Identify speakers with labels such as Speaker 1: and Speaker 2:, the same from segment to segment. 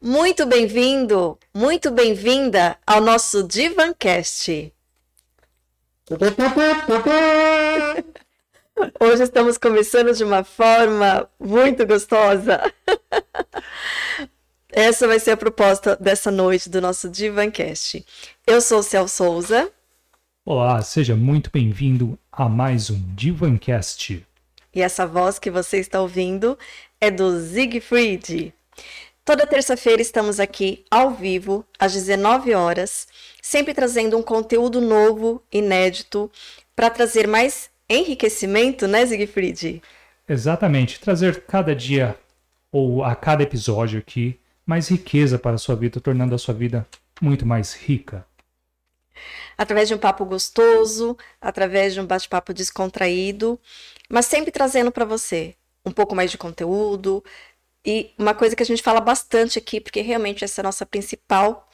Speaker 1: Muito bem-vindo, muito bem-vinda ao nosso Divancast. Hoje estamos começando de uma forma muito gostosa. Essa vai ser a proposta dessa noite do nosso Divancast. Eu sou o Cel Souza.
Speaker 2: Olá, seja muito bem-vindo a mais um Divancast.
Speaker 1: E essa voz que você está ouvindo é do Siegfried. Toda terça-feira estamos aqui ao vivo, às 19 horas, sempre trazendo um conteúdo novo, inédito, para trazer mais enriquecimento, né, Siegfried?
Speaker 2: Exatamente, trazer cada dia ou a cada episódio aqui mais riqueza para a sua vida, tornando a sua vida muito mais rica.
Speaker 1: Através de um papo gostoso, através de um bate-papo descontraído, mas sempre trazendo para você um pouco mais de conteúdo, e uma coisa que a gente fala bastante aqui, porque realmente essa é a nossa principal,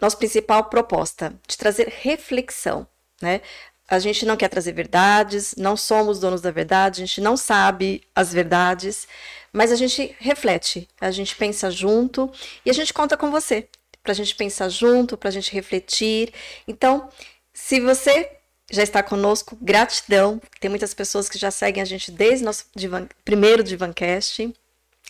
Speaker 1: nossa principal proposta, de trazer reflexão, né? A gente não quer trazer verdades, não somos donos da verdade, a gente não sabe as verdades, mas a gente reflete, a gente pensa junto e a gente conta com você, para a gente pensar junto, para a gente refletir. Então, se você já está conosco, gratidão. Tem muitas pessoas que já seguem a gente desde nosso divan, primeiro Divancast.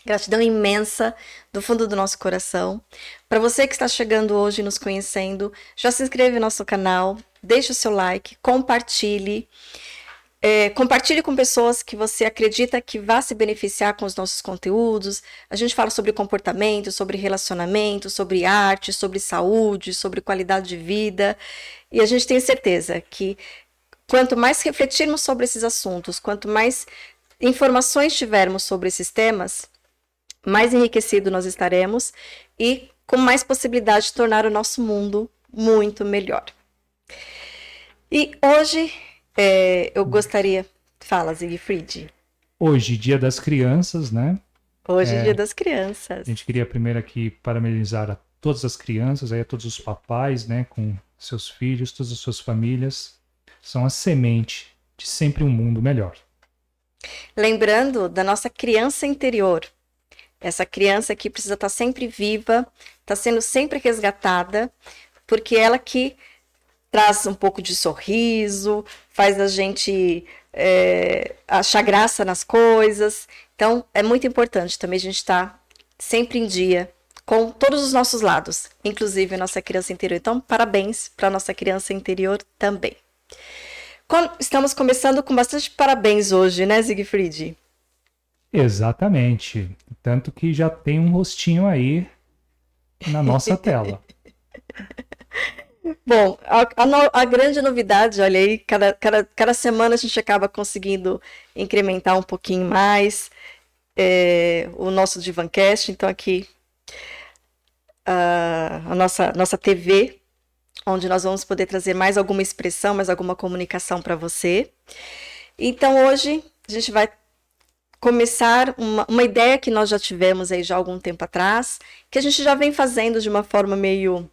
Speaker 1: Gratidão imensa do fundo do nosso coração. Para você que está chegando hoje nos conhecendo, já se inscreve no nosso canal, deixe o seu like, compartilhe. É, compartilhe com pessoas que você acredita que vá se beneficiar com os nossos conteúdos. A gente fala sobre comportamento, sobre relacionamento, sobre arte, sobre saúde, sobre qualidade de vida. E a gente tem certeza que quanto mais refletirmos sobre esses assuntos, quanto mais informações tivermos sobre esses temas, mais enriquecido nós estaremos e com mais possibilidade de tornar o nosso mundo muito melhor. E hoje é, eu gostaria. Fala, Siegfried.
Speaker 2: Hoje, Dia das Crianças, né?
Speaker 1: Hoje, é, Dia das Crianças.
Speaker 2: A gente queria primeiro aqui parabenizar a todas as crianças, aí a todos os papais, né? Com seus filhos, todas as suas famílias. São a semente de sempre um mundo melhor.
Speaker 1: Lembrando da nossa criança interior, essa criança que precisa estar sempre viva, está sendo sempre resgatada, porque ela que traz um pouco de sorriso, faz a gente é, achar graça nas coisas. Então, é muito importante também a gente estar tá sempre em dia com todos os nossos lados, inclusive a nossa criança interior. Então, parabéns para a nossa criança interior também. Estamos começando com bastante parabéns hoje, né, Siegfried?
Speaker 2: Exatamente. Tanto que já tem um rostinho aí na nossa tela.
Speaker 1: Bom, a, a, a, grande novidade, olha aí, cada, cada, cada semana a gente acaba conseguindo incrementar um pouquinho mais é, o nosso Divancast. Então, aqui a, a nossa, nossa TV, onde nós vamos poder trazer mais alguma expressão, mais alguma comunicação para você. Então, hoje a gente vai começar uma, uma ideia que nós já tivemos aí já há algum tempo atrás, que a gente já vem fazendo de uma forma meio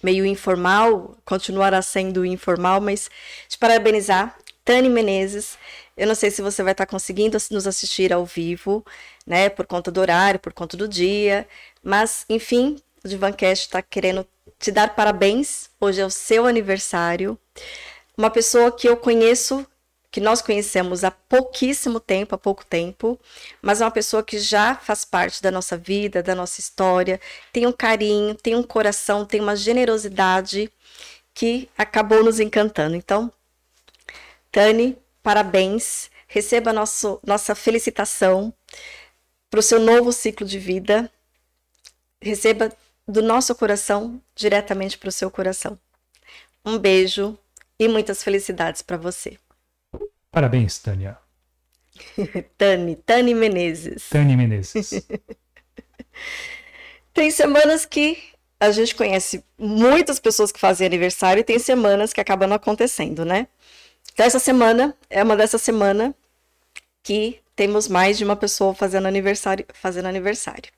Speaker 1: meio informal, continuará sendo informal, mas te parabenizar, Tani Menezes. Eu não sei se você vai estar conseguindo nos assistir ao vivo, né, por conta do horário, por conta do dia, mas enfim, o Divancast está querendo te dar parabéns. Hoje é o seu aniversário. Uma pessoa que eu conheço que nós conhecemos há pouquíssimo tempo, há pouco tempo, mas é uma pessoa que já faz parte da nossa vida, da nossa história, tem um carinho, tem um coração, tem uma generosidade que acabou nos encantando. Então, Tani, parabéns, receba nosso, nossa felicitação para o seu novo ciclo de vida, receba do nosso coração diretamente para o seu coração. Um beijo e muitas felicidades para você.
Speaker 2: Parabéns, Tânia.
Speaker 1: Tani, Tani Menezes.
Speaker 2: Tani Menezes.
Speaker 1: tem semanas que a gente conhece muitas pessoas que fazem aniversário e tem semanas que acabam não acontecendo, né? Então, essa semana é uma dessa semana que temos mais de uma pessoa fazendo aniversário. Fazendo aniversário.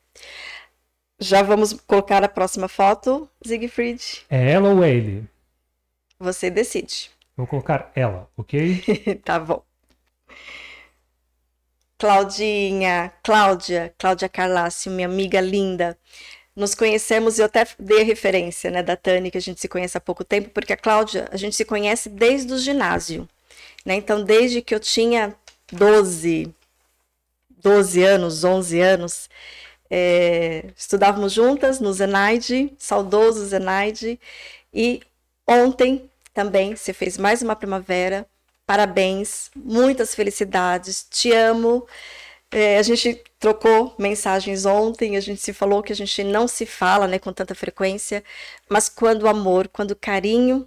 Speaker 1: Já vamos colocar a próxima foto, Siegfried?
Speaker 2: É ela ou é ele?
Speaker 1: Você decide.
Speaker 2: Vou colocar ela, ok?
Speaker 1: tá bom. Claudinha, Cláudia, Cláudia Carlácio, minha amiga linda. nos conhecemos, eu até dei a referência né, da Tânia, que a gente se conhece há pouco tempo, porque a Cláudia, a gente se conhece desde o ginásio. Né? Então, desde que eu tinha 12, 12 anos, 11 anos, é, estudávamos juntas no Zenaide, saudoso Zenaide, e ontem também você fez mais uma primavera. Parabéns, muitas felicidades, te amo. É, a gente trocou mensagens ontem, a gente se falou que a gente não se fala né, com tanta frequência, mas quando o amor, quando o carinho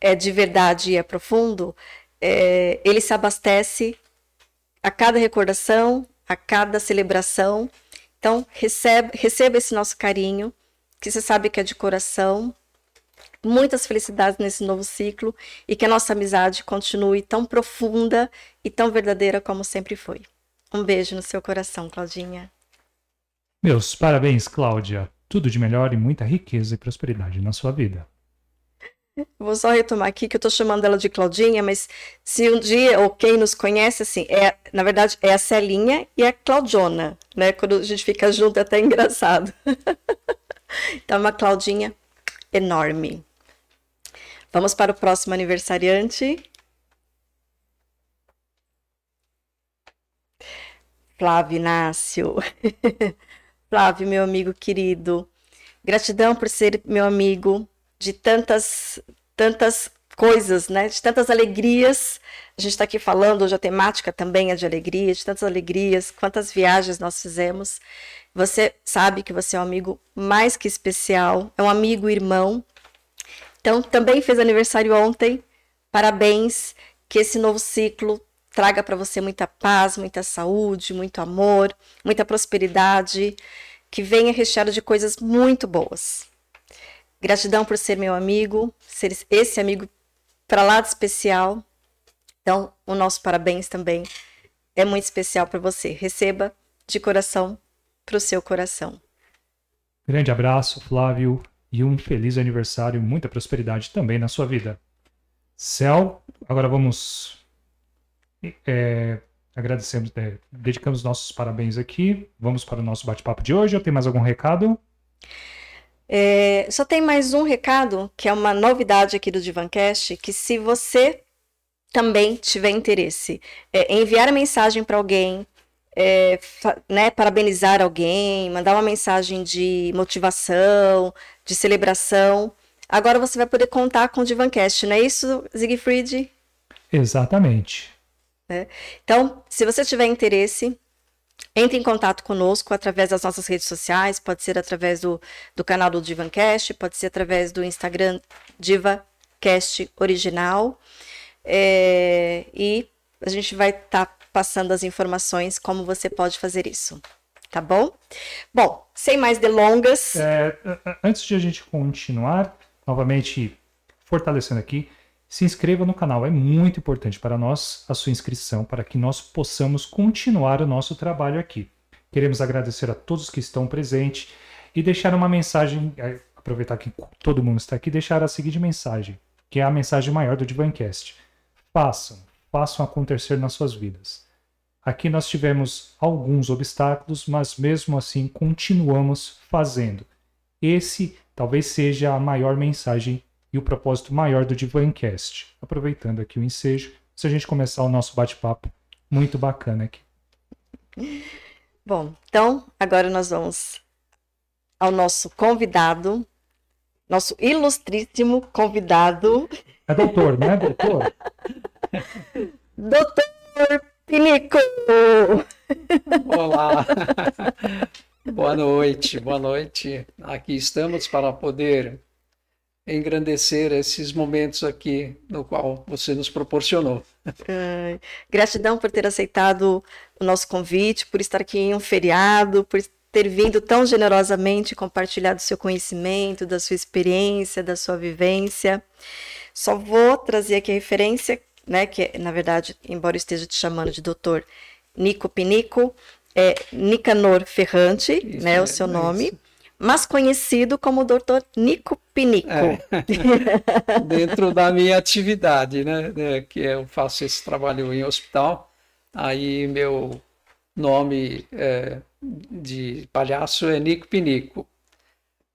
Speaker 1: é de verdade e é profundo, é, ele se abastece a cada recordação, a cada celebração. Então, receba esse nosso carinho, que você sabe que é de coração. Muitas felicidades nesse novo ciclo e que a nossa amizade continue tão profunda e tão verdadeira como sempre foi. Um beijo no seu coração, Claudinha.
Speaker 2: Meus parabéns, Cláudia. Tudo de melhor e muita riqueza e prosperidade na sua vida.
Speaker 1: Vou só retomar aqui que eu tô chamando ela de Claudinha, mas se um dia, ou quem nos conhece, assim, é, na verdade, é a Celinha e a Claudiona, né? Quando a gente fica junto é até engraçado. então, uma Claudinha enorme. Vamos para o próximo aniversariante. Flávio Inácio. Flávio, meu amigo querido. Gratidão por ser meu amigo de tantas, tantas coisas, né? De tantas alegrias. A gente está aqui falando, hoje a temática também é de alegria, de tantas alegrias, quantas viagens nós fizemos. Você sabe que você é um amigo mais que especial, é um amigo irmão. Então, também fez aniversário ontem. Parabéns, que esse novo ciclo traga para você muita paz, muita saúde, muito amor, muita prosperidade, que venha recheado de coisas muito boas. Gratidão por ser meu amigo, ser esse amigo para lá de especial. Então, o nosso parabéns também é muito especial para você. Receba de coração para o seu coração.
Speaker 2: Grande abraço, Flávio, e um feliz aniversário, muita prosperidade também na sua vida. Céu, agora vamos. É, agradecemos, é, dedicamos nossos parabéns aqui. Vamos para o nosso bate-papo de hoje. Ou tem mais algum recado?
Speaker 1: É, só tem mais um recado, que é uma novidade aqui do Divancast, que se você também tiver interesse é, enviar a mensagem para alguém, é, né, parabenizar alguém, mandar uma mensagem de motivação, de celebração, agora você vai poder contar com o Divancast, não é isso, Siegfried?
Speaker 2: Exatamente.
Speaker 1: É. Então, se você tiver interesse, entre em contato conosco através das nossas redes sociais, pode ser através do, do canal do Divancast, pode ser através do Instagram DivaCast Original. É, e a gente vai estar tá passando as informações como você pode fazer isso. Tá bom? Bom, sem mais delongas.
Speaker 2: É, antes de a gente continuar, novamente fortalecendo aqui, se inscreva no canal, é muito importante para nós a sua inscrição para que nós possamos continuar o nosso trabalho aqui. Queremos agradecer a todos que estão presentes e deixar uma mensagem, é, aproveitar que todo mundo está aqui, deixar a seguinte mensagem, que é a mensagem maior do Divancast. Façam, façam acontecer nas suas vidas. Aqui nós tivemos alguns obstáculos, mas mesmo assim continuamos fazendo. Esse talvez seja a maior mensagem e o propósito maior do Divancast. Aproveitando aqui o ensejo, se a gente começar o nosso bate-papo muito bacana aqui.
Speaker 1: Bom, então agora nós vamos ao nosso convidado, nosso ilustríssimo convidado.
Speaker 2: É doutor, né, doutor?
Speaker 1: doutor Pinico!
Speaker 3: Olá! boa noite, boa noite. Aqui estamos para poder engrandecer esses momentos aqui no qual você nos proporcionou.
Speaker 1: gratidão por ter aceitado o nosso convite, por estar aqui em um feriado, por ter vindo tão generosamente compartilhar do seu conhecimento, da sua experiência, da sua vivência. Só vou trazer aqui a referência, né, que na verdade, embora eu esteja te chamando de doutor Nico Pinico, é Nicanor Ferrante, isso, né, é, o seu é nome. Isso mas conhecido como Dr. Nico Pinico. É.
Speaker 3: Dentro da minha atividade, né, né, que eu faço esse trabalho em hospital, aí meu nome é, de palhaço é Nico Pinico.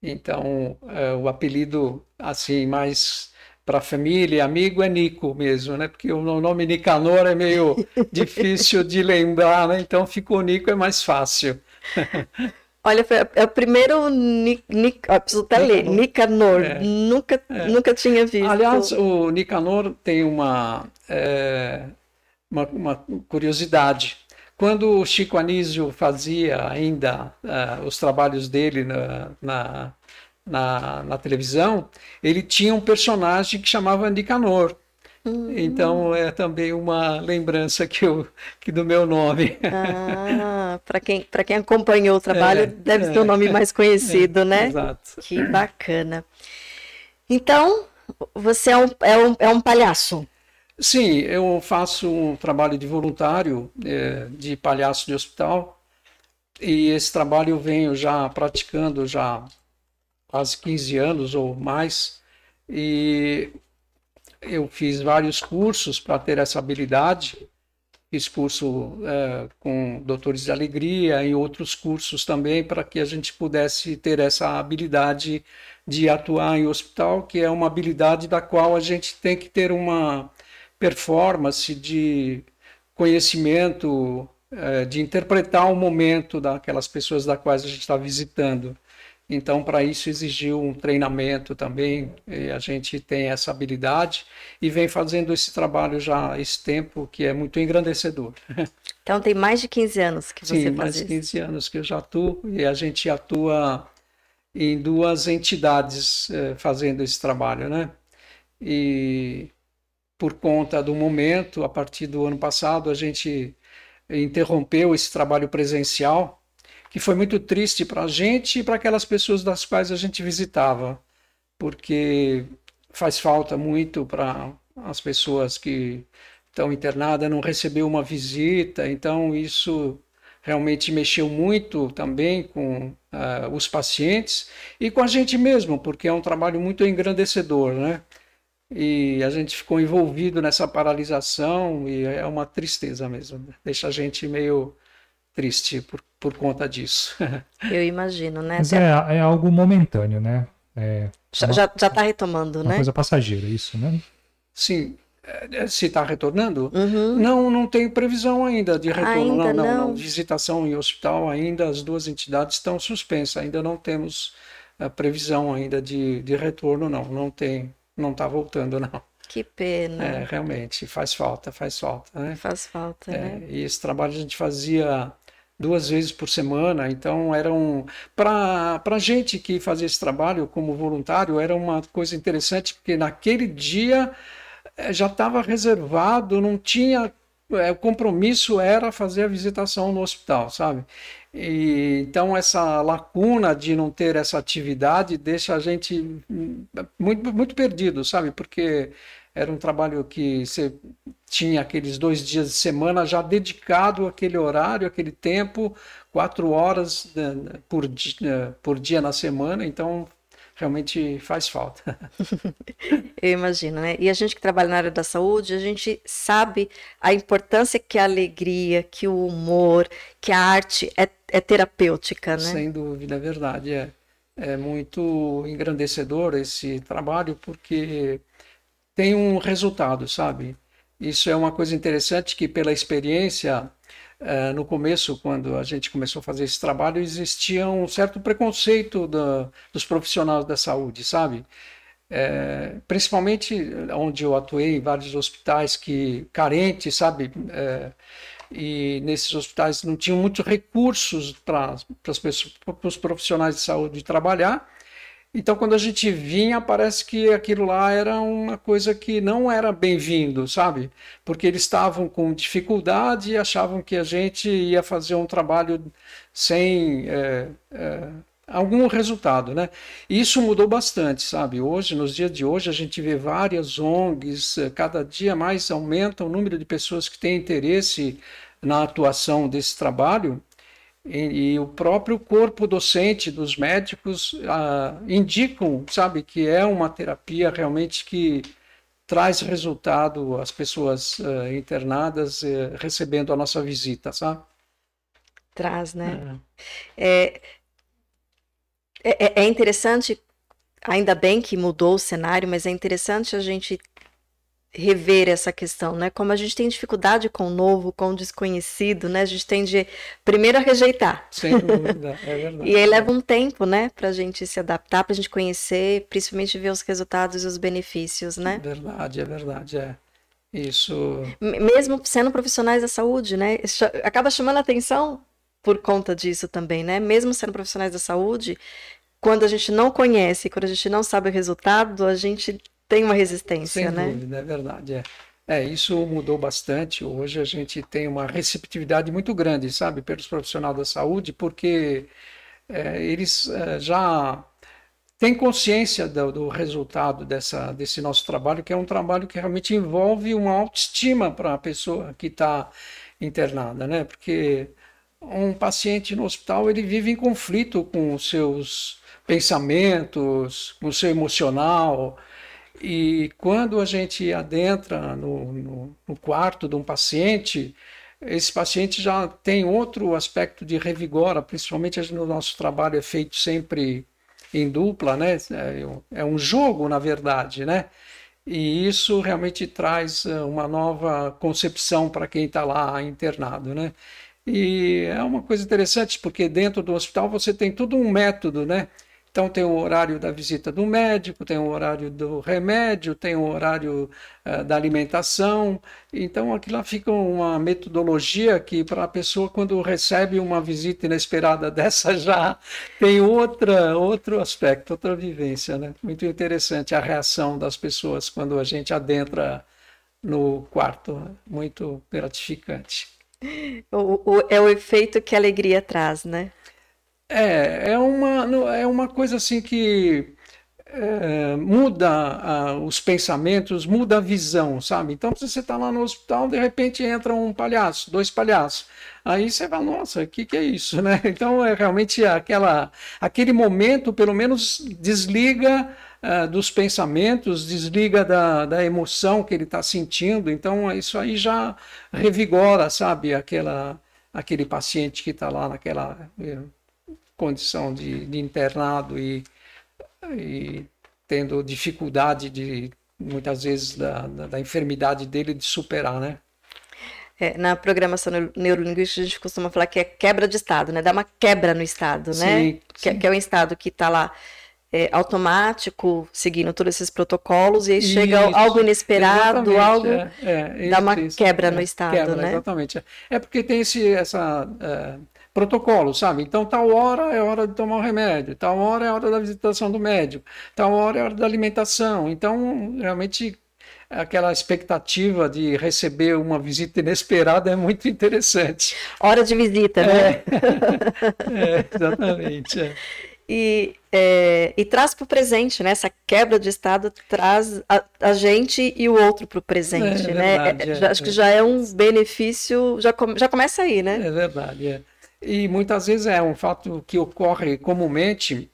Speaker 3: Então, é, o apelido assim mais para família e amigo é Nico mesmo, né? Porque o nome Nicanor é meio difícil de lembrar, né? Então ficou Nico é mais fácil.
Speaker 1: Olha, é o primeiro Nic, Nic, ó, preciso até ler, Nicanor. É. Nunca, é. nunca tinha visto.
Speaker 3: Aliás, o Nicanor tem uma, é, uma, uma, curiosidade. Quando o Chico Anísio fazia ainda uh, os trabalhos dele na, na, na, na, televisão, ele tinha um personagem que chamava Nicanor. Uhum. Então é também uma lembrança que, eu, que do meu nome.
Speaker 1: Ah, para quem, quem acompanhou o trabalho, é, deve é, ser o nome mais conhecido, é, né?
Speaker 3: Exato.
Speaker 1: Que bacana. Então, você é um, é um, é um palhaço.
Speaker 3: Sim, eu faço um trabalho de voluntário é, de palhaço de hospital e esse trabalho eu venho já praticando já quase 15 anos ou mais e eu fiz vários cursos para ter essa habilidade. Fiz curso é, com Doutores de Alegria e outros cursos também para que a gente pudesse ter essa habilidade de atuar em hospital, que é uma habilidade da qual a gente tem que ter uma performance de conhecimento, é, de interpretar o momento daquelas pessoas da quais a gente está visitando. Então, para isso exigiu um treinamento também, a gente tem essa habilidade e vem fazendo esse trabalho já há esse tempo, que é muito engrandecedor.
Speaker 1: Então, tem mais de 15 anos que você Sim,
Speaker 3: faz mais de 15 anos que eu já atuo e a gente atua em duas entidades eh, fazendo esse trabalho, né? E por conta do momento, a partir do ano passado, a gente interrompeu esse trabalho presencial que foi muito triste para a gente e para aquelas pessoas das quais a gente visitava, porque faz falta muito para as pessoas que estão internadas não receber uma visita, então isso realmente mexeu muito também com uh, os pacientes e com a gente mesmo, porque é um trabalho muito engrandecedor, né? E a gente ficou envolvido nessa paralisação e é uma tristeza mesmo, deixa a gente meio triste por, por conta disso.
Speaker 1: Eu imagino, né?
Speaker 2: Mas é, é algo momentâneo, né? É
Speaker 1: já, uma, já, já tá retomando,
Speaker 2: uma
Speaker 1: né?
Speaker 2: coisa passageira, isso, né?
Speaker 3: Sim. É, se está retornando?
Speaker 1: Uhum.
Speaker 3: Não, não tem previsão ainda de retorno. Ainda não, não, não, Visitação em hospital ainda, as duas entidades estão suspensas. Ainda não temos a previsão ainda de, de retorno, não. Não tem, não está voltando, não.
Speaker 1: Que pena.
Speaker 3: É, realmente, faz falta, faz falta. Né?
Speaker 1: Faz falta,
Speaker 3: é,
Speaker 1: né?
Speaker 3: E esse trabalho a gente fazia duas vezes por semana. Então, eram para a gente que fazia esse trabalho como voluntário, era uma coisa interessante, porque naquele dia eh, já estava reservado, não tinha. É, o compromisso era fazer a visitação no hospital, sabe? E, então, essa lacuna de não ter essa atividade deixa a gente hum, muito, muito perdido, sabe? Porque era um trabalho que você tinha aqueles dois dias de semana já dedicado àquele horário, aquele tempo, quatro horas né, por dia, por dia na semana, então realmente faz falta.
Speaker 1: Eu imagino, né? E a gente que trabalha na área da saúde, a gente sabe a importância que a alegria, que o humor, que a arte é, é terapêutica, né?
Speaker 3: Sem dúvida, é verdade. É, é muito engrandecedor esse trabalho, porque tem um resultado, sabe? Isso é uma coisa interessante que, pela experiência, uh, no começo, quando a gente começou a fazer esse trabalho, existia um certo preconceito dos profissionais da saúde, sabe? É, principalmente onde eu atuei em vários hospitais que carentes, sabe? É, e nesses hospitais não tinham muitos recursos para os profissionais de saúde trabalhar então, quando a gente vinha, parece que aquilo lá era uma coisa que não era bem-vindo, sabe? Porque eles estavam com dificuldade e achavam que a gente ia fazer um trabalho sem é, é, algum resultado, né? Isso mudou bastante, sabe? Hoje, nos dias de hoje, a gente vê várias ONGs, é, cada dia mais aumenta o número de pessoas que têm interesse na atuação desse trabalho e, e, o próprio corpo docente dos médicos ah, indicam, sabe, que é uma terapia realmente que traz resultado às pessoas ah, internadas eh, recebendo a nossa visita, sabe?
Speaker 1: Traz, né? É. É, É, é, é interessante, ainda bem que mudou o cenário, mas é interessante a gente rever essa questão, né? Como a gente tem dificuldade com o novo, com o desconhecido, né? A gente tende primeiro a rejeitar.
Speaker 3: Sem dúvida, é verdade.
Speaker 1: e aí leva um tempo, né, para a gente se adaptar, para a gente conhecer, principalmente ver os resultados e os benefícios, né?
Speaker 3: É verdade, é verdade, é. Isso.
Speaker 1: Mesmo sendo profissionais da saúde, né? Acaba chamando a atenção por conta disso também, né? Mesmo sendo profissionais da saúde, quando a gente não conhece, quando a gente não sabe o resultado, a gente tem uma resistência,
Speaker 3: Sem
Speaker 1: né?
Speaker 3: Dúvida, é verdade. É. é, isso mudou bastante. Hoje a gente tem uma receptividade muito grande, sabe, pelos profissionais da saúde, porque é, eles é, já têm consciência do, do, resultado dessa, desse nosso trabalho, que é um trabalho que realmente envolve uma autoestima para a pessoa que está internada, né? Porque um paciente no hospital ele vive em conflito com os seus pensamentos, com o seu emocional, e quando a gente adentra no, no, no, quarto de um paciente, esse paciente já tem outro aspecto de revigora, principalmente no nosso trabalho é feito sempre em dupla, né? É, é um jogo, na verdade, né? E isso realmente traz eh, uma nova concepção para quem está lá internado, né? E é uma coisa interessante, porque dentro do hospital você tem todo um método, né? Então tem o horário da visita do médico, tem o horário do remédio, tem o horário uh, da alimentação. Então aquilo lá fica uma metodologia que para a pessoa quando recebe uma visita inesperada dessa já tem outra outro aspecto, outra vivência, né? Muito interessante a reação das pessoas quando a gente adentra no quarto, muito gratificante.
Speaker 1: O, o, é o efeito que a alegria traz, né?
Speaker 3: É, é uma, é uma coisa assim que é, muda os pensamentos, muda a visão, sabe? Então, se você está lá no hospital, de repente entra um palhaço, dois palhaços. Aí você fala, nossa, o que, que é isso, né? Então, é realmente aquela, aquele momento, pelo menos, desliga uh, dos pensamentos, desliga da, da emoção que ele está sentindo. Então, isso aí já revigora, sabe? Aquela, aquele paciente que está lá naquela eh, condição de, de internado e, e, tendo dificuldade de muitas vezes da, da, da enfermidade dele de superar, né?
Speaker 1: É, na programação neurolinguística a gente costuma falar que é quebra de estado, né? Dá uma quebra no estado, né? Sim, que, sim. que, é um estado que está lá é, automático, seguindo todos esses protocolos, e aí isso, chega algo inesperado, algo é, é, dá uma isso, quebra é, no estado, quebra, né?
Speaker 3: Exatamente. É porque tem esse, essa é, protocolo, sabe? Então, tal hora é hora de tomar o remédio, tal hora é hora da visitação do médico, tal hora é hora da alimentação. Então, realmente, aquela expectativa de receber uma visita inesperada é muito interessante.
Speaker 1: Hora de visita, né?
Speaker 3: É, é exatamente. É.
Speaker 1: E, é, e traz para o presente, né? Essa quebra de estado traz a, a gente e o outro para o presente, é, né? Verdade, já, acho que já é um benefício, já, já começa aí, né?
Speaker 3: É verdade, é. E muitas vezes é um fato que ocorre comumente.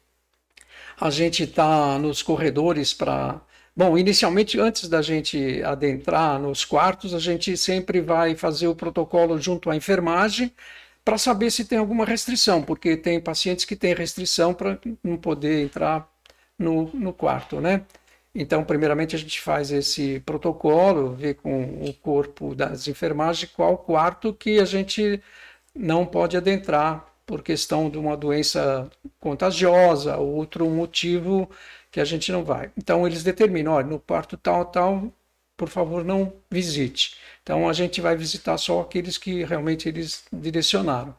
Speaker 3: A gente está nos corredores para. Bom, inicialmente, antes da gente adentrar nos quartos, a gente sempre vai fazer o protocolo junto à enfermagem para saber se tem alguma restrição, porque tem pacientes que têm restrição para não poder entrar no, no quarto, né? Então, primeiramente, a gente faz esse protocolo, vê com o corpo das enfermagens qual quarto que a gente não pode adentrar por questão de uma doença contagiosa ou outro motivo que a gente não vai. Então eles determinam, olha, no quarto tal, tal, por favor não visite. Então a gente vai visitar só aqueles que realmente eles direcionaram.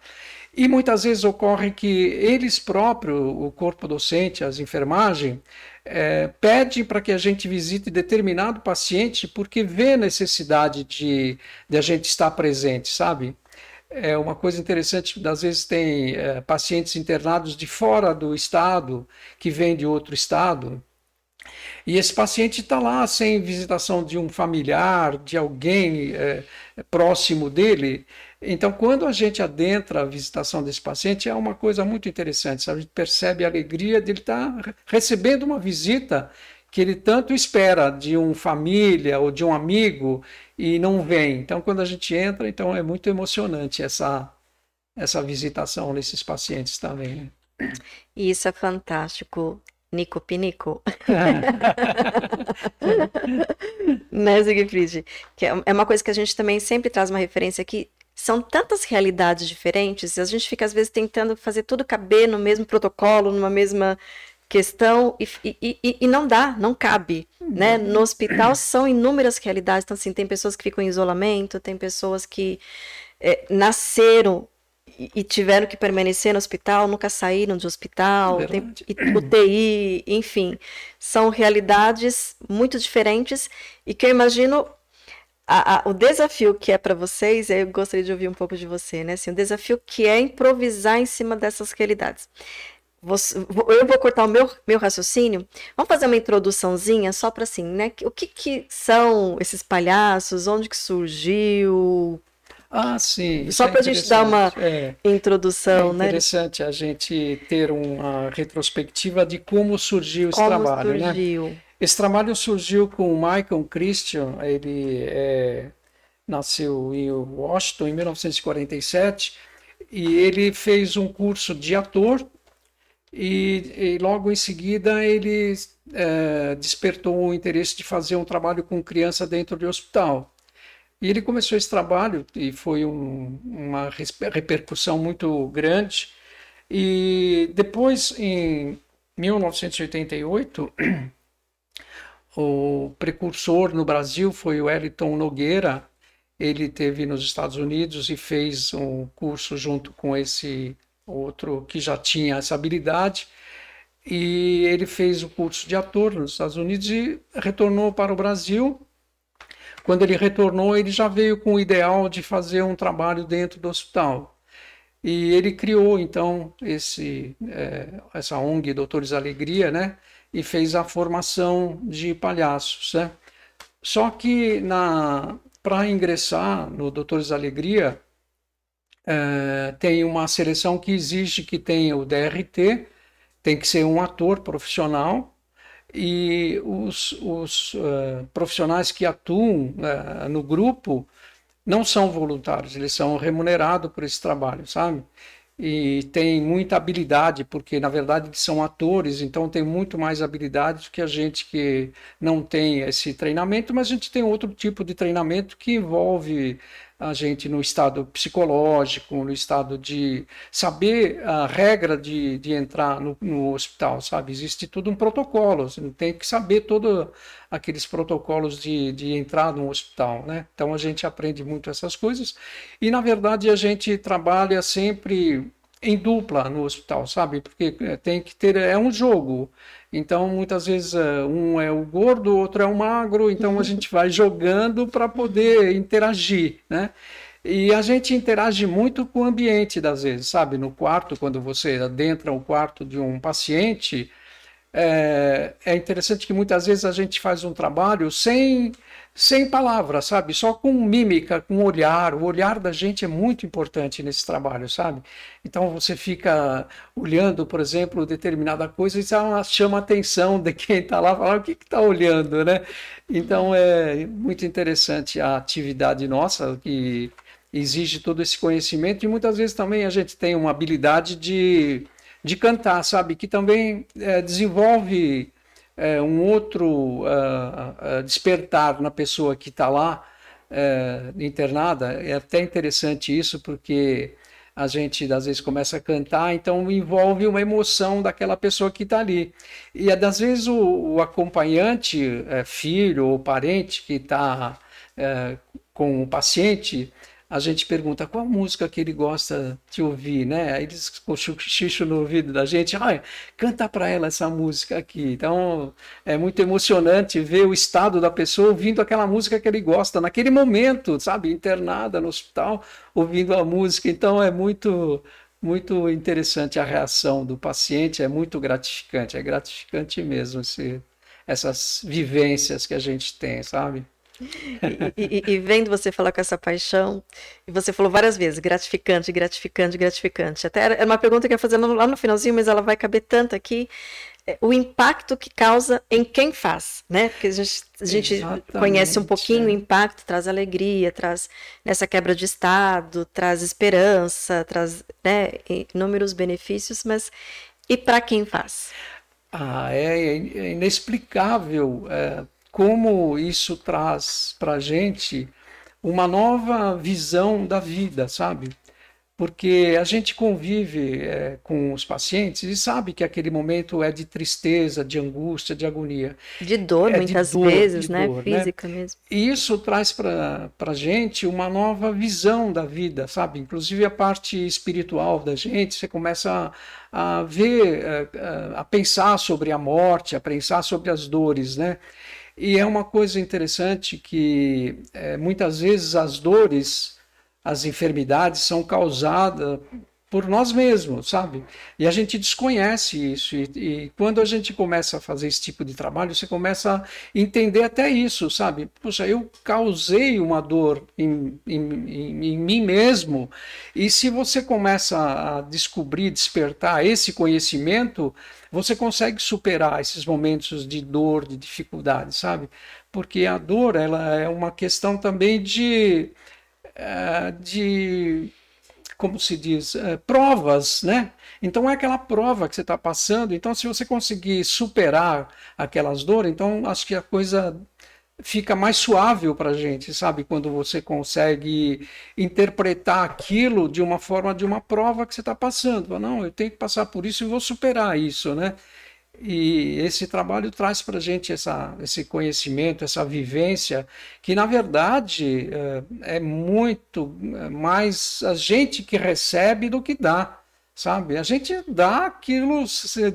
Speaker 3: E muitas vezes ocorre que eles próprios, o corpo docente, as enfermagens, é, pedem para que a gente visite determinado paciente porque vê necessidade de, de a gente estar presente, sabe? É uma coisa interessante, às vezes tem é, pacientes internados de fora do estado, que vêm de outro estado, e esse paciente está lá sem visitação de um familiar, de alguém é, próximo dele. Então, quando a gente adentra a visitação desse paciente, é uma coisa muito interessante. Sabe? A gente percebe a alegria de ele estar tá recebendo uma visita que ele tanto espera de uma família ou de um amigo e não vem. Então, quando a gente entra, então é muito emocionante essa essa visitação nesses pacientes também. Né?
Speaker 1: E isso é fantástico. Nico Pinico. né, Siegfried? Que é, é uma coisa que a gente também sempre traz uma referência aqui. São tantas realidades diferentes e a gente fica, às vezes, tentando fazer tudo caber no mesmo protocolo, numa mesma questão e, e, e, e não dá, não cabe, né? Uhum. No hospital são inúmeras realidades, então assim, tem pessoas que ficam em isolamento, tem pessoas que é, nasceram e tiveram que permanecer no hospital, nunca saíram de hospital, tem UTI, enfim, são realidades muito diferentes e que eu imagino a, a, o desafio que é para vocês, eu gostaria de ouvir um pouco de você, né? Assim, o desafio que é improvisar em cima dessas realidades. Eu vou cortar o meu, meu raciocínio. Vamos fazer uma introduçãozinha só para assim, né? O que, que são esses palhaços? Onde que surgiu?
Speaker 3: Ah, sim.
Speaker 1: Só para a gente dar uma é, introdução,
Speaker 3: é
Speaker 1: né?
Speaker 3: interessante a gente ter uma retrospectiva de como surgiu esse como trabalho, né? surgiu. né? Esse trabalho surgiu com o Michael Christian, ele é, nasceu em Washington em 1947 e ele fez um curso de ator e, e logo em seguida ele é, despertou o interesse de fazer um trabalho com criança dentro de hospital. E ele começou esse trabalho e foi um, uma repercussão muito grande. E depois, em 1988, o precursor no Brasil foi o Wellington Nogueira. Ele teve nos Estados Unidos e fez um curso junto com esse outro que já tinha essa habilidade. E ele fez o curso de ator nos Estados Unidos e retornou para o Brasil quando ele retornou, ele já veio com o ideal de fazer um trabalho dentro do hospital. E ele criou, então, esse, é, essa ONG Doutores Alegria, né? E fez a formação de palhaços, né? Só que para ingressar no Doutores Alegria, é, tem uma seleção que exige que tenha o DRT, tem que ser um ator profissional, e os, os uh, profissionais que atuam uh, no grupo não são voluntários, eles são remunerados por esse trabalho, sabe? E tem muita habilidade, porque na verdade eles são atores, então tem muito mais habilidade do que a gente que não tem esse treinamento, mas a gente tem outro tipo de treinamento que envolve a gente no estado psicológico, no estado de saber a regra de, de entrar no, no hospital, sabe? Existe tudo um protocolo, você tem que saber todos aqueles protocolos de, de entrar no hospital, né? Então a gente aprende muito essas coisas e na verdade a gente trabalha sempre em dupla no hospital, sabe? Porque é, tem que ter é um jogo. Então, muitas vezes, é, um é o gordo, o outro é o magro, então a gente vai jogando para poder interagir, né? E a gente interage muito com o ambiente, das vezes, sabe? No quarto, quando você adentra o quarto de um paciente, é, é interessante que muitas vezes a gente faz um trabalho sem sem palavras, sabe? Só com mímica, com olhar. O olhar da gente é muito importante nesse trabalho, sabe? Então você fica olhando, por exemplo, determinada coisa e chama a atenção de quem está lá, fala o que está olhando, né? Então é muito interessante a atividade nossa que exige todo esse conhecimento e muitas vezes também a gente tem uma habilidade de, de cantar, sabe? Que também é, desenvolve é, um outro uh, uh, despertar na pessoa que está lá uh, internada. É até interessante isso, porque a gente às vezes começa a cantar, então envolve uma emoção daquela pessoa que está ali. E às vezes o, o acompanhante, é, filho ou parente que está é, com o paciente, a gente pergunta qual música que ele gosta de ouvir, né? Aí eles com no ouvido da gente, ah, canta para ela essa música aqui. Então é muito emocionante ver o estado da pessoa ouvindo aquela música que ele gosta naquele momento, sabe, internada no hospital, ouvindo a música. Então é muito muito interessante a reação do paciente, é muito gratificante, é gratificante mesmo esse, essas vivências que a gente tem, sabe?
Speaker 1: E, e, e, vendo você falar com essa paixão, e você falou várias vezes, gratificante, gratificante, gratificante. Até era uma pergunta que eu ia fazer lá no finalzinho, mas ela vai caber tanto aqui. É, o impacto que causa em quem faz, né? Porque a gente, a gente conhece um pouquinho é. o impacto, traz alegria, traz nessa quebra de estado, traz esperança, traz né, inúmeros benefícios, mas e para quem faz?
Speaker 3: Ah, é, é inexplicável é, como isso traz para a gente uma nova visão da vida, sabe? Porque a gente convive é, com os pacientes e sabe que aquele momento é de tristeza, de angústia, de agonia.
Speaker 1: De dor, é muitas dor, vezes, né? Dor, né? Física
Speaker 3: né?
Speaker 1: mesmo.
Speaker 3: E isso traz para a gente uma nova visão da vida, sabe? Inclusive a parte espiritual da gente, você começa a, a ver, a, a pensar sobre a morte, a pensar sobre as dores, né? E é uma coisa interessante que é, muitas vezes as dores, as enfermidades são causadas por nós mesmos, sabe? E a gente desconhece isso. E, e, quando a gente começa a fazer esse tipo de trabalho, você começa a entender até isso, sabe? Puxa, eu causei uma dor em, em, em, em mim mesmo. E se você começa a descobrir, despertar esse conhecimento, você consegue superar esses momentos de dor, de dificuldade, sabe? Porque a dor, ela é uma questão também de. Eh, de como se diz, é, provas, né? Então é aquela prova que você está passando. Então, se você conseguir superar aquelas dores, então acho que a coisa fica mais suave para a gente, sabe? Quando você consegue interpretar aquilo de uma forma de uma prova que você está passando. Não, eu tenho que passar por isso e vou superar isso, né? E esse trabalho traz para a gente essa, esse conhecimento, essa vivência, que na verdade é, é muito mais a gente que recebe do que dá sabe? A gente dá aquilo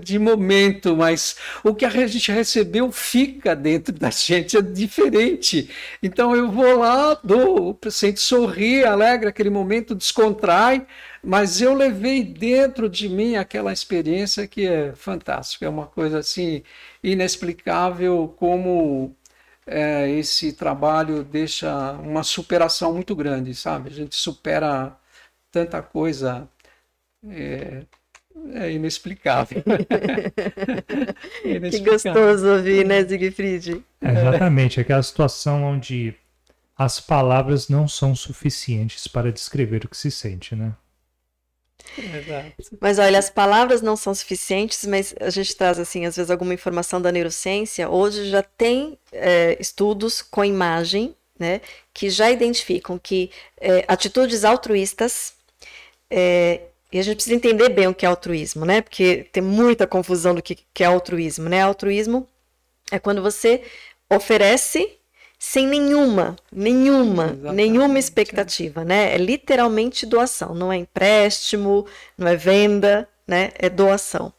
Speaker 3: de momento, mas o que a gente recebeu fica dentro da gente, é diferente. Então eu vou lá, dou, o paciente sorri, alegra aquele momento, descontrai, mas eu levei dentro de mim aquela experiência que é fantástica, é uma coisa assim inexplicável como é, esse trabalho deixa uma superação muito grande, sabe? A gente supera tanta coisa é, é inexplicável.
Speaker 1: é inexplicável. Que gostoso ouvir, né, Siegfried?
Speaker 2: É, exatamente, aquela situação onde as palavras não são suficientes para descrever o que se sente, né?
Speaker 1: Mas olha, as palavras não são suficientes, mas a gente traz assim, às vezes, alguma informação da neurociência. Hoje já tem é, estudos com imagem, né, que já identificam que é, atitudes altruístas é, e a gente precisa entender bem o que é altruísmo, né? Porque tem muita confusão do que, que é altruísmo, né? Altruísmo é quando você oferece sem nenhuma, nenhuma, Exatamente. nenhuma expectativa, né? É literalmente doação, não é empréstimo, não é venda, né? É doação.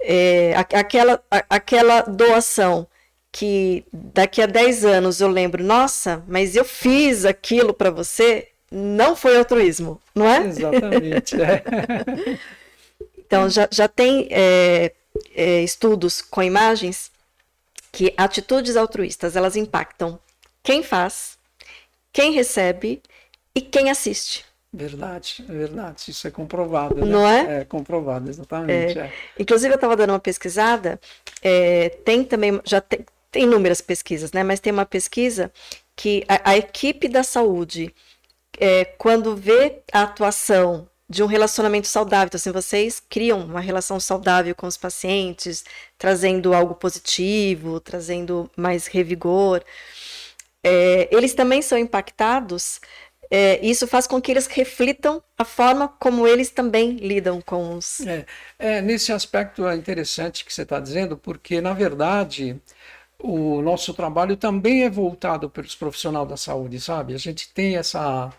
Speaker 1: É, aquela, aquela doação que daqui a 10 anos eu lembro, nossa, mas eu fiz aquilo para você, não foi altruísmo, não é?
Speaker 3: Exatamente. É.
Speaker 1: então, já, já tem é, é, estudos com imagens que atitudes altruístas elas impactam quem faz, quem recebe e quem assiste.
Speaker 3: Verdade, é verdade. Isso é comprovado. Né?
Speaker 1: Não é?
Speaker 3: É comprovado, exatamente. É.
Speaker 1: É. Inclusive, eu estava dando uma pesquisada, é, tem também, já tem, tem inúmeras pesquisas, né? Mas tem uma pesquisa que a, a equipe da saúde é, quando vê a atuação de um relacionamento saudável, então, assim, vocês criam uma relação saudável com os pacientes, trazendo algo positivo, trazendo mais revigor, é, eles também são impactados. É, isso faz com que eles reflitam a forma como eles também lidam com os.
Speaker 3: É, é nesse aspecto é interessante que você está dizendo, porque na verdade o nosso trabalho também é voltado para os profissionais da saúde, sabe? A gente tem essa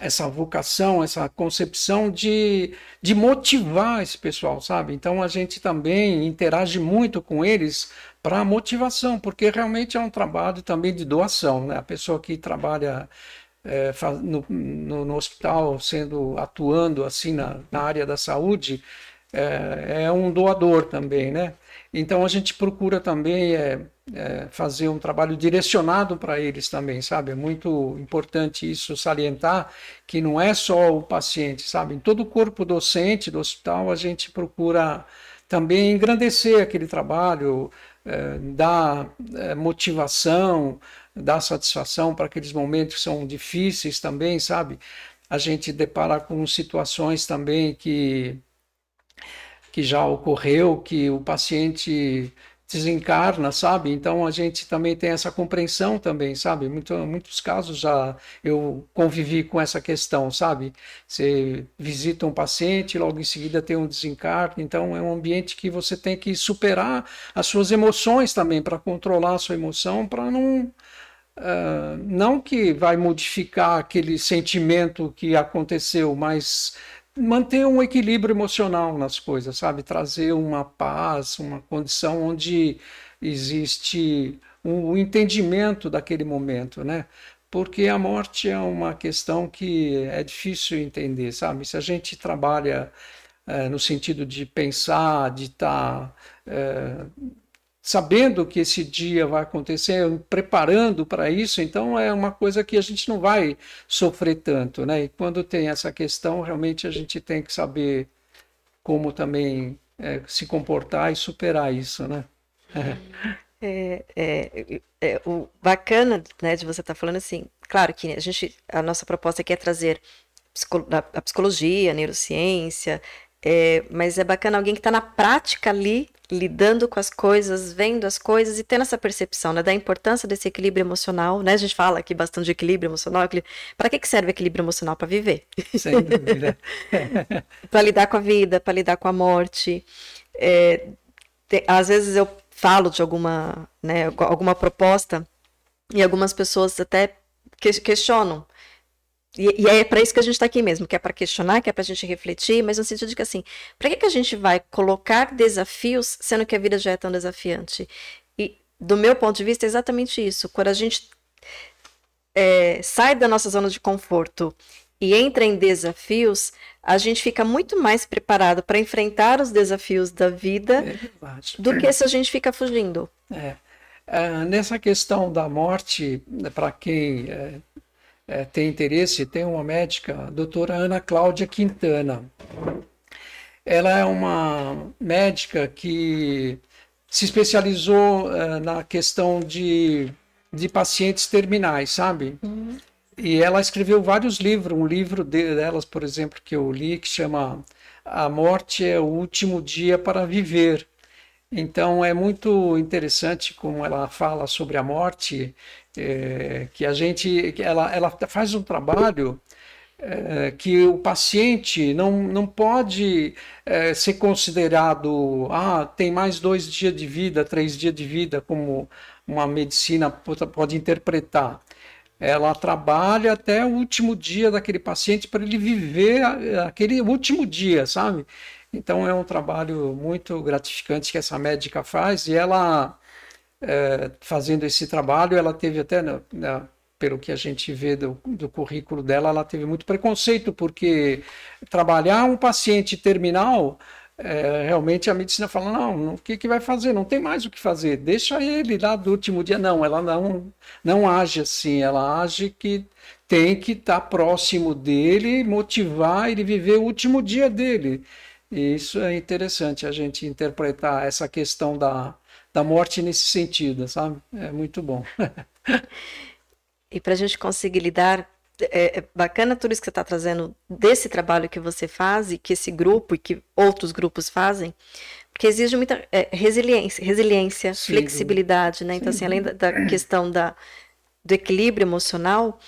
Speaker 3: essa vocação, essa concepção de, de motivar esse pessoal, sabe? Então a gente também interage muito com eles para motivação, porque realmente é um trabalho também de doação, né? A pessoa que trabalha é, no, no, no, hospital, sendo atuando assim na, na área da saúde, é, é um doador também, né? Então a gente procura também é, é, fazer um trabalho direcionado para eles também, sabe? É muito importante isso salientar que não é só o paciente, sabe? Em todo o corpo docente do hospital a gente procura também engrandecer aquele trabalho, é, dar é, motivação, dar satisfação para aqueles momentos que são difíceis também, sabe? A gente depara com situações também que que já ocorreu, que o paciente desencarna, sabe? Então a gente também tem essa compreensão também, sabe? Muito, muitos casos já eu convivi com essa questão, sabe? Você visita um paciente, logo em seguida tem um desencarne, então é um ambiente que você tem que superar as suas emoções também para controlar a sua emoção, para não Uh, não que vai modificar aquele sentimento que aconteceu, mas manter um equilíbrio emocional nas coisas, sabe? Trazer uma paz, uma condição onde existe um, entendimento daquele momento, né? Porque a morte é uma questão que é difícil entender, sabe? Se a gente trabalha é, no sentido de pensar, de estar tá, é, sabendo que esse dia vai acontecer, preparando para isso, então é uma coisa que a gente não vai sofrer tanto, né? E quando tem essa questão, realmente a gente tem que saber como também é, se comportar e superar isso, né?
Speaker 1: É, é, é, o bacana né, de você estar tá falando assim, claro que a gente, a nossa proposta aqui é trazer a psicologia, a neurociência, é, mas é bacana alguém que está na prática ali, lidando com as coisas, vendo as coisas e tendo essa percepção né, da importância desse equilíbrio emocional. Né? A gente fala aqui bastante de equilíbrio emocional. Para que, que serve equilíbrio emocional? Para viver. Sem dúvida. para lidar com a vida, para lidar com a morte. É, tem, às vezes eu falo de alguma, né, alguma proposta e algumas pessoas até questionam e, e é para isso que a gente está aqui mesmo, que é para questionar, que é para a gente refletir, mas no sentido de que assim, para que, que a gente vai colocar desafios sendo que a vida já é tão desafiante? E do meu ponto de vista é exatamente isso. Quando a gente é, sai da nossa zona de conforto e entra em desafios, a gente fica muito mais preparado para enfrentar os desafios da vida é do que se a gente fica fugindo.
Speaker 3: É. Uh, nessa questão da morte, para quem é, tem interesse, tem uma médica, a doutora Ana Cláudia Quintana. Ela é uma médica que se especializou é, na questão de, de pacientes terminais, sabe? Uhum. E ela escreveu vários livros. Um livro delas, por exemplo, que eu li, que chama A Morte é o Último Dia para Viver. Então é muito interessante como ela fala sobre a morte é, que a gente, que ela, ela faz um trabalho é, que o paciente não, não pode é, ser considerado, ah, tem mais dois dias de vida, três dias de vida, como uma medicina pode, pode interpretar. Ela trabalha até o último dia daquele paciente para ele viver aquele último dia, sabe? Então é um trabalho muito gratificante que essa médica faz e ela é, fazendo esse trabalho, ela teve até, na, na, pelo que a gente vê do, do, currículo dela, ela teve muito preconceito, porque trabalhar um paciente terminal, é, realmente a medicina fala, não, o que, que vai fazer? Não tem mais o que fazer, deixa ele lá do último dia. Não, ela não, não age assim, ela age que tem que estar tá próximo dele, motivar ele viver o último dia dele. E isso é interessante a gente interpretar essa questão da, da morte nesse sentido, sabe? É muito bom.
Speaker 1: e para a gente conseguir lidar, é, é, bacana tudo isso que você está trazendo desse trabalho que você faz e que esse grupo e que outros grupos fazem, porque exige muita é, resiliência, resiliência Sim, flexibilidade, né? Então, assim, além da, da, questão da, do equilíbrio emocional,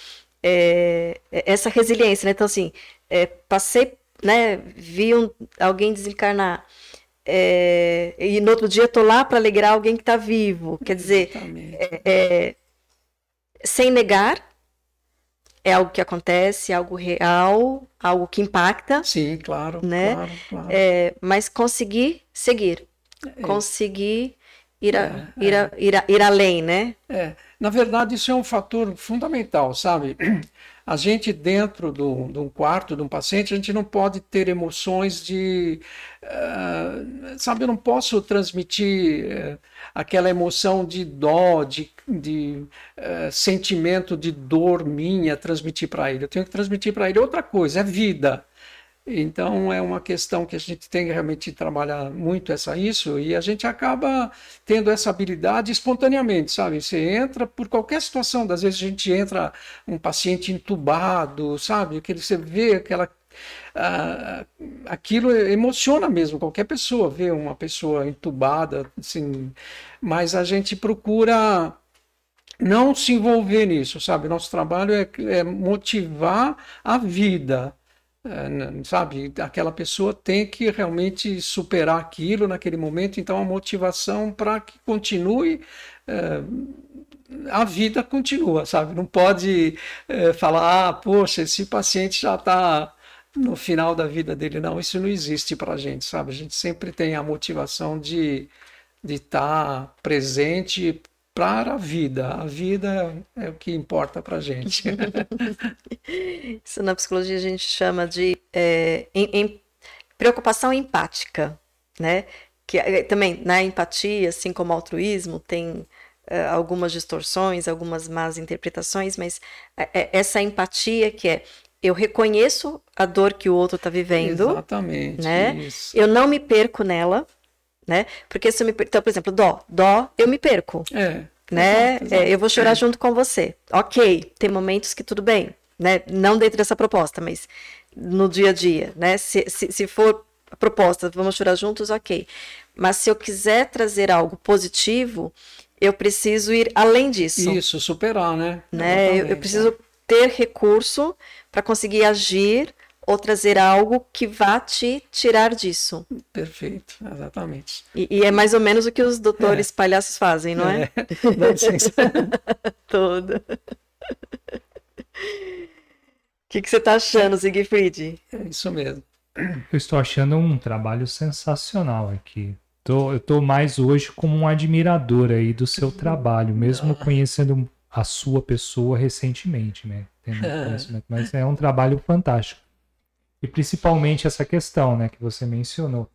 Speaker 1: é, é, essa resiliência, né? Então, assim, é, passei, né? Vi um, alguém desencarnar é, e no outro dia estou lá para alegrar alguém que está vivo. Quer dizer, é, é, sem negar, é algo que acontece, algo real, algo que impacta.
Speaker 3: Sim, claro. Né? claro,
Speaker 1: claro. É, mas conseguir seguir. É. Conseguir ir, a, é, ir, a, é. ir, a, ir além, né?
Speaker 3: É, na verdade, isso é um fator fundamental, sabe? A gente, dentro de um quarto de um paciente, a gente não pode ter emoções de. Uh, sabe, eu não posso transmitir uh, aquela emoção de dó, de, de uh, sentimento de dor minha, transmitir para ele. Eu tenho que transmitir para ele outra coisa, é vida. Então é uma questão que a gente tem que realmente trabalhar muito essa isso e a gente acaba tendo essa habilidade espontaneamente, sabe? Você entra por qualquer situação, às vezes a gente entra um paciente entubado, sabe? Aquele você vê aquela ah, aquilo emociona mesmo qualquer pessoa ver uma pessoa entubada, assim, mas a gente procura não se envolver nisso, sabe? Nosso trabalho é, é motivar a vida sabe, aquela pessoa tem que realmente superar aquilo naquele momento, então a motivação para que continue, é, a vida continua, sabe? Não pode é, falar, ah, poxa, esse paciente já está no final da vida dele. Não, isso não existe para a gente, sabe? A gente sempre tem a motivação de de estar tá presente para a vida. A vida é o que importa para a gente.
Speaker 1: Isso na psicologia a gente chama de é, em, em, preocupação empática, né? Que é, também na empatia, assim como altruísmo, tem é, algumas distorções, algumas más interpretações, mas é, é, essa empatia que é eu reconheço a dor que o outro está vivendo.
Speaker 3: Exatamente.
Speaker 1: Né? Eu não me perco nela né? Porque se eu me então, por exemplo, dó, dó, eu me perco.
Speaker 3: É.
Speaker 1: Né? Exato, exato. É, eu vou chorar junto com você. Ok, tem momentos que tudo bem, né? Não dentro dessa proposta, mas no dia a dia, né? Se, se, se for a proposta, vamos chorar juntos, ok. Mas se eu quiser trazer algo positivo, eu preciso ir além disso.
Speaker 3: Isso, superar, né?
Speaker 1: né? Eu, eu preciso ter recurso para conseguir agir ou trazer algo que vá te tirar disso.
Speaker 3: Perfeito, exatamente.
Speaker 1: E, e é mais ou menos o que os doutores é. palhaços fazem, não é? é. Dá licença. Todo. O que, que você está achando, Siegfried?
Speaker 3: É isso mesmo.
Speaker 2: Eu estou achando um trabalho sensacional aqui. Tô, eu estou mais hoje como um admirador aí do seu trabalho, mesmo conhecendo a sua pessoa recentemente, né? Mas é um trabalho fantástico. E principalmente essa questão, né, que você mencionou.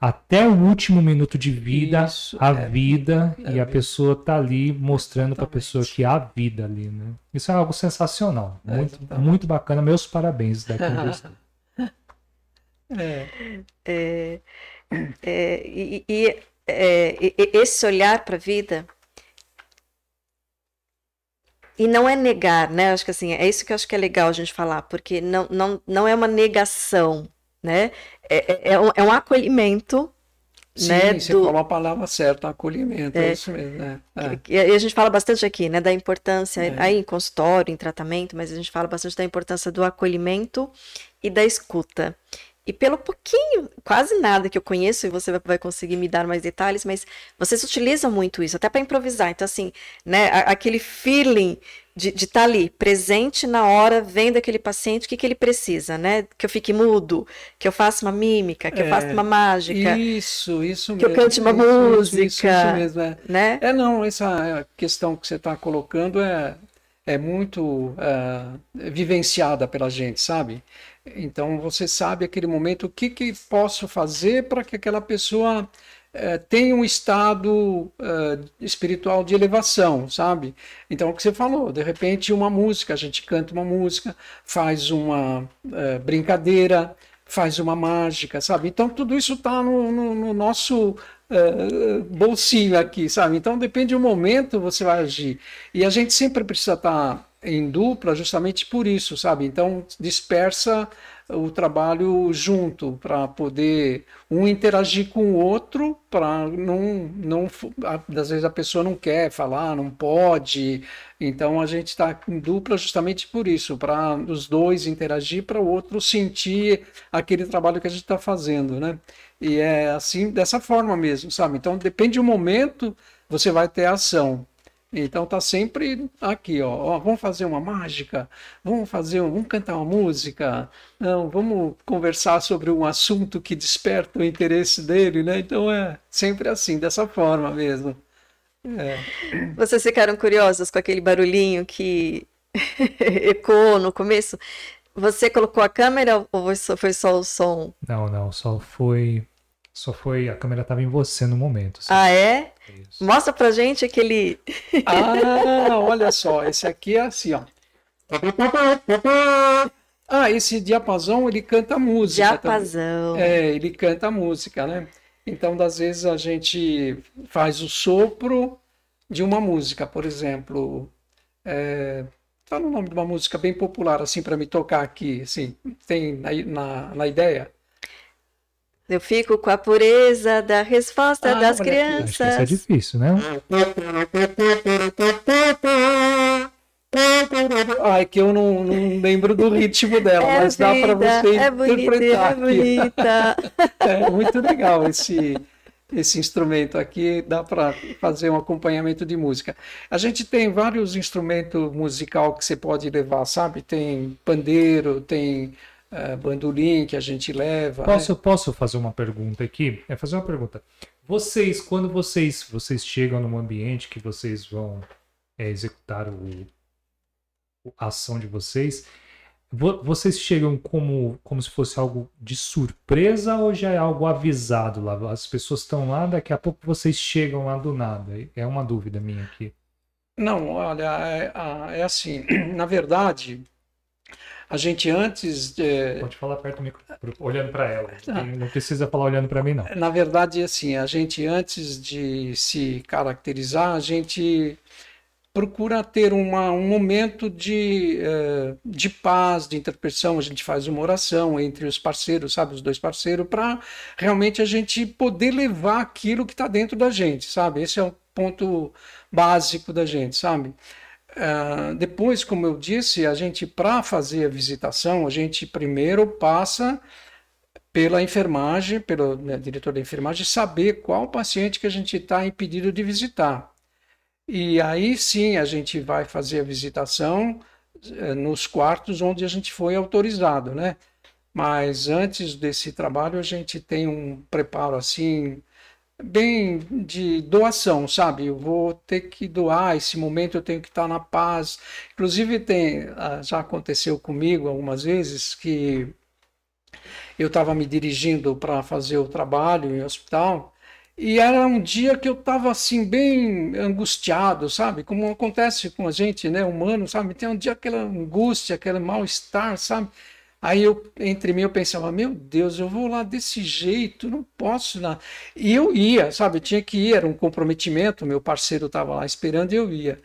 Speaker 2: Até o último minuto de vida, Isso, a é, vida, é, e a pessoa tá ali mostrando para a pessoa que há vida ali, né? Isso é algo sensacional, é, muito, muito bacana. Meus parabéns daqui
Speaker 1: é. é, é, e, e, é, e esse olhar para a vida e não é negar, né? Acho que assim, é isso que eu acho que é legal a gente falar, porque não, não, não é uma negação, né? É, é, é, um, é um acolhimento
Speaker 3: Sim, né, você do... falou a palavra certa, acolhimento, é, é isso mesmo. Né? É.
Speaker 1: E a gente fala bastante aqui, né, da importância, é. aí em consultório, em tratamento, mas a gente fala bastante da importância do acolhimento e da escuta. E pelo pouquinho, quase nada que eu conheço, e você vai conseguir me dar mais detalhes, mas vocês utilizam muito isso, até para improvisar. Então, assim, né, aquele feeling de estar tá ali, presente na hora, vendo aquele paciente, o que, que ele precisa, né? Que eu fique mudo, que eu faça uma mímica, que é, eu faça uma mágica.
Speaker 3: Isso, isso
Speaker 1: que mesmo. Que eu cante uma isso, música. Isso, isso, mesmo,
Speaker 3: é.
Speaker 1: Né?
Speaker 3: É, não, essa questão que você está colocando é, é muito é, vivenciada pela gente, sabe? Então você sabe aquele momento o que, que posso fazer para que aquela pessoa é, tenha um estado é, espiritual de elevação, sabe? Então o que você falou, de repente uma música, a gente canta uma música, faz uma é, brincadeira, faz uma mágica, sabe? Então tudo isso está no, no, no, nosso bolsinho aqui, sabe? Então depende do momento você vai agir. E a gente sempre precisa estar tá em dupla justamente por isso, sabe? Então dispersa o trabalho junto para poder um interagir com o outro para não não às vezes a pessoa não quer falar não pode. Então a gente está em dupla justamente por isso para os dois interagir para o outro sentir aquele trabalho que a gente está fazendo né? E é assim dessa forma mesmo sabe? Então depende do momento você vai ter ação Então tá sempre aqui, ó, ó, vamos fazer uma mágica, vamos fazer, um, vamos cantar uma música, não, vamos conversar sobre um assunto que desperta o interesse dele, né? Então é sempre assim, dessa forma mesmo. É.
Speaker 1: Vocês ficaram curiosos com aquele barulhinho que ecoou no começo? Você colocou a câmera ou foi só o som?
Speaker 2: Não, não, só foi só foi. A câmera estava em você no momento.
Speaker 1: Assim. Ah, é? Mostra pra gente aquele.
Speaker 3: ah, olha só. Esse aqui é assim, ó. Ah, esse diapasão ele canta música.
Speaker 1: Diapasão.
Speaker 3: Também. É, ele canta música, né? Então, das vezes a gente faz o sopro de uma música, por exemplo. É, tá no nome de uma música bem popular, assim, para me tocar aqui, assim, tem na, na, na ideia.
Speaker 1: Eu fico com a pureza da resposta ah, das crianças. Acho
Speaker 2: que isso é difícil, né?
Speaker 3: Ai, que eu não, não lembro do ritmo dela, é mas vida, dá para você é interpretar. Bonita, é bonita. é muito legal esse, esse instrumento aqui, dá para fazer um acompanhamento de música. A gente tem vários instrumentos musical que você pode levar, sabe? Tem pandeiro, tem uh, bandolim que a gente leva.
Speaker 2: Posso,
Speaker 3: né?
Speaker 2: posso fazer uma pergunta aqui? É fazer uma pergunta. Vocês, quando vocês, vocês chegam num ambiente que vocês vão é, executar o, a ação de vocês, vocês chegam como, como se fosse algo de surpresa ou já é algo avisado lá? As pessoas estão lá, daqui a pouco vocês chegam lá do nada. É uma dúvida minha aqui.
Speaker 3: Não, olha, é, é assim, na verdade, a gente antes. De...
Speaker 2: Pode falar perto do micro, olhando para ela. Ah. Não precisa falar olhando para mim, não.
Speaker 3: Na verdade, assim, a gente antes de se caracterizar, a gente procura ter uma, um momento de, uh, de paz, de interpretação. A gente faz uma oração entre os parceiros, sabe, os dois parceiros, para realmente a gente poder levar aquilo que está dentro da gente, sabe? Esse é o ponto básico da gente, sabe? Uh, depois, como eu disse, a gente, para fazer a visitação, a gente primeiro passa pela enfermagem, pelo né, diretor da enfermagem, saber qual paciente que a gente está impedido de visitar. E aí sim a gente vai fazer a visitação uh, nos quartos onde a gente foi autorizado, né? Mas antes desse trabalho a gente tem um preparo assim bem de doação, sabe? Eu vou ter que doar, esse momento eu tenho que estar na paz. Inclusive, tem, ah, já aconteceu comigo algumas vezes que eu estava me dirigindo para fazer o trabalho em hospital e era um dia que eu estava assim bem angustiado, sabe? Como acontece com a gente, né, humano, sabe? Tem um dia aquela angústia, aquele mal-estar, sabe? Aí eu, entre mim, eu pensava, meu Deus, eu vou lá desse jeito, não posso lá. E eu ia, sabe, eu tinha que ir, era um comprometimento, meu parceiro estava lá esperando e eu ia.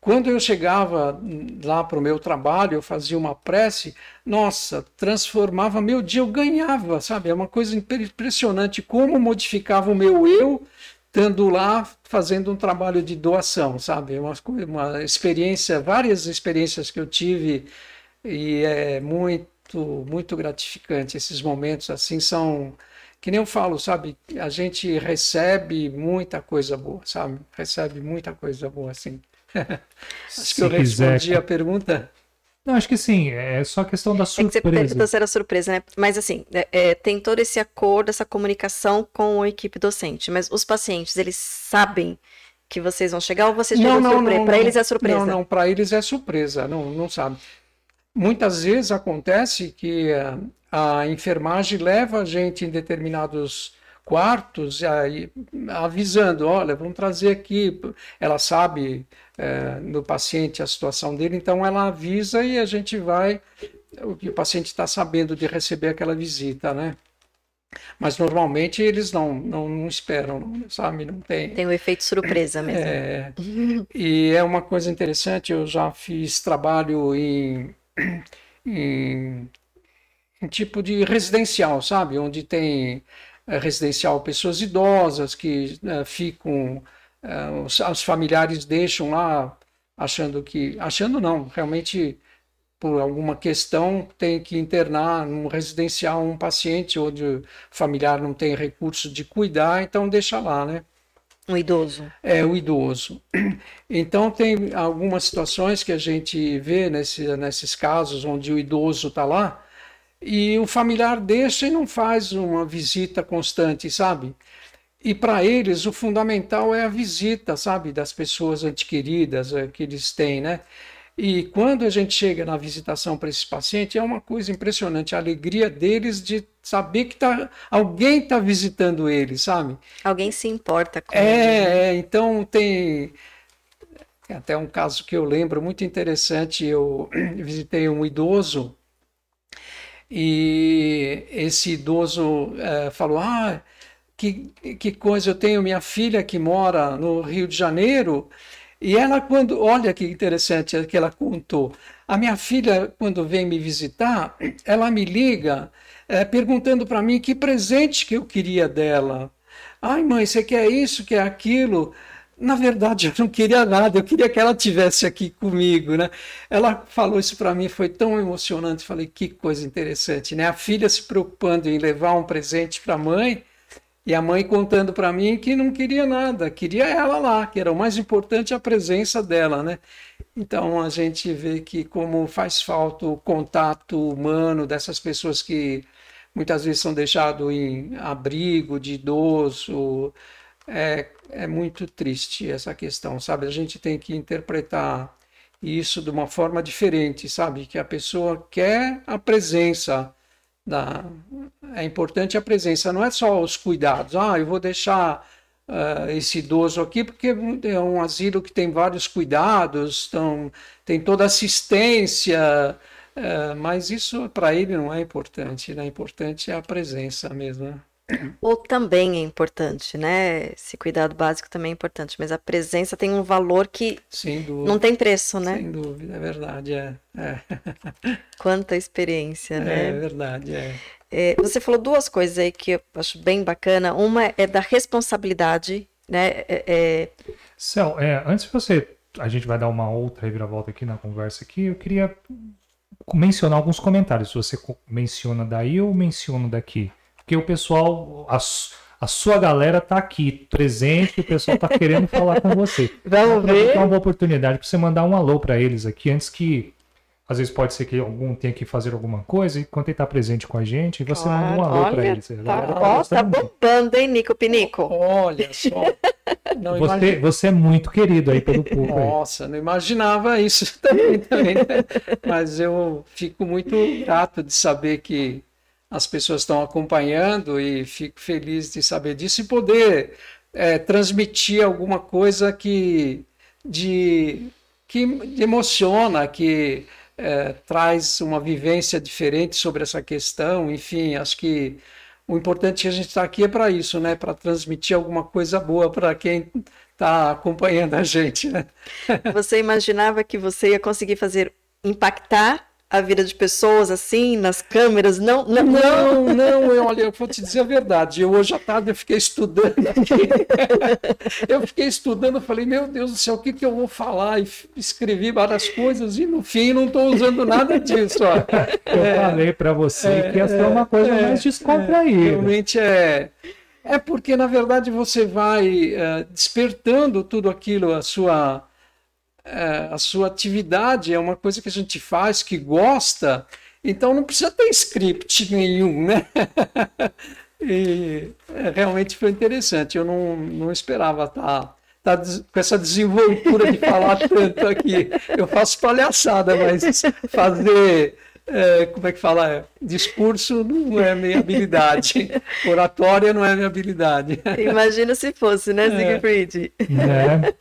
Speaker 3: Quando eu chegava lá para o meu trabalho, eu fazia uma prece, nossa, transformava meu dia, eu ganhava, sabe? É uma coisa impressionante como modificava o meu eu estando lá fazendo um trabalho de doação, sabe? É uma, uma experiência, várias experiências que eu tive e é muito muito, muito gratificante. Esses momentos assim são, que nem eu falo, sabe? A gente recebe muita coisa boa, sabe? Recebe muita coisa boa, assim. acho Se que eu quiser... respondi a pergunta.
Speaker 2: Não, acho que sim, é só questão da surpresa. É que você
Speaker 1: perguntou se era surpresa, né? Mas assim, é, é, tem todo esse acordo, essa comunicação com a equipe docente, mas os pacientes, eles sabem que vocês vão chegar ou vocês não, não, surpresa? Para eles é surpresa?
Speaker 3: Não, não, para eles é surpresa, não, não sabe. Muitas vezes acontece que a, a enfermagem leva a gente em determinados quartos aí, avisando, olha, vamos trazer aqui, ela sabe é, no paciente a situação dele, então ela avisa e a gente vai, o que o paciente está sabendo de receber aquela visita, né? Mas normalmente eles não, não, não, esperam, sabe? Não tem.
Speaker 1: Tem o efeito surpresa mesmo.
Speaker 3: É, e é uma coisa interessante, eu já fiz trabalho em em, em tipo de residencial, sabe? Onde tem é, residencial pessoas idosas que é, ficam, é, os, os, familiares deixam lá achando que, achando não, realmente por alguma questão tem que internar num residencial um paciente onde o familiar não tem recurso de cuidar, então deixa lá, né?
Speaker 1: Um idoso.
Speaker 3: É, o idoso. Então, tem algumas situações que a gente vê nesse, nesses casos onde o idoso está lá e o familiar deixa e não faz uma visita constante, sabe? E para eles o fundamental é a visita, sabe, das pessoas adquiridas é, que eles têm, né? E quando a gente chega na visitação para esse paciente, é uma coisa impressionante a alegria deles de saber que tá, alguém está visitando eles, sabe?
Speaker 1: Alguém se importa com
Speaker 3: é,
Speaker 1: ele.
Speaker 3: Né? É, então tem, tem até um caso que eu lembro muito interessante. Eu visitei um idoso e esse idoso é, falou: Ah, que, que coisa, eu tenho minha filha que mora no Rio de Janeiro. E ela, quando. Olha que interessante que ela contou. A minha filha, quando vem me visitar, ela me liga é, perguntando para mim que presente que eu queria dela. Ai, mãe, você quer isso, quer aquilo? Na verdade, eu não queria nada, eu queria que ela tivesse aqui comigo, né? Ela falou isso para mim, foi tão emocionante. Falei, que coisa interessante, né? A filha se preocupando em levar um presente para a mãe e a mãe contando para mim que não queria nada, queria ela lá, que era o mais importante a presença dela, né? Então a gente vê que como faz falta o contato humano dessas pessoas que muitas vezes são deixados em abrigo de idoso. É, é muito triste essa questão, sabe? A gente tem que interpretar isso de uma forma diferente, sabe? Que a pessoa quer a presença da, é importante a presença, não é só os cuidados. Ah, eu vou deixar uh, esse idoso aqui porque é um asilo que tem vários cuidados, então, tem toda assistência, uh, mas isso para ele não é importante. Né? Importante é a presença mesmo. Né?
Speaker 1: Ou também é importante, né? Esse cuidado básico também é importante, mas a presença tem um valor que não tem preço, né?
Speaker 3: Sem dúvida, é verdade, é. é.
Speaker 1: Quanta experiência, né?
Speaker 3: É verdade, é.
Speaker 1: é. Você falou duas coisas aí que eu acho bem bacana. Uma é da responsabilidade, né? É, é...
Speaker 2: Céu, é, antes de você, a gente vai dar uma outra reviravolta aqui na conversa aqui, eu queria mencionar alguns comentários. Você menciona daí ou menciono daqui? Porque o pessoal, a, a sua galera tá aqui, presente, o pessoal tá querendo falar com você.
Speaker 1: Vamos ver.
Speaker 2: É uma boa oportunidade para você mandar um alô para eles aqui, antes que às vezes pode ser que algum tenha que fazer alguma coisa, e quando ele está presente com a gente, você claro, manda um alô para eles.
Speaker 1: Tá, ó, tá bombando, hein, Nico Pinico?
Speaker 3: Olha só.
Speaker 2: Não você, você é muito querido aí pelo público.
Speaker 3: Nossa, aí. não imaginava isso também, também né? Mas eu fico muito grato de saber que as pessoas estão acompanhando e fico feliz de saber disso e poder é, transmitir alguma coisa que, de, que emociona, que é, traz uma vivência diferente sobre essa questão. Enfim, acho que o importante é que a gente está aqui é para isso, né? Para transmitir alguma coisa boa para quem está acompanhando a gente. Né?
Speaker 1: Você imaginava que você ia conseguir fazer impactar a vida de pessoas assim, nas câmeras? Não,
Speaker 3: não, não, não eu, olha, eu vou te dizer a verdade. Eu hoje à tarde eu fiquei estudando eu fiquei estudando, falei, meu Deus do céu, o que, que eu vou falar? E escrevi várias coisas e no fim não estou usando nada disso. Ó.
Speaker 2: Eu é, falei para você é, que ia ser uma coisa é, mais descontraída.
Speaker 3: É, realmente é. É porque, na verdade, você vai é, despertando tudo aquilo, a sua é, a sua atividade é uma coisa que a gente faz, que gosta, então não precisa ter script nenhum, né? e é, realmente foi interessante. Eu não, não esperava estar tá, tá com essa desenvoltura de falar tanto aqui. Eu faço palhaçada, mas fazer é, como é que fala? É, discurso não é minha habilidade. Oratória não é minha habilidade.
Speaker 1: Imagina se fosse, né, Siegfried? É.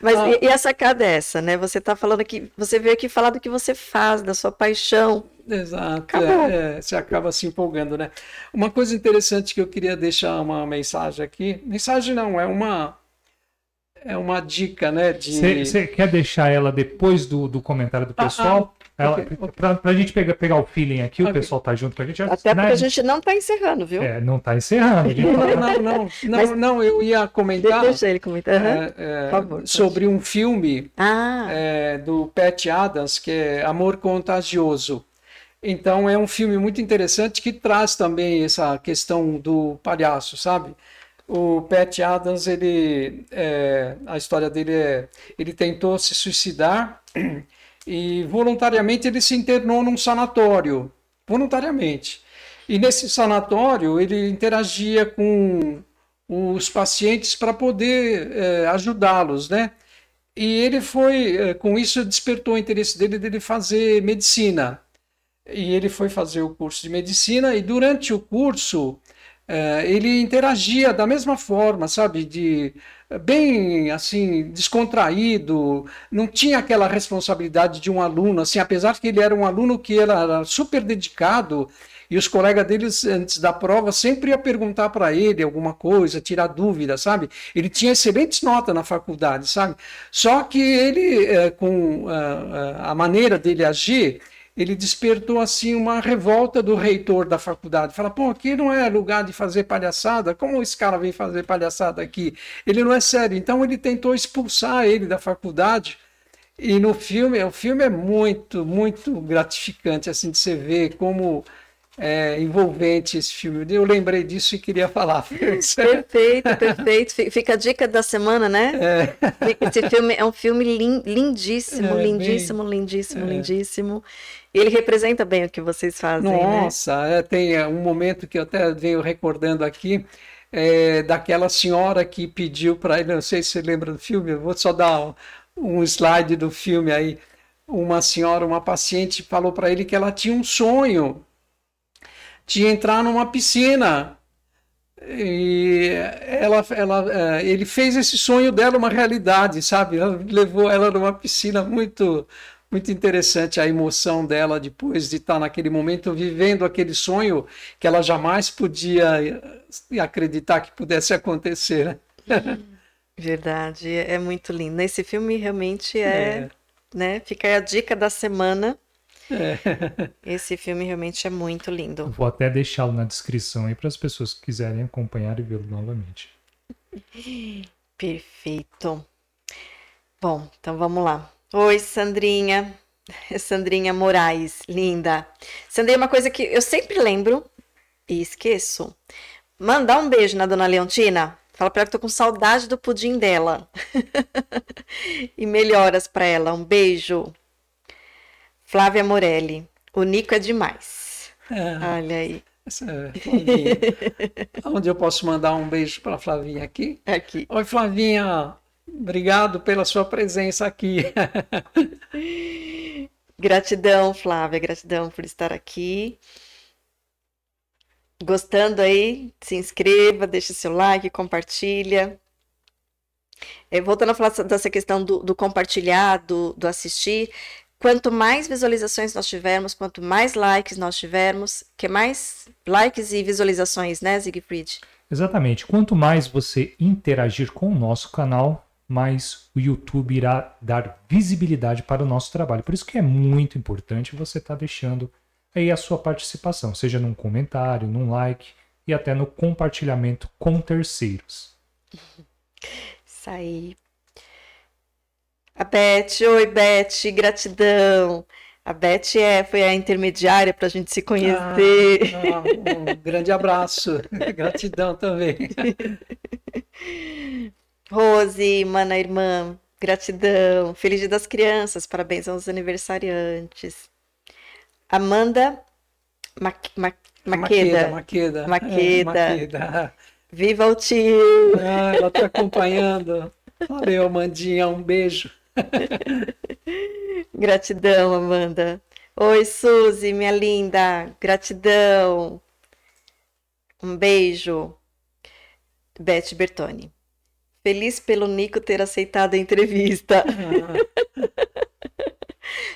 Speaker 1: Mas ah. e, e, a sacada é essa, né? Você está falando aqui, você veio aqui falar do que você faz, da sua paixão.
Speaker 3: Exato, é, é, você acaba se empolgando, né? Uma coisa interessante que eu queria deixar uma mensagem aqui, mensagem não, é uma é uma dica, né?
Speaker 2: Você quer deixar ela depois do, do comentário do pessoal? Ela, okay, okay. Pra, pra gente pegar, pegar o feeling aqui, okay. o pessoal tá junto com a gente.
Speaker 1: Até porque né? a gente não tá encerrando, viu?
Speaker 2: É, não tá encerrando.
Speaker 3: Não, não, não, não, Mas, não, eu ia comentar.
Speaker 1: Deixa ele comentar. Uhum. É,
Speaker 3: é, Por favor, sobre um filme ah. é, do Pat Adams, que é Amor Contagioso. Então é um filme muito interessante que traz também essa questão do palhaço, sabe? o Pat Adams, ele, é, a história dele é, ele tentou se suicidar e voluntariamente ele se internou num sanatório, voluntariamente. E nesse sanatório ele interagia com os pacientes para poder é, ajudá-los, né? E ele foi, é, com isso despertou o interesse dele de fazer medicina. E ele foi fazer o curso de medicina e durante o curso é, ele interagia da mesma forma, sabe, de bem assim descontraído, não tinha aquela responsabilidade de um aluno, assim, apesar que ele era um aluno que era super dedicado e os colegas deles antes da prova sempre ia perguntar para ele alguma coisa, tirar dúvida, sabe? Ele tinha excelentes notas na faculdade, sabe? Só que ele, é, com a, a maneira dele agir, ele despertou assim uma revolta do reitor da faculdade. Fala, pô, aqui não é lugar de fazer palhaçada. Como esse cara vem fazer palhaçada aqui? Ele não é sério. Então ele tentou expulsar ele da faculdade. E no filme, o filme é muito, muito gratificante assim de você ver como é, envolvente esse filme. Eu lembrei disso e queria falar.
Speaker 1: Perfeito, perfeito. Fica a dica da semana, né? É. Esse filme é um filme lindíssimo, é, lindíssimo, bem... lindíssimo, é. lindíssimo. E ele representa bem o que vocês fazem.
Speaker 3: Né? Nossa,
Speaker 1: né?
Speaker 3: tem um momento que eu até venho recordando aqui. É, daquela senhora que pediu para ele, não sei se você lembra do filme, eu vou só dar um, um slide do filme aí. Uma senhora, uma paciente, falou para ele que ela tinha um sonho de entrar numa piscina. E ela, ela, é, ele fez esse sonho dela uma realidade, sabe? Ela levou ela numa piscina muito, muito interessante a emoção dela depois de estar naquele momento vivendo aquele sonho que ela jamais podia acreditar que pudesse acontecer.
Speaker 1: Né? Verdade, é muito lindo. Esse filme realmente é, é. né? Fica aí a dica da semana é. Esse filme realmente é muito lindo.
Speaker 2: Vou até deixá-lo na descrição aí para as pessoas que quiserem acompanhar e vê-lo novamente.
Speaker 1: Perfeito. Bom, então vamos lá. Oi, Sandrinha. Sandrinha Moraes, linda. Sandrinha, uma coisa que eu sempre lembro e esqueço. Mandar um beijo na dona Leontina. Fala para ela que tô com saudade do pudim dela. e melhoras para ela. Um beijo. Flávia Morelli. O Nico é demais. É. Olha aí.
Speaker 3: É, Onde eu posso mandar um beijo para Flavinha aqui?
Speaker 1: Aqui.
Speaker 3: Oi, Flavinha. Obrigado pela sua presença aqui.
Speaker 1: gratidão, Flávia. Gratidão por estar aqui. Gostando aí, se inscreva, deixe seu like, compartilha. É, voltando a falar dessa questão do, do compartilhar, do, do assistir, Quanto mais visualizações nós tivermos, quanto mais likes nós tivermos, que mais likes e visualizações, né, Siegfried?
Speaker 2: Exatamente. Quanto mais você interagir com o nosso canal, mais o YouTube irá dar visibilidade para o nosso trabalho. Por isso que é muito importante você estar tá deixando aí a sua participação, seja num comentário, num like e até no compartilhamento com terceiros.
Speaker 1: Isso aí. A Beth, oi Beth, gratidão. A Beth é, foi a intermediária para a gente se conhecer.
Speaker 3: Ah, um grande abraço, gratidão também.
Speaker 1: Rose, mana irmã, gratidão. Feliz Dia das Crianças, parabéns aos aniversariantes. Amanda Ma Ma Maqueda.
Speaker 3: Maqueda.
Speaker 1: Maqueda. É, Maqueda. Viva o tio!
Speaker 3: Ah, ela está acompanhando. Valeu, Amandinha, um beijo.
Speaker 1: Gratidão, Amanda. Oi, Suzy, minha linda. Gratidão. Um beijo. Beth Bertoni. Feliz pelo Nico ter aceitado a entrevista.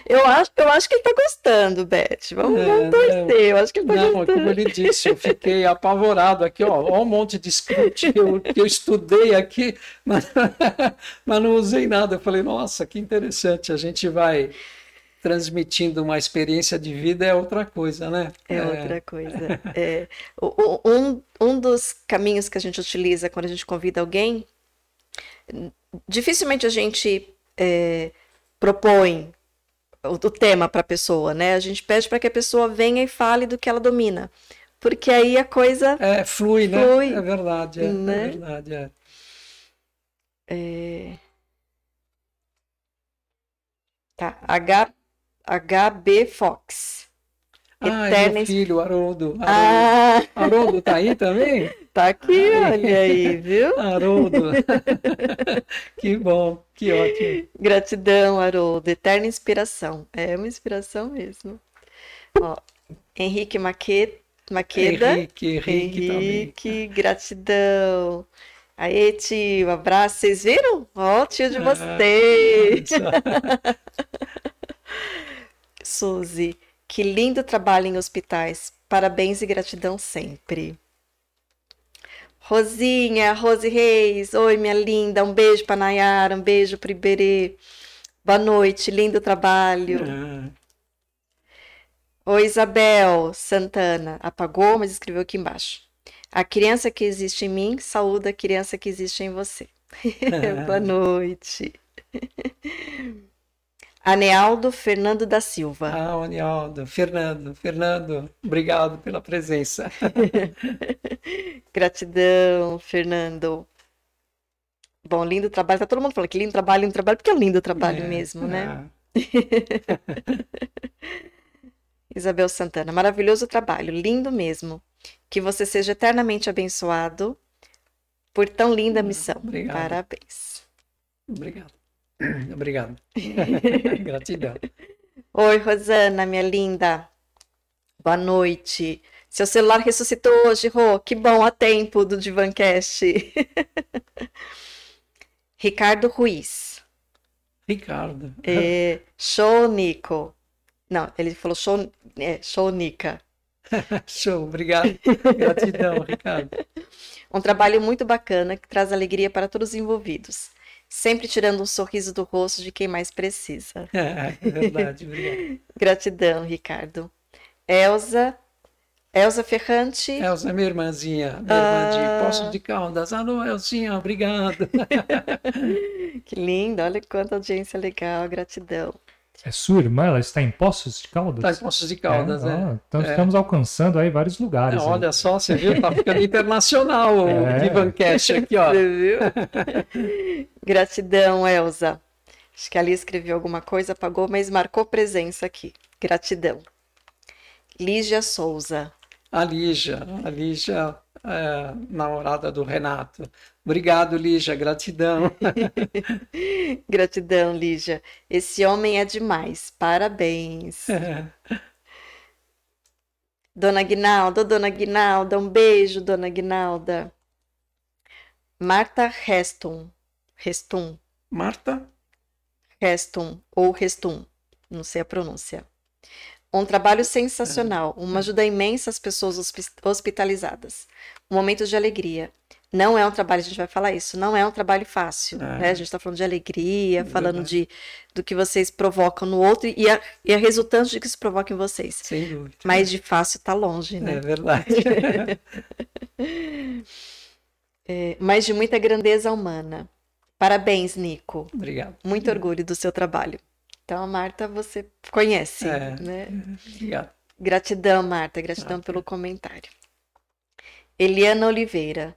Speaker 1: Eu acho, eu acho que ele tá gostando, Beth. Vamos, é, vamos torcer. Eu acho que ele tá não, gostando.
Speaker 3: Como ele disse, eu fiquei apavorado aqui, ó. Ó um monte de script que eu, que eu estudei aqui, mas, mas não usei nada. Eu falei, nossa, que interessante. A gente vai transmitindo uma experiência de vida é outra coisa, né?
Speaker 1: É, é. outra coisa. É. Um, um dos caminhos que a gente utiliza quando a gente convida alguém, dificilmente a gente é, propõe o, o tema para a pessoa, né? A gente pede para que a pessoa venha e fale do que ela domina. porque aí a coisa
Speaker 3: É, flui, né?
Speaker 1: Flui,
Speaker 3: É verdade, é,
Speaker 1: né?
Speaker 3: é verdade, é.
Speaker 1: é... Tá, H, HB Fox.
Speaker 3: Ah, é
Speaker 1: Eterna
Speaker 3: meu filho, Haroldo. Haroldo.
Speaker 1: Ah,
Speaker 3: Haroldo tá aí também?
Speaker 1: tá aqui, olha aí, viu?
Speaker 3: Haroldo. Que bom, que ótimo.
Speaker 1: Gratidão, Haroldo. Eterna inspiração. É uma inspiração mesmo. Ó, Henrique Maque... Maqueda.
Speaker 3: Henrique, Henrique.
Speaker 1: Henrique, gratidão. Aê, tio, abraço. Vocês viram? Ó, o tio de
Speaker 3: Ah,
Speaker 1: vocês. Suzy, que lindo trabalho em hospitais. Parabéns e gratidão sempre. Rosinha, Rose Reis, oi minha linda, um beijo para Nayara, um beijo para Iberê. Boa noite, lindo trabalho.
Speaker 3: Ah,
Speaker 1: Oi Isabel Santana, apagou, mas escreveu aqui embaixo. A criança que existe em mim saúda a criança que existe em você. Boa noite. Anealdo Fernando da Silva.
Speaker 3: Ah, Onialdo, Fernando, Fernando, obrigado pela presença.
Speaker 1: Gratidão, Fernando. Bom, lindo trabalho. Tá todo mundo falando que lindo trabalho, lindo trabalho, porque é um lindo trabalho
Speaker 3: É,
Speaker 1: mesmo, né?
Speaker 3: ah,
Speaker 1: Isabel Santana, maravilhoso trabalho, lindo mesmo. Que você seja eternamente abençoado por tão linda missão.
Speaker 3: obrigado.
Speaker 1: Parabéns.
Speaker 3: Obrigado. Obrigado. Gratidão.
Speaker 1: Oi, Rosana, minha linda. Boa noite. Seu celular ressuscitou hoje, Rô. Que bom a tempo do Divancast. Ricardo Ruiz.
Speaker 3: Ricardo.
Speaker 1: É, show, Nico. Não, ele falou show, é, show, Nica.
Speaker 3: Show, obrigado. Gratidão, Ricardo.
Speaker 1: Um trabalho muito bacana que traz alegria para todos os envolvidos. Sempre tirando um sorriso do rosto de quem mais precisa.
Speaker 3: É verdade, obrigado.
Speaker 1: Gratidão, Ricardo. Elza, Elza Ferrante.
Speaker 3: Elza, minha irmãzinha, minha irmã de Poço de Caldas. Alô, Elzinha, obrigado.
Speaker 1: Que linda, olha quanta audiência legal, gratidão.
Speaker 2: É sua irmã? Ela está em Poços de Caldas?
Speaker 3: Tá em Poços de Caldas,
Speaker 2: É,
Speaker 3: né?
Speaker 2: ó, Então
Speaker 3: É.
Speaker 2: estamos alcançando aí vários lugares.
Speaker 3: É,
Speaker 2: aí.
Speaker 3: olha só, você viu? Tá ficando internacional o
Speaker 2: É.
Speaker 3: Divancast aqui, ó.
Speaker 1: Você viu? Gratidão, Elza. Acho que ali escreveu alguma coisa, apagou, mas marcou presença aqui. Gratidão. Lígia Souza.
Speaker 3: A Lígia, a Lígia, é, namorada do Renato. Obrigado, Lígia, gratidão.
Speaker 1: Gratidão, Lígia. Esse homem é demais. Parabéns. Dona Guinalda, Dona Guinalda, um beijo, Dona Guinalda. Marta Restum. Restum.
Speaker 3: Marta?
Speaker 1: Restum ou Restum, não sei a pronúncia. Um trabalho sensacional, uma ajuda imensa às pessoas hospi- hospitalizadas. Um momento de alegria. Não é um trabalho, a gente vai falar isso, não é um trabalho fácil.
Speaker 3: É.
Speaker 1: né? A gente está falando de alegria, falando
Speaker 3: Verdade.
Speaker 1: de, do que vocês provocam no outro e a, e a resultante de que isso provoca em vocês.
Speaker 3: Sem dúvida.
Speaker 1: Mas de fácil está longe, né?
Speaker 3: É verdade.
Speaker 1: É, mas de muita grandeza humana. Parabéns, Nico.
Speaker 3: Obrigado.
Speaker 1: Muito orgulho do seu trabalho. Então, a Marta, você conhece,
Speaker 3: É.
Speaker 1: né?
Speaker 3: Obrigado.
Speaker 1: Gratidão, Marta. Gratidão pelo comentário. Eliana Oliveira.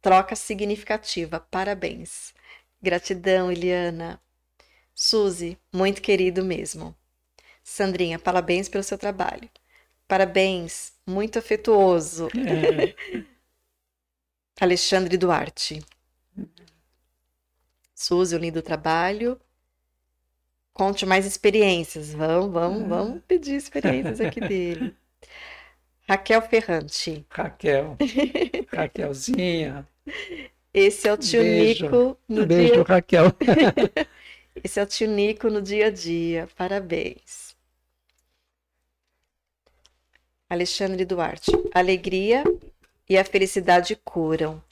Speaker 1: Troca significativa. Parabéns. Gratidão, Eliana. Suzy, muito querido mesmo. Sandrinha, parabéns pelo seu trabalho. Parabéns, muito afetuoso.
Speaker 3: É,
Speaker 1: Alexandre Duarte. Suzy, um lindo trabalho. Conte mais experiências. Vamos, vamos, vamos pedir experiências aqui dele. Raquel Ferrante.
Speaker 3: Raquel. Raquelzinha.
Speaker 1: Esse é o tio
Speaker 3: Beijo.
Speaker 1: Nico no
Speaker 3: Beijo,
Speaker 1: dia.
Speaker 3: Raquel.
Speaker 1: Esse é o tio Nico no dia a dia. Parabéns. Alexandre Duarte. Alegria e a felicidade curam.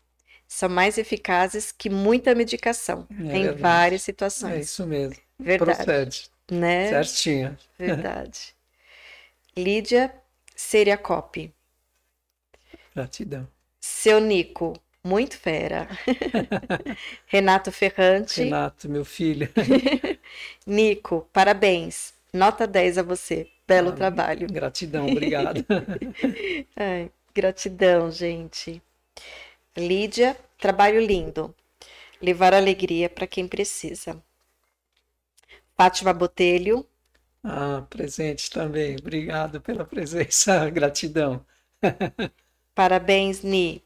Speaker 1: São mais eficazes que muita medicação
Speaker 3: É
Speaker 1: em
Speaker 3: verdade.
Speaker 1: várias
Speaker 3: É
Speaker 1: situações.
Speaker 3: isso mesmo.
Speaker 1: Verdade,
Speaker 3: Procede.
Speaker 1: né?
Speaker 3: Certinho.
Speaker 1: Verdade. Lídia Seriacopi.
Speaker 3: Gratidão.
Speaker 1: Seu Nico, muito fera. Renato Ferrante.
Speaker 3: Renato, meu filho.
Speaker 1: Nico, parabéns. Nota 10 a você. Belo
Speaker 3: Ah,
Speaker 1: trabalho.
Speaker 3: Gratidão, obrigado.
Speaker 1: Ai, Gratidão, gente. Lídia, trabalho lindo. Levar alegria para quem precisa. Fátima Botelho.
Speaker 3: Ah, presente também. Obrigado pela presença. Gratidão.
Speaker 1: Parabéns, Ni.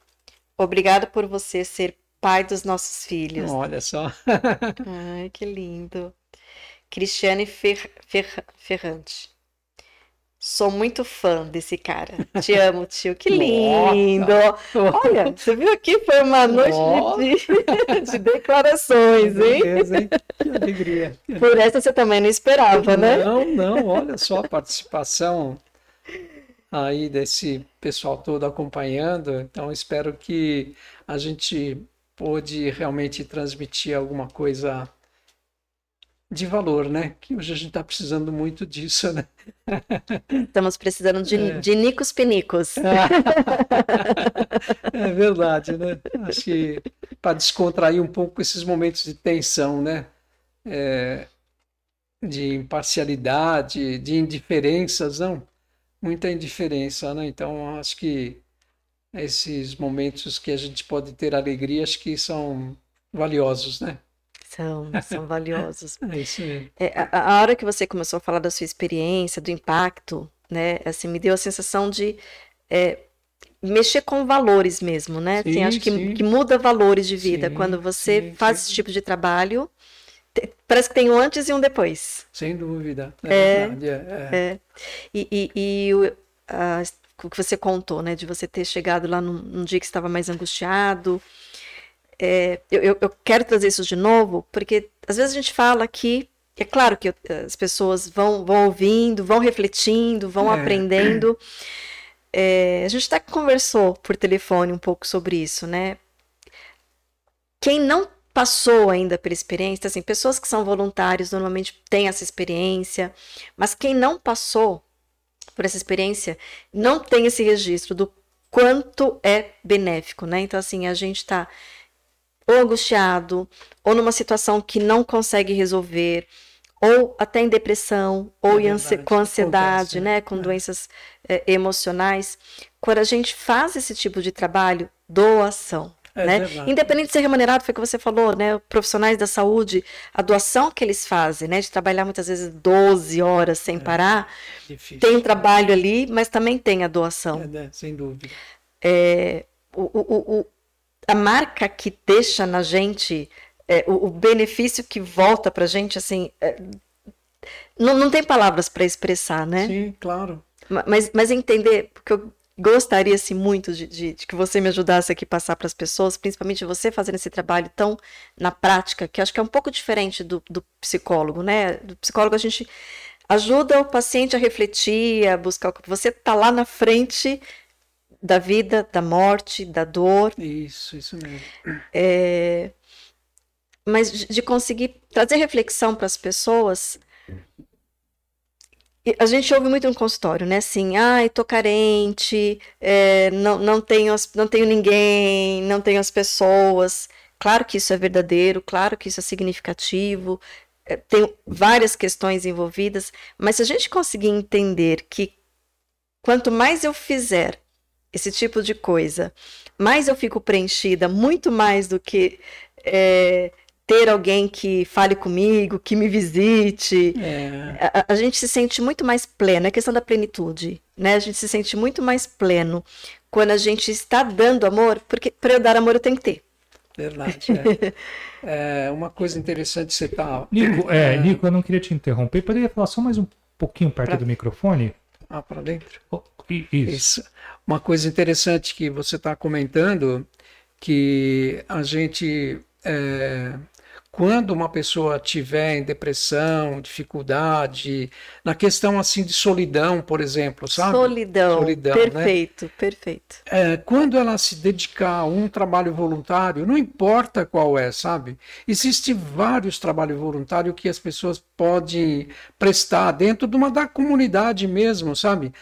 Speaker 1: Obrigado por você ser pai dos nossos filhos.
Speaker 3: Olha só.
Speaker 1: Ai, que lindo. Cristiane Fer, Fer, Ferrante. Sou muito fã desse cara. Te amo, tio. Que lindo! Olha, você viu aqui? Foi uma noite de, de, declarações, hein?
Speaker 3: Beleza, hein? Que alegria.
Speaker 1: Por essa você também não esperava, né?
Speaker 3: Não, não. Olha só a participação aí desse pessoal todo acompanhando. Então, espero que a gente pôde realmente transmitir alguma coisa de valor, né? Que hoje a gente está precisando muito disso, né?
Speaker 1: Estamos precisando de, é. de nicos pinicos.
Speaker 3: é verdade, né? Acho que para descontrair um pouco esses momentos de tensão, né? É, de imparcialidade, de indiferenças, não? Muita indiferença, né? Então, acho que esses momentos que a gente pode ter alegria, acho que são valiosos, né?
Speaker 1: São, são valiosos.
Speaker 3: é isso mesmo.
Speaker 1: É, a, a, hora que você começou a falar da sua experiência, do impacto, né? Assim, me deu a sensação de é, mexer com valores mesmo, né? Sim, assim, acho que, que, muda valores de vida. Sim, Quando você sim, faz esse tipo de trabalho, te, parece que tem um antes e um depois.
Speaker 3: Sem dúvida.
Speaker 1: É, é, é, é. E, e, e o, a, o que você contou, né? De você ter chegado lá num, num dia que estava mais angustiado, é, eu, eu, quero trazer isso de novo, porque às vezes a gente fala que é claro que as pessoas vão, vão ouvindo, vão refletindo, vão é. aprendendo. É, a gente até conversou por telefone um pouco sobre isso, né? Quem não passou ainda pela experiência, assim, pessoas que são voluntários normalmente têm essa experiência, mas quem não passou por essa experiência não tem esse registro do quanto é benéfico, né? Então, assim, a gente está ou angustiado, ou numa situação que não consegue resolver, ou até em depressão, ou é ansi com ansiedade, Acontece, né, com é. doenças é, emocionais. Quando a gente faz esse tipo de trabalho, doação. É né? Independente de ser remunerado, foi o que você falou, né? Profissionais da saúde, a doação que eles fazem, né? De trabalhar muitas vezes 12 horas sem é, parar. Difícil. Tem trabalho ali, mas também tem a doação.
Speaker 3: É, né? Sem dúvida.
Speaker 1: É, o, o, o, a marca que deixa na gente, é, o, o, benefício que volta para a gente, assim, é, não, não tem palavras para expressar, né?
Speaker 3: Sim, claro.
Speaker 1: Mas, mas entender, porque eu gostaria assim, muito de, de, de que você me ajudasse aqui a passar para as pessoas, principalmente você fazendo esse trabalho tão na prática, que acho que é um pouco diferente do, do psicólogo, né? Do psicólogo a gente ajuda o paciente a refletir, a buscar. Você está lá na frente da vida, da morte, da dor.
Speaker 3: Isso, isso mesmo.
Speaker 1: É, mas de conseguir trazer reflexão para as pessoas. A gente ouve muito no consultório, né? Assim, ai, tô carente, é, não, não, tenho, não tenho ninguém, não tenho as pessoas. Claro que isso é verdadeiro, claro que isso é significativo, é, tem várias questões envolvidas, mas se a gente conseguir entender que quanto mais eu fizer esse tipo de coisa, mais eu fico preenchida, muito mais do que é, ter alguém que fale comigo, que me visite. É. A, a, gente se sente muito mais pleno, é questão da plenitude, né? A gente se sente muito mais pleno quando a gente está dando amor, porque para eu dar amor eu tenho que ter.
Speaker 3: Verdade. É. é uma coisa interessante você tá.
Speaker 2: Nico, é, é, Nico, eu não queria te interromper. Poderia falar só mais um pouquinho perto pra... do microfone?
Speaker 3: Ah, para dentro.
Speaker 2: Isso.
Speaker 3: isso. Uma coisa interessante que você está comentando, que a gente, é, quando uma pessoa tiver em depressão, dificuldade, na questão assim de solidão, por exemplo, sabe?
Speaker 1: Solidão, solidão né? perfeito, né? perfeito.
Speaker 3: É, quando ela se dedicar a um trabalho voluntário, não importa qual é, sabe? Existem vários trabalhos voluntários que as pessoas podem prestar dentro de uma da comunidade mesmo, sabe?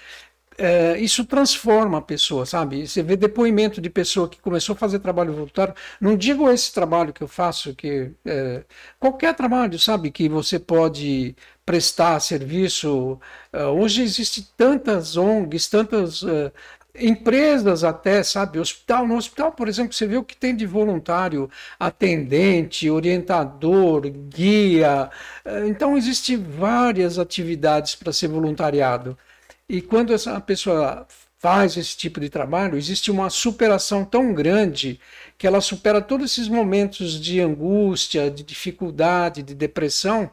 Speaker 3: É, isso transforma a pessoa, sabe? Você vê depoimento de pessoa que começou a fazer trabalho voluntário. Não digo esse trabalho que eu faço, que é, qualquer trabalho, sabe, que você pode prestar serviço. Uh, hoje existem tantas ONGs, tantas empresas até, sabe, hospital, no hospital, por exemplo, você vê o que tem de voluntário, atendente, orientador, guia. Eh, então existem várias atividades para ser voluntariado. E quando essa pessoa faz esse tipo de trabalho, existe uma superação tão grande que ela supera todos esses momentos de angústia, de dificuldade, de depressão.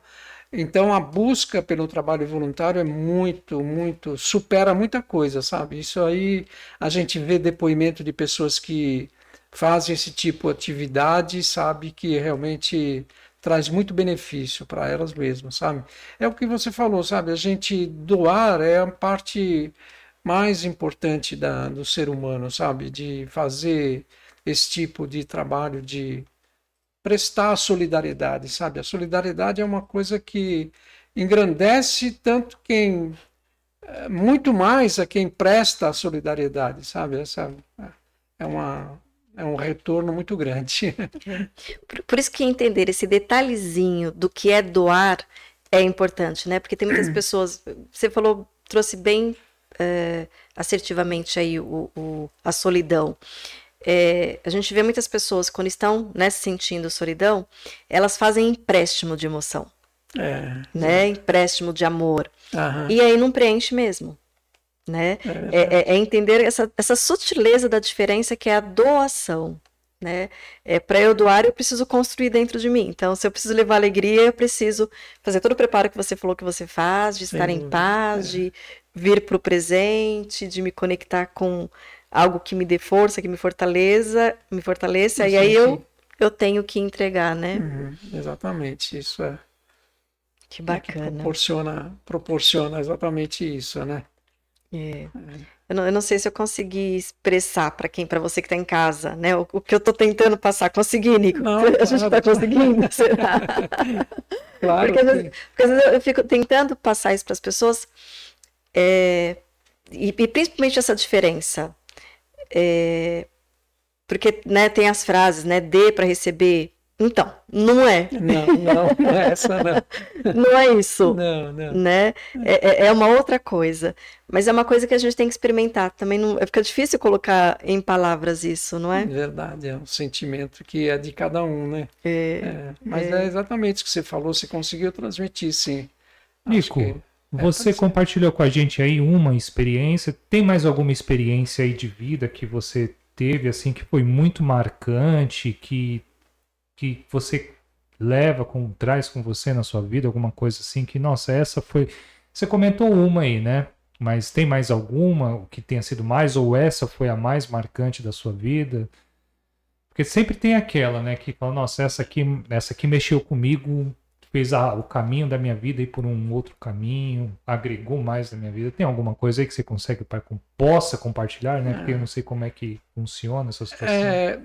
Speaker 3: Então a busca pelo trabalho voluntário é muito, muito, supera muita coisa, sabe? Isso aí a gente vê depoimento de pessoas que fazem esse tipo de atividade, sabe que realmente traz muito benefício para elas mesmas, sabe? É o que você falou, sabe? A gente doar é a parte mais importante da, do ser humano, sabe? De fazer esse tipo de trabalho de prestar solidariedade, sabe? A solidariedade é uma coisa que engrandece tanto quem eh, muito mais a quem presta a solidariedade, sabe? Essa é uma é um retorno muito grande.
Speaker 1: Por, por isso que entender esse detalhezinho do que é doar é importante, né? Porque tem muitas pessoas. Você falou, trouxe bem é, assertivamente aí o, o a solidão. É, a gente vê muitas pessoas, quando estão né, se sentindo solidão, elas fazem empréstimo de emoção. É, né? Empréstimo de amor. Aham. E aí não preenche mesmo. Né? É, é, é, é, entender essa, essa sutileza da diferença que é a doação. Né? É, Para eu doar, eu preciso construir dentro de mim. Então, se eu preciso levar alegria, eu preciso fazer todo o preparo que você falou que você faz, de estar Sim, em paz, é. de vir para o presente, de me conectar com algo que me dê força, que me fortaleça, me fortaleça, e aí eu, eu tenho que entregar, né?
Speaker 3: Uhum, exatamente, isso é.
Speaker 1: Que bacana. É que
Speaker 3: proporciona, proporciona exatamente isso, né?
Speaker 1: É. é. Eu não, eu não, sei se eu consegui expressar para quem, para você que está em casa, né? O, o, que eu estou tentando passar. Consegui, Nico? Não, a gente está conseguindo? Será? claro. Porque, às vezes, porque às vezes eu fico tentando passar isso para as pessoas, é, e, e, principalmente essa diferença é, porque né, tem as frases, né? Dê para receber. Então, não é.
Speaker 3: Não, não, não é essa, não.
Speaker 1: não é isso. Não, não. Né? É, é, é uma outra coisa. Mas é uma coisa que a gente tem que experimentar. Também não, fica difícil colocar em palavras isso, não é?
Speaker 3: Verdade, é um sentimento que é de cada um, né? É, é mas é. é exatamente o que você falou, você conseguiu transmitir, sim.
Speaker 2: Nico, é, você compartilhou com a gente aí uma experiência. Tem mais alguma experiência aí de vida que você teve assim que foi muito marcante, que que você leva com traz com você na sua vida alguma coisa assim que nossa, essa foi Você comentou uma aí, né? Mas tem mais alguma que tenha sido mais ou essa foi a mais marcante da sua vida? Porque sempre tem aquela, né, que fala, nossa, essa aqui, essa aqui mexeu comigo fez a, o caminho da minha vida ir por um outro caminho, agregou mais na minha vida. Tem alguma coisa aí que você consegue para possa compartilhar, né? Porque eu não sei como é que funciona essa situação.
Speaker 3: É,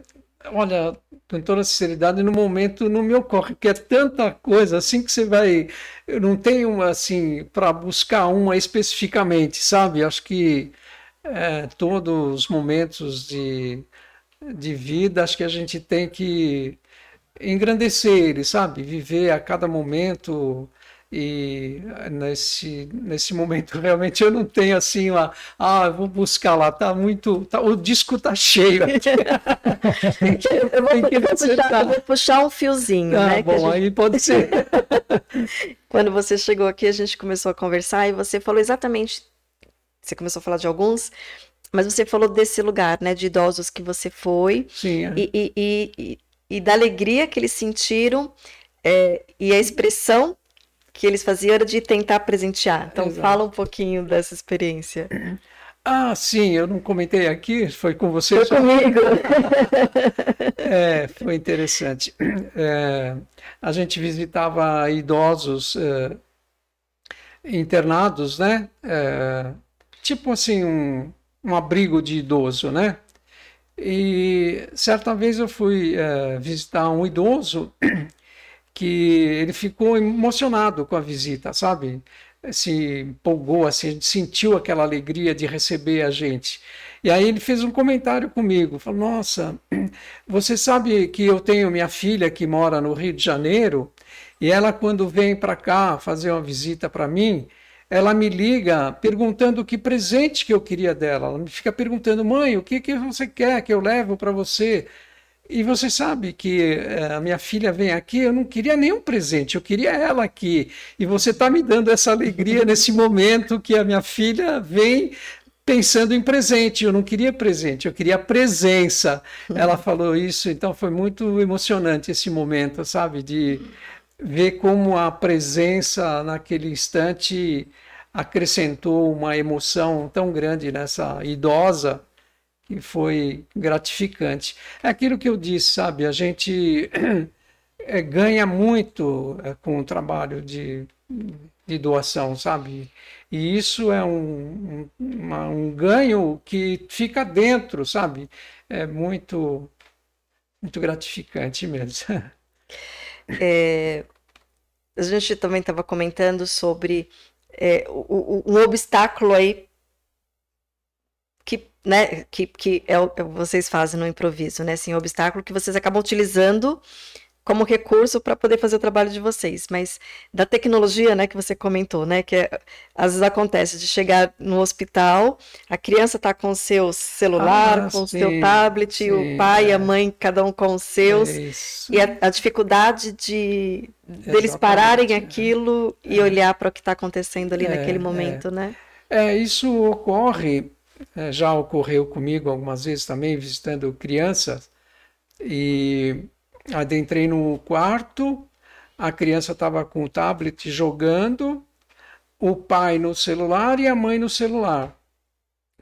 Speaker 3: olha, com toda sinceridade, no momento não me ocorre, porque é tanta coisa assim que você vai. Eu não tenho assim para buscar uma especificamente, sabe? Acho que é, todos os momentos de, de vida, acho que a gente tem que engrandecer ele, sabe? Viver a cada momento e nesse, nesse momento realmente eu não tenho assim lá, ah, vou buscar lá, tá muito, tá, o disco tá cheio.
Speaker 1: eu, vou, eu, vou puxar, eu, vou, puxar, um fiozinho,
Speaker 3: ah,
Speaker 1: né?
Speaker 3: Bom, gente... aí pode ser.
Speaker 1: Quando você chegou aqui, a gente começou a conversar e você falou exatamente, você começou a falar de alguns, mas você falou desse lugar, né, de idosos que você foi.
Speaker 3: Sim. É.
Speaker 1: E, e, e, e da alegria que eles sentiram é, e a expressão que eles faziam era de tentar presentear. Então, Exato. fala um pouquinho dessa experiência.
Speaker 3: Ah, sim, eu não comentei aqui, foi com você.
Speaker 1: Foi só... comigo.
Speaker 3: é, foi interessante. É, a gente visitava idosos é, internados, né? É, tipo assim, um, um abrigo de idoso, né? E certa vez eu fui é, visitar um idoso que ele ficou emocionado com a visita, sabe? Se empolgou, assim, sentiu aquela alegria de receber a gente. E aí ele fez um comentário comigo, falou: Nossa, você sabe que eu tenho minha filha que mora no Rio de Janeiro e ela quando vem para cá fazer uma visita para mim, ela me liga perguntando que presente que eu queria dela. Ela me fica perguntando, mãe, o que, que você quer que eu levo para você? E você sabe que eh, a minha filha vem aqui, eu não queria nenhum presente, eu queria ela aqui. E você está me dando essa alegria nesse momento que a minha filha vem pensando em presente. Eu não queria presente, eu queria presença. Ela falou isso, então foi muito emocionante esse momento, sabe? De ver como a presença naquele instante acrescentou uma emoção tão grande nessa idosa que foi gratificante. É aquilo que eu disse, sabe? A gente é, ganha muito é, com o trabalho de, de doação, sabe? E isso é um, um, uma, um ganho que fica dentro, sabe? É muito, muito gratificante mesmo.
Speaker 1: É, a gente também estava comentando sobre é, o, o, obstáculo aí né, que, que é o que vocês fazem no improviso, né, assim, um obstáculo que vocês acabam utilizando como recurso para poder fazer o trabalho de vocês, mas da tecnologia, né, que você comentou, né, que é, às vezes acontece de chegar no hospital, a criança está com o seu celular, ah, com o seu tablet, sim, o pai e é. a mãe, cada um com os seus, é e a, a, dificuldade de deles pararem aquilo é. e olhar para o que está acontecendo ali naquele é, momento, né?
Speaker 3: É, isso ocorre é, já ocorreu comigo algumas vezes também, visitando crianças, e adentrei no quarto, a criança estava com o tablet jogando, o pai no celular e a mãe no celular.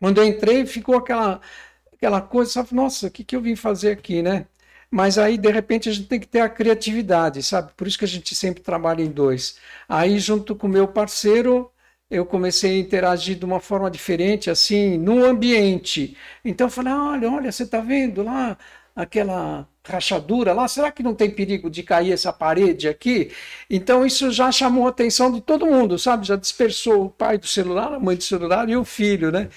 Speaker 3: Quando eu entrei, ficou aquela, aquela coisa, sabe? Nossa, o que, que eu vim fazer aqui, né? Mas aí, de repente, a gente tem que ter a criatividade, sabe? Por isso que a gente sempre trabalha em dois. Aí, junto com o meu parceiro, eu comecei a interagir de uma forma diferente, assim, no ambiente. Então eu falei, olha, olha, você está vendo lá aquela rachadura lá, será que não tem perigo de cair essa parede aqui? Então isso já chamou a atenção de todo mundo, sabe? Já dispersou o pai do celular, a mãe do celular e o filho, né?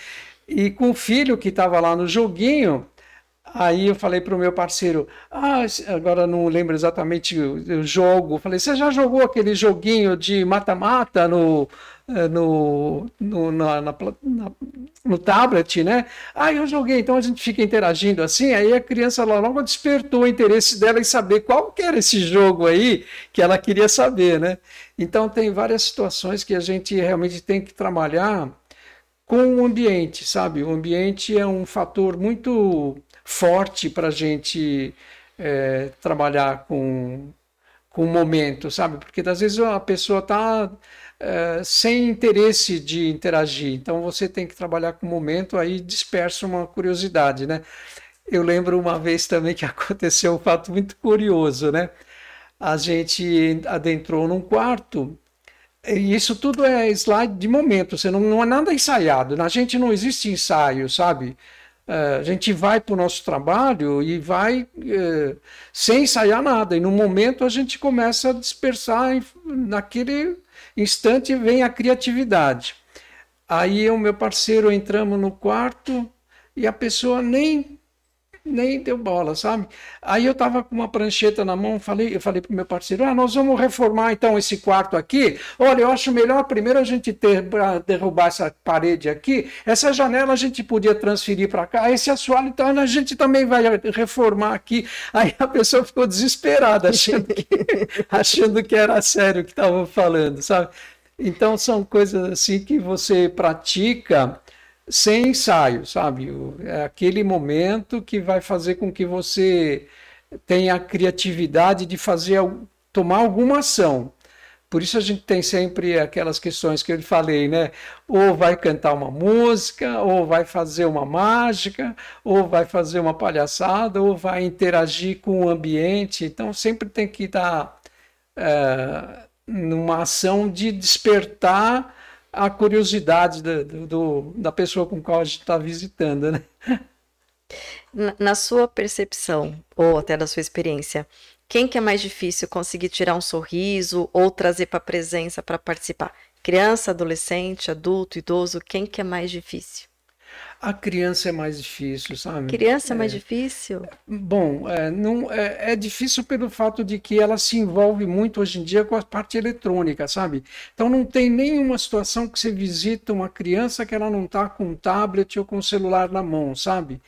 Speaker 3: E com o filho que estava lá no joguinho, Aí eu falei para o meu parceiro, ah, agora não lembro exatamente o, jogo. Falei, você já jogou aquele joguinho de mata-mata no, no, no, na, na, na, no tablet, né? Aí eu joguei, então a gente fica interagindo assim, aí a criança logo despertou o interesse dela em saber qual que era esse jogo aí que ela queria saber, né? Então tem várias situações que a gente realmente tem que trabalhar com o ambiente, sabe? O ambiente é um fator muito forte para a gente é, trabalhar com, com o momento, sabe? Porque às vezes a pessoa está é, sem interesse de interagir, então você tem que trabalhar com o momento, aí dispersa uma curiosidade, né? Eu lembro uma vez também que aconteceu um fato muito curioso, né? A gente adentrou num quarto e isso tudo é slide de momento, você não, não é nada ensaiado. Na gente não existe ensaio, sabe? É, a gente vai para o nosso trabalho e vai é, sem ensaiar nada. E no momento a gente começa a dispersar, naquele instante vem a criatividade. Aí o meu parceiro entramos no quarto e a pessoa nem nem deu bola, sabe? Aí eu tava com uma prancheta na mão, falei, eu falei pro meu parceiro, ah, nós vamos reformar então esse quarto aqui. Olha, eu acho melhor primeiro a gente ter para derrubar essa parede aqui, essa janela a gente podia transferir para cá, esse assoalho então a gente também vai reformar aqui. Aí a pessoa ficou desesperada, achando que, achando que era sério o que estavam falando, sabe? Então são coisas assim que você pratica sem ensaio, sabe? É aquele momento que vai fazer com que você tenha a criatividade de fazer tomar alguma ação. Por isso a gente tem sempre aquelas questões que eu falei, né? Ou vai cantar uma música, ou vai fazer uma mágica, ou vai fazer uma palhaçada, ou vai interagir com o ambiente. Então sempre tem que estar é, numa ação de despertar a curiosidade da, do, da pessoa com qual a gente está visitando, né?
Speaker 1: Na, na sua percepção, ou até da sua experiência, quem que é mais difícil conseguir tirar um sorriso ou trazer para a presença para participar? Criança, adolescente, adulto, idoso, quem que é mais difícil?
Speaker 3: A criança é mais difícil, sabe?
Speaker 1: Criança é mais difícil?
Speaker 3: Bom, é, não, é, é, difícil pelo fato de que ela se envolve muito hoje em dia com a parte eletrônica, sabe? Então não tem nenhuma situação que você visita uma criança que ela não está com um tablet ou com um celular na mão, sabe?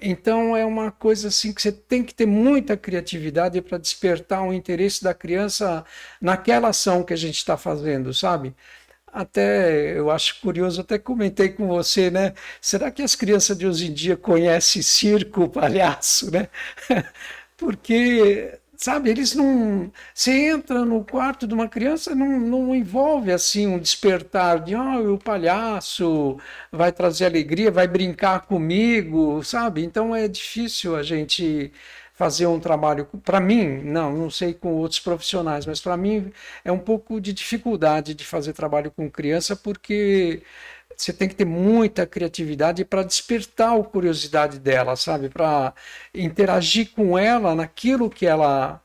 Speaker 3: Então é uma coisa assim que você tem que ter muita criatividade para despertar o interesse da criança naquela ação que a gente está fazendo, sabe? Até eu acho curioso, até comentei com você, né? Será que as crianças de hoje em dia conhecem circo, palhaço, né? Porque, sabe, eles não. Você entra no quarto de uma criança, não, não envolve assim um despertar de, oh, o palhaço vai trazer alegria, vai brincar comigo, sabe? Então é difícil a gente fazer um trabalho. Para mim, não, não sei com outros profissionais, mas para mim é um pouco de dificuldade de fazer trabalho com criança, porque você tem que ter muita criatividade para despertar a curiosidade dela, sabe? Para interagir com ela naquilo que ela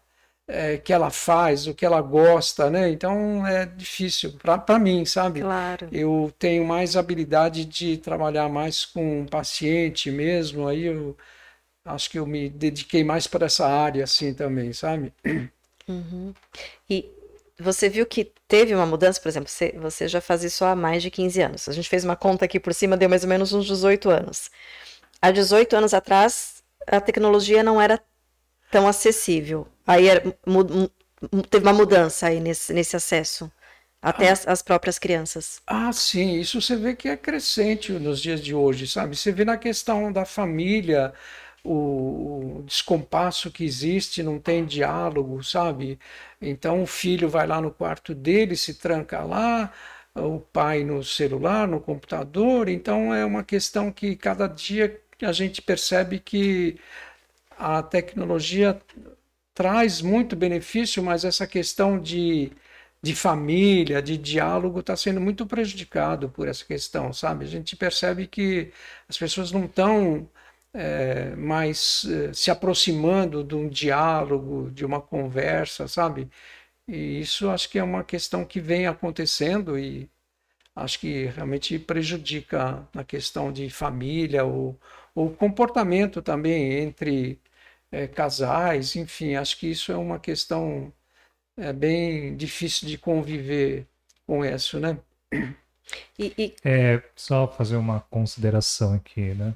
Speaker 3: é, que ela faz, o que ela gosta, né? Então é difícil para mim, sabe?
Speaker 1: Claro.
Speaker 3: Eu tenho mais habilidade de trabalhar mais com o paciente mesmo, aí eu acho que eu me dediquei mais para essa área assim também, sabe?
Speaker 1: Uhum. E você viu que teve uma mudança, por exemplo, você, você já faz isso há mais de 15 anos. A gente fez uma conta aqui por cima, deu mais ou menos uns 18 anos. Há 18 anos atrás, a tecnologia não era tão acessível. Aí era, teve uma mudança aí nesse, nesse acesso. Até ah, as, as, próprias crianças.
Speaker 3: Ah, sim, isso você vê que é crescente nos dias de hoje, sabe? Você vê na questão da família, o, descompasso que existe, não tem diálogo, sabe? Então o filho vai lá no quarto dele, se tranca lá, o pai no celular, no computador. Então é uma questão que cada dia a gente percebe que a tecnologia traz muito benefício, mas essa questão de, de família, de diálogo, está sendo muito prejudicado por essa questão, sabe? A gente percebe que as pessoas não estão é, mais é, se aproximando de um diálogo, de uma conversa, sabe? E isso acho que é uma questão que vem acontecendo e acho que realmente prejudica na questão de família ou, ou comportamento também entre é, casais, enfim, acho que isso é uma questão é, bem difícil de conviver com isso, né?
Speaker 2: E, e... É, só fazer uma consideração aqui, né?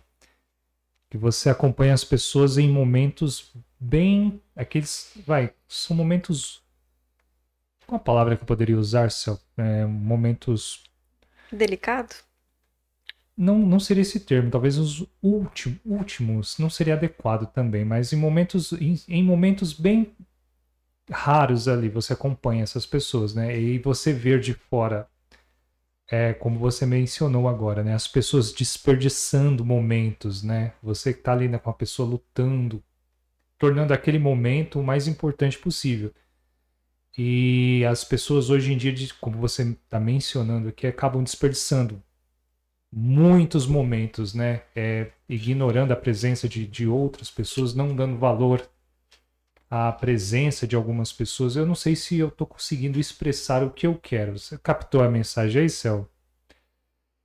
Speaker 2: Que você acompanha as pessoas em momentos bem. Aqueles. Vai, são momentos. Qual a palavra que eu poderia usar, Céu? É, momentos.
Speaker 1: Delicado?
Speaker 2: Não, não seria esse termo, talvez os últimos, últimos não seria adequado também, mas em momentos, em, em momentos bem raros ali você acompanha essas pessoas, né? E você ver de fora é, como você mencionou agora, né? As pessoas desperdiçando momentos, né? Você que tá ali né, com a pessoa lutando, tornando aquele momento o mais importante possível. E as pessoas hoje em dia, como você está mencionando aqui, acabam desperdiçando muitos momentos, né? É, ignorando a presença de, de outras pessoas, não dando valor a presença de algumas pessoas, eu não sei se eu estou conseguindo expressar o que eu quero. Você captou a mensagem aí, Céu?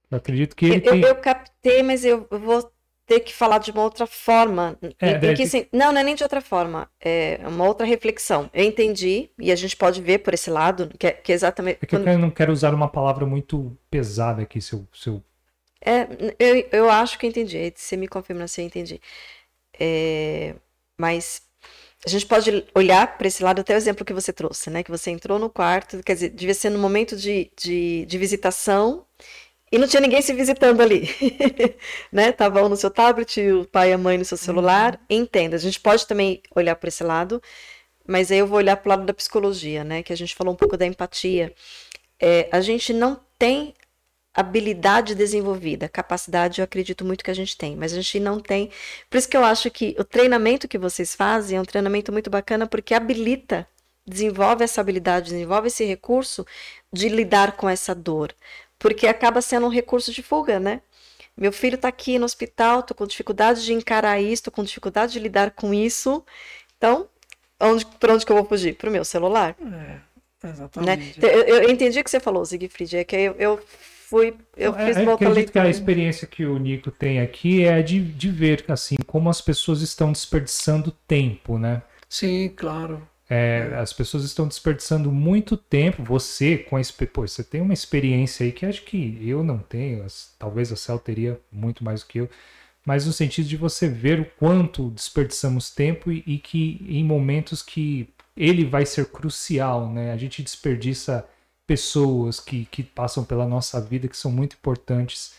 Speaker 2: Eu acredito que ele
Speaker 1: eu,
Speaker 2: tem...
Speaker 1: eu, captei, mas eu vou ter que falar de uma outra forma. É, que, assim, não, não é nem de outra forma. É uma outra reflexão. Eu entendi, e a gente pode ver por esse lado, que é, que é exatamente.
Speaker 2: É que quando... eu não quero usar uma palavra muito pesada aqui, seu. seu...
Speaker 1: É, eu, eu acho que entendi. Você me confirma se eu entendi. É, mas a gente pode olhar para esse lado, até o exemplo que você trouxe, né? Que você entrou no quarto, quer dizer, devia ser no momento de, de, de visitação e não tinha ninguém se visitando ali, né? Tava um no seu tablet, o pai e a mãe no seu celular. Uhum. Entenda, a gente pode também olhar para esse lado, mas aí eu vou olhar para o lado da psicologia, né? Que a gente falou um pouco da empatia. É, a gente não tem habilidade desenvolvida, capacidade eu acredito muito que a gente tem, mas a gente não tem. Por isso que eu acho que o treinamento que vocês fazem é um treinamento muito bacana porque habilita, desenvolve essa habilidade, desenvolve esse recurso de lidar com essa dor, porque acaba sendo um recurso de fuga, né? Meu filho está aqui no hospital, estou com dificuldade de encarar isso, estou com dificuldade de lidar com isso. Então, onde, para onde que eu vou fugir? Para o meu celular.
Speaker 3: É, exatamente.
Speaker 1: Né? Eu, eu, entendi o que você falou, Siegfried, é que eu, eu fui, eu
Speaker 2: É,
Speaker 1: fiz
Speaker 2: é,
Speaker 1: pouca
Speaker 2: acredito que a experiência que o Nico tem aqui é de, de ver assim como as pessoas estão desperdiçando tempo, né?
Speaker 3: Sim, claro.
Speaker 2: É, as pessoas estão desperdiçando muito tempo. Você, com a, pô, você tem uma experiência aí que acho que eu não tenho. as- Talvez a Cel teria muito mais do que eu. Mas no sentido de você ver o quanto desperdiçamos tempo e, e que em momentos que ele vai ser crucial, né? A gente desperdiça pessoas que, que passam pela nossa vida que são muito importantes,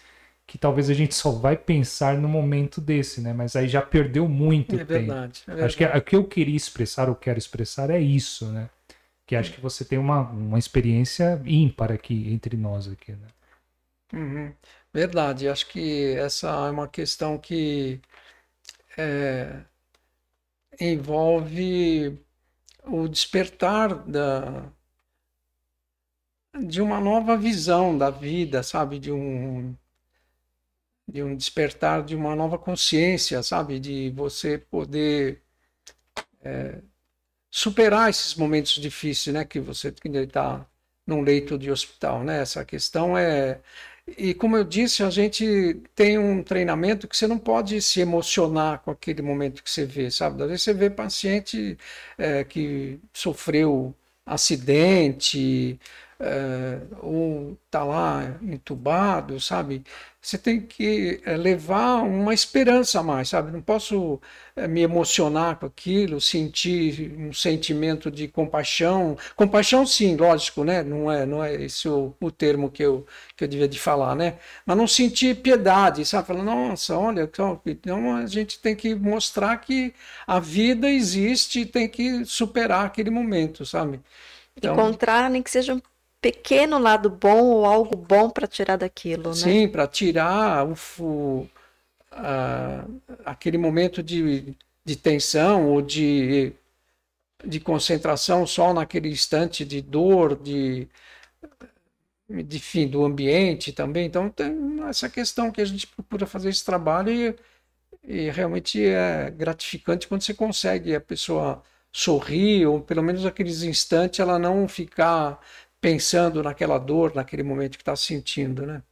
Speaker 2: que talvez a gente só vai pensar no momento desse, né? Mas aí já perdeu muito
Speaker 3: É
Speaker 2: tempo.
Speaker 3: verdade. é
Speaker 2: Acho que
Speaker 3: verdade.
Speaker 2: o que eu queria expressar, ou quero expressar, é isso, né? Que acho que você tem uma, uma experiência ímpar aqui entre nós aqui, né?
Speaker 3: Uhum. Verdade, acho que essa é uma questão que é, envolve o despertar da, de uma nova visão da vida, sabe? De um, de um despertar de uma nova consciência, sabe? De você poder é, superar esses momentos difíceis, né? Que você está num leito de hospital, né? Essa questão é e como eu disse, a gente tem um treinamento que você não pode se emocionar com aquele momento que você vê, sabe? Às vezes você vê paciente é, que sofreu acidente, é, ou tá lá entubado, sabe? Você tem que é, levar uma esperança a mais, sabe? Não posso é, me emocionar com aquilo, sentir um sentimento de compaixão. Compaixão, sim, lógico, né? Não é, não é esse o, o termo que eu, que eu devia de falar, né? Mas não sentir piedade, sabe? Falar, nossa, olha, então a gente tem que mostrar que a vida existe e tem que superar aquele momento, sabe?
Speaker 1: Então, Encontrar nem que seja um pequeno lado bom ou algo bom para tirar daquilo, né?
Speaker 3: Sim, para tirar o, o a, aquele momento de, de tensão ou de, de concentração só naquele instante de dor, de, de fim do ambiente também. Então tem essa questão que a gente procura fazer esse trabalho e, e realmente é gratificante quando você consegue a pessoa sorrir ou pelo menos aqueles instantes ela não ficar pensando naquela dor, naquele momento que está sentindo, né?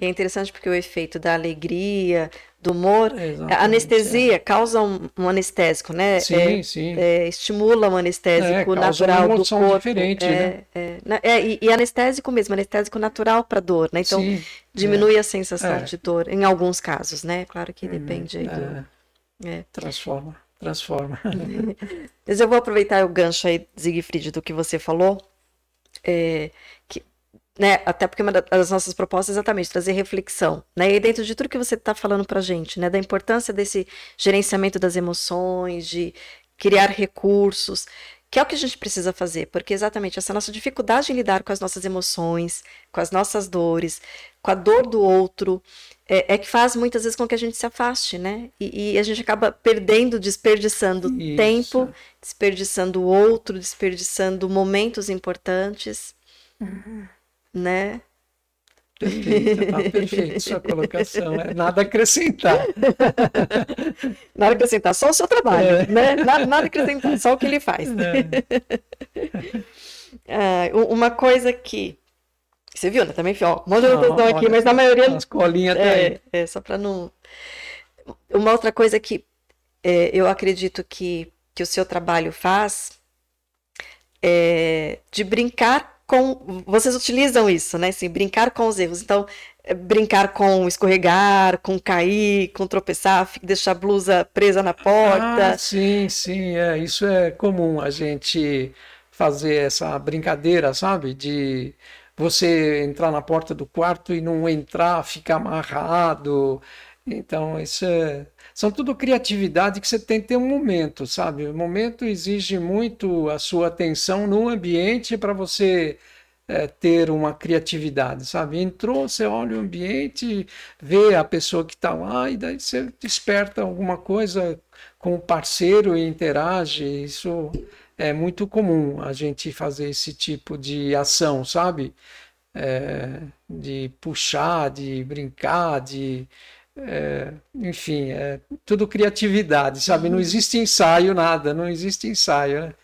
Speaker 1: E é interessante porque o efeito da alegria, do humor,
Speaker 3: Exatamente,
Speaker 1: a anestesia causa um, um anestésico, né?
Speaker 3: Sim,
Speaker 1: É,
Speaker 3: sim.
Speaker 1: é, estimula um anestésico
Speaker 3: É,
Speaker 1: natural
Speaker 3: uma
Speaker 1: do corpo.
Speaker 3: diferente,
Speaker 1: é,
Speaker 3: né?
Speaker 1: é, é, e, e anestésico mesmo, anestésico natural para dor, né? Então
Speaker 3: Sim,
Speaker 1: diminui a sensação
Speaker 3: É.
Speaker 1: de dor em alguns casos, né? Claro que depende aí do.
Speaker 3: é,
Speaker 1: é.
Speaker 3: transforma, transforma.
Speaker 1: Mas eu vou aproveitar o gancho aí, Siegfried, do que você falou. É, que, né, até porque uma das nossas propostas é exatamente trazer reflexão, né? E dentro de tudo que você está falando para a gente, né? Da importância desse gerenciamento das emoções, de criar recursos, que é o que a gente precisa fazer, porque exatamente essa nossa dificuldade em lidar com as nossas emoções, com as nossas dores, com a dor do outro, é, é que faz muitas vezes com que a gente se afaste, né? E, e a gente acaba perdendo, desperdiçando
Speaker 3: Isso.
Speaker 1: tempo, desperdiçando o outro, desperdiçando momentos importantes, né?
Speaker 3: Perfeito, tá perfeito sua colocação. É nada a acrescentar.
Speaker 1: Nada acrescentar, só o seu trabalho,
Speaker 3: É.
Speaker 1: né? Nada, nada acrescentar, só o que ele faz. Ah, u- uma coisa que você viu, né? Também, ó, um monte de anotação aqui,
Speaker 3: olha,
Speaker 1: mas na maioria
Speaker 3: As colinhas tá aí.
Speaker 1: É, é só para não. Uma outra coisa que é, eu acredito que, que o seu trabalho faz é de brincar com. Vocês utilizam isso, né? Assim, brincar com os erros. Então, é, brincar com escorregar, com cair, com tropeçar, deixar a blusa presa na porta.
Speaker 3: Ah, sim, sim, é, isso é comum a gente fazer essa brincadeira, sabe? De você entrar na porta do quarto e não entrar, ficar amarrado. Então, isso é, são tudo criatividade que você tem que ter um momento, sabe? O momento exige muito a sua atenção no ambiente para você é, ter uma criatividade, sabe? Entrou, você olha o ambiente, vê a pessoa que está lá e daí você desperta alguma coisa com o parceiro e interage. Isso é muito comum a gente fazer esse tipo de ação, sabe? É, de puxar, de brincar, de é, enfim, é tudo criatividade, sabe? Não existe ensaio, nada, não existe ensaio, né?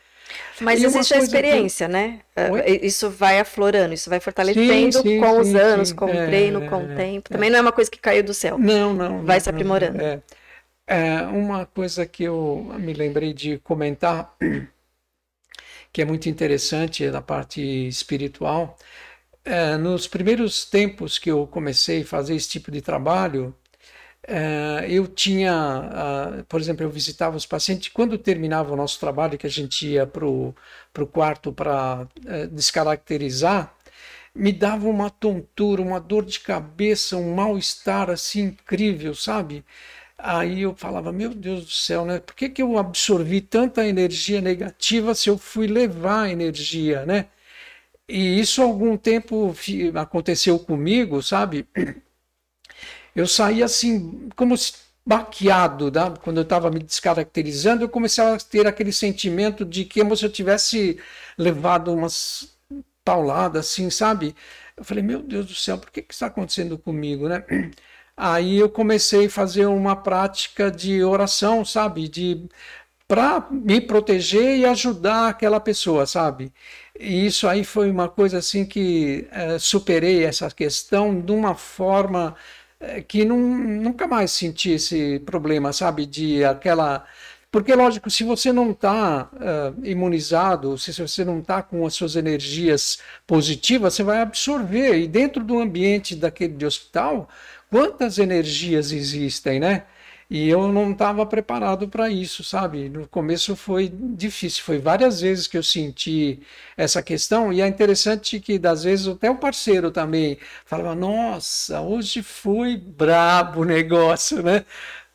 Speaker 1: Mas
Speaker 3: E
Speaker 1: existe a
Speaker 3: coisa que-
Speaker 1: experiência, né? Ah,
Speaker 3: Oi?
Speaker 1: Isso vai aflorando, isso vai fortalecendo
Speaker 3: sim,
Speaker 1: com os
Speaker 3: sim,
Speaker 1: anos,
Speaker 3: sim.
Speaker 1: com
Speaker 3: É,
Speaker 1: o treino, com
Speaker 3: é,
Speaker 1: o tempo. Também não é uma coisa que caiu do céu.
Speaker 3: Não, não.
Speaker 1: Vai
Speaker 3: não,
Speaker 1: se
Speaker 3: não,
Speaker 1: aprimorando.
Speaker 3: É. É, uma coisa que eu me lembrei de comentar, que é muito interessante na parte espiritual, é, nos primeiros tempos que eu comecei a fazer esse tipo de trabalho, é, eu tinha, por exemplo, eu visitava os pacientes, quando terminava o nosso trabalho, que a gente ia para o quarto para descaracterizar, me dava uma tontura, uma dor de cabeça, um mal-estar assim incrível, sabe? Aí eu falava, meu Deus do céu, né? Por que, que eu absorvi tanta energia negativa se eu fui levar energia, né? E isso algum tempo aconteceu comigo, sabe? Eu saí assim, como se baqueado, né? quando eu estava me descaracterizando, eu comecei a ter aquele sentimento de que como se eu tivesse levado umas pauladas, assim, sabe? Eu falei, meu Deus do céu, por que que está acontecendo comigo, né? Aí eu comecei a fazer uma prática de oração, sabe? De para me proteger e ajudar aquela pessoa, sabe? E isso aí foi uma coisa assim que eh, superei essa questão de uma forma eh, que não, nunca mais senti esse problema, sabe? De aquela. Porque, lógico, se você não está imunizado, se você não está com as suas energias positivas, você vai absorver. E dentro do ambiente daquele de hospital, quantas energias existem, né? E eu não estava preparado para isso, sabe? No começo foi difícil, foi várias vezes que eu senti essa questão, e é interessante que, das vezes, até o parceiro também falava: Nossa, hoje foi brabo o negócio, né?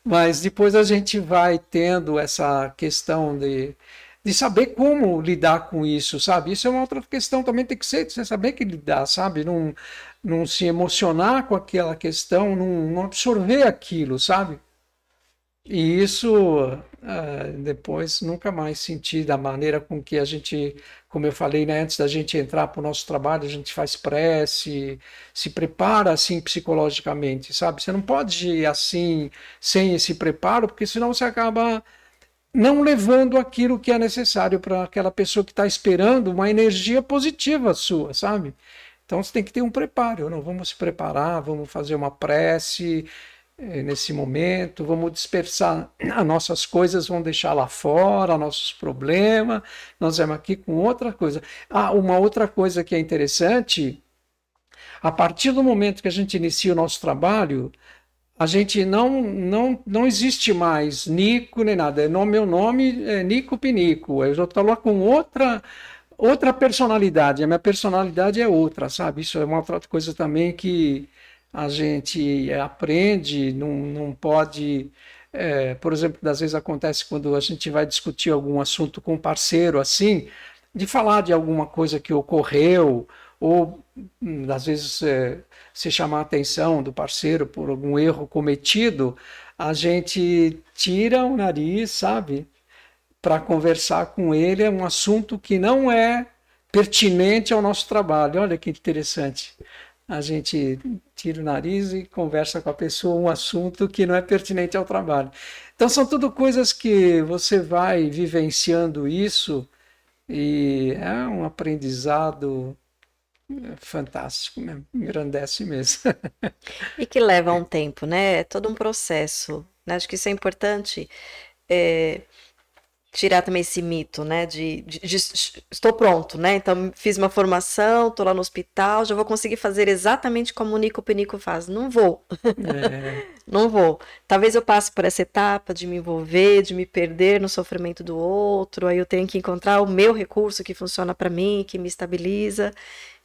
Speaker 3: Mas depois a gente vai tendo essa questão de, de saber como lidar com isso, sabe? Isso é uma outra questão também, tem que ser, você saber que lidar, sabe? Não, não se emocionar com aquela questão, não, não absorver aquilo, sabe? E isso ah, depois nunca mais senti da maneira com que a gente, como eu falei, né, antes da gente entrar para o nosso trabalho, a gente faz prece, se prepara assim psicologicamente, sabe? Você não pode ir assim sem esse preparo, porque senão você acaba não levando aquilo que é necessário para aquela pessoa que está esperando uma energia positiva sua, sabe? Então você tem que ter um preparo. Não vamos se preparar, vamos fazer uma prece eh, nesse momento, vamos dispersar as nossas coisas, vamos deixar lá fora, nossos problemas. Nós vamos aqui com outra coisa. Ah, uma outra coisa que é interessante, a partir do momento que a gente inicia o nosso trabalho, a gente não não não existe mais Nico nem nada. É no meu nome é Nico Pinico. Eu já estou lá com outra outra personalidade. A minha personalidade é outra, sabe? Isso é uma outra coisa também que a gente aprende, não, não pode. é, por exemplo, às vezes acontece quando a gente vai discutir algum assunto com um parceiro assim, de falar de alguma coisa que ocorreu, ou hum, às vezes é, se chamar a atenção do parceiro por algum erro cometido, a gente tira o nariz, sabe? Para conversar com ele é um assunto que não é pertinente ao nosso trabalho. Olha que interessante. A gente tira o nariz e conversa com a pessoa um assunto que não é pertinente ao trabalho. Então são tudo coisas que você vai vivenciando isso e é um aprendizado é, fantástico, mesmo, engrandece mesmo.
Speaker 1: E que leva um tempo, né? É todo um processo. né? Acho que isso é importante. é, tirar também esse mito, né? De, de- de estou pronto, né? Então fiz uma formação, estou lá no hospital, já vou conseguir fazer exatamente como o Nico Penico faz. Não vou,
Speaker 3: É,
Speaker 1: não vou. Talvez eu passe por essa etapa de me envolver, de me perder no sofrimento do outro. Aí eu tenho que encontrar o meu recurso que funciona para mim, que me estabiliza.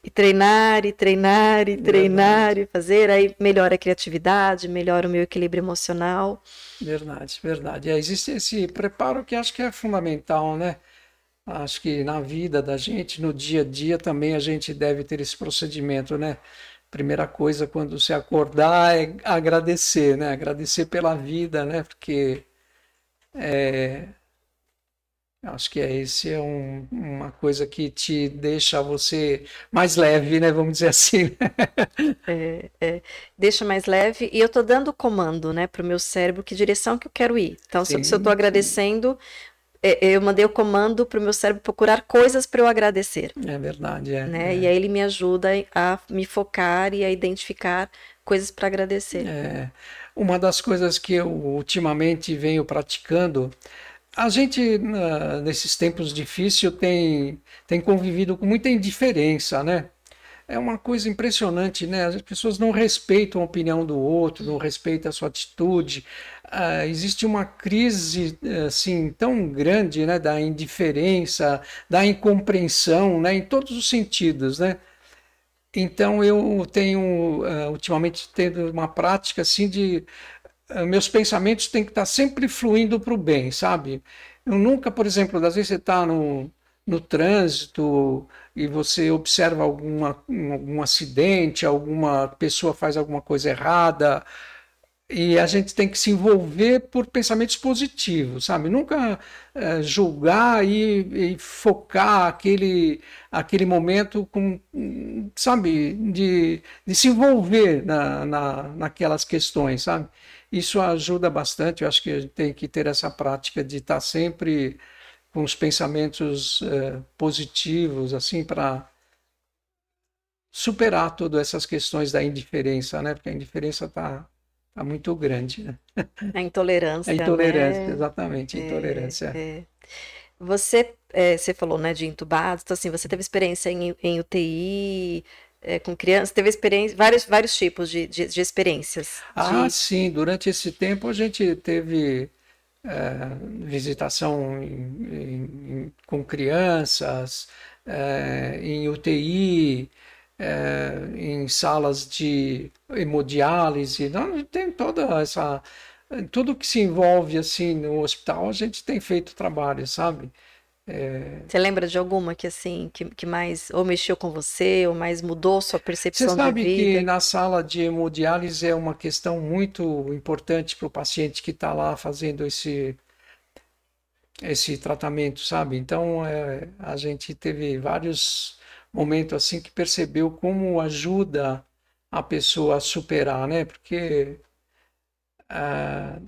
Speaker 1: E treinar, e treinar, e treinar, e fazer, aí melhora a criatividade, melhora o meu equilíbrio emocional.
Speaker 3: verdade, verdade. É, existe esse preparo que acho que é fundamental, né? Acho que na vida da gente, no dia a dia, também a gente deve ter esse procedimento, né? Primeira coisa quando se acordar é agradecer, né? Agradecer pela vida, né? Porque é, acho que é esse é um- uma coisa que te deixa você mais leve, né? Vamos dizer assim. né?
Speaker 1: É, é, deixa mais leve e eu tô dando o comando, né, pro meu cérebro que direção que eu quero ir. Então, se, eu- se eu
Speaker 3: Sim, sim.
Speaker 1: agradecendo, é, eu mandei o comando para o meu cérebro procurar coisas para eu agradecer.
Speaker 3: É verdade, é,
Speaker 1: né?
Speaker 3: é.
Speaker 1: E aí ele me ajuda a me focar e a identificar coisas para agradecer.
Speaker 3: É. Uma das coisas que eu ultimamente venho praticando, a gente nesses tempos difíceis tem, tem convivido com muita indiferença, né? é uma coisa impressionante, né? As pessoas não respeitam a opinião do outro, não respeitam a sua atitude. Uh, existe uma crise assim tão grande, né, da indiferença, da incompreensão, né, em todos os sentidos, né? Então eu tenho uh, ultimamente tendo uma prática assim de meus pensamentos têm que estar sempre fluindo para o bem, sabe? Eu nunca, por exemplo, às vezes você está no, no trânsito e você observa alguma, algum acidente, alguma pessoa faz alguma coisa errada, e a gente tem que se envolver por pensamentos positivos, sabe? Nunca é, julgar e, e, focar aquele, aquele momento com, sabe, de, de se envolver na, na, naquelas questões, sabe? Isso ajuda bastante, eu acho que a gente tem que ter essa prática de estar sempre com os pensamentos é, positivos, assim, para superar todas essas questões da indiferença, né? Porque a indiferença está tá muito grande, né?
Speaker 1: A intolerância.
Speaker 3: A intolerância,
Speaker 1: né?
Speaker 3: exatamente, a
Speaker 1: é,
Speaker 3: intolerância.
Speaker 1: É. Você, é, você falou, né, de entubados, então assim, você teve experiência em, em UTI, é, com crianças, teve experiência, vários, vários tipos de, de, de experiências.
Speaker 3: Ah,
Speaker 1: de...
Speaker 3: sim, durante esse tempo a gente teve é, visitação em, em, com crianças, é, em UTI, é, em salas de hemodiálise, não, tem toda essa tudo que se envolve assim no hospital a gente tem feito trabalho, sabe?
Speaker 1: É... Você lembra de alguma que assim que, que mais ou mexeu com você ou mais mudou sua percepção
Speaker 3: você sabe
Speaker 1: da vida?
Speaker 3: que na sala de hemodiálise é uma questão muito importante para o paciente que está lá fazendo esse esse tratamento, sabe? Então é, a gente teve vários momentos assim que percebeu como ajuda a pessoa a superar, né? Porque é,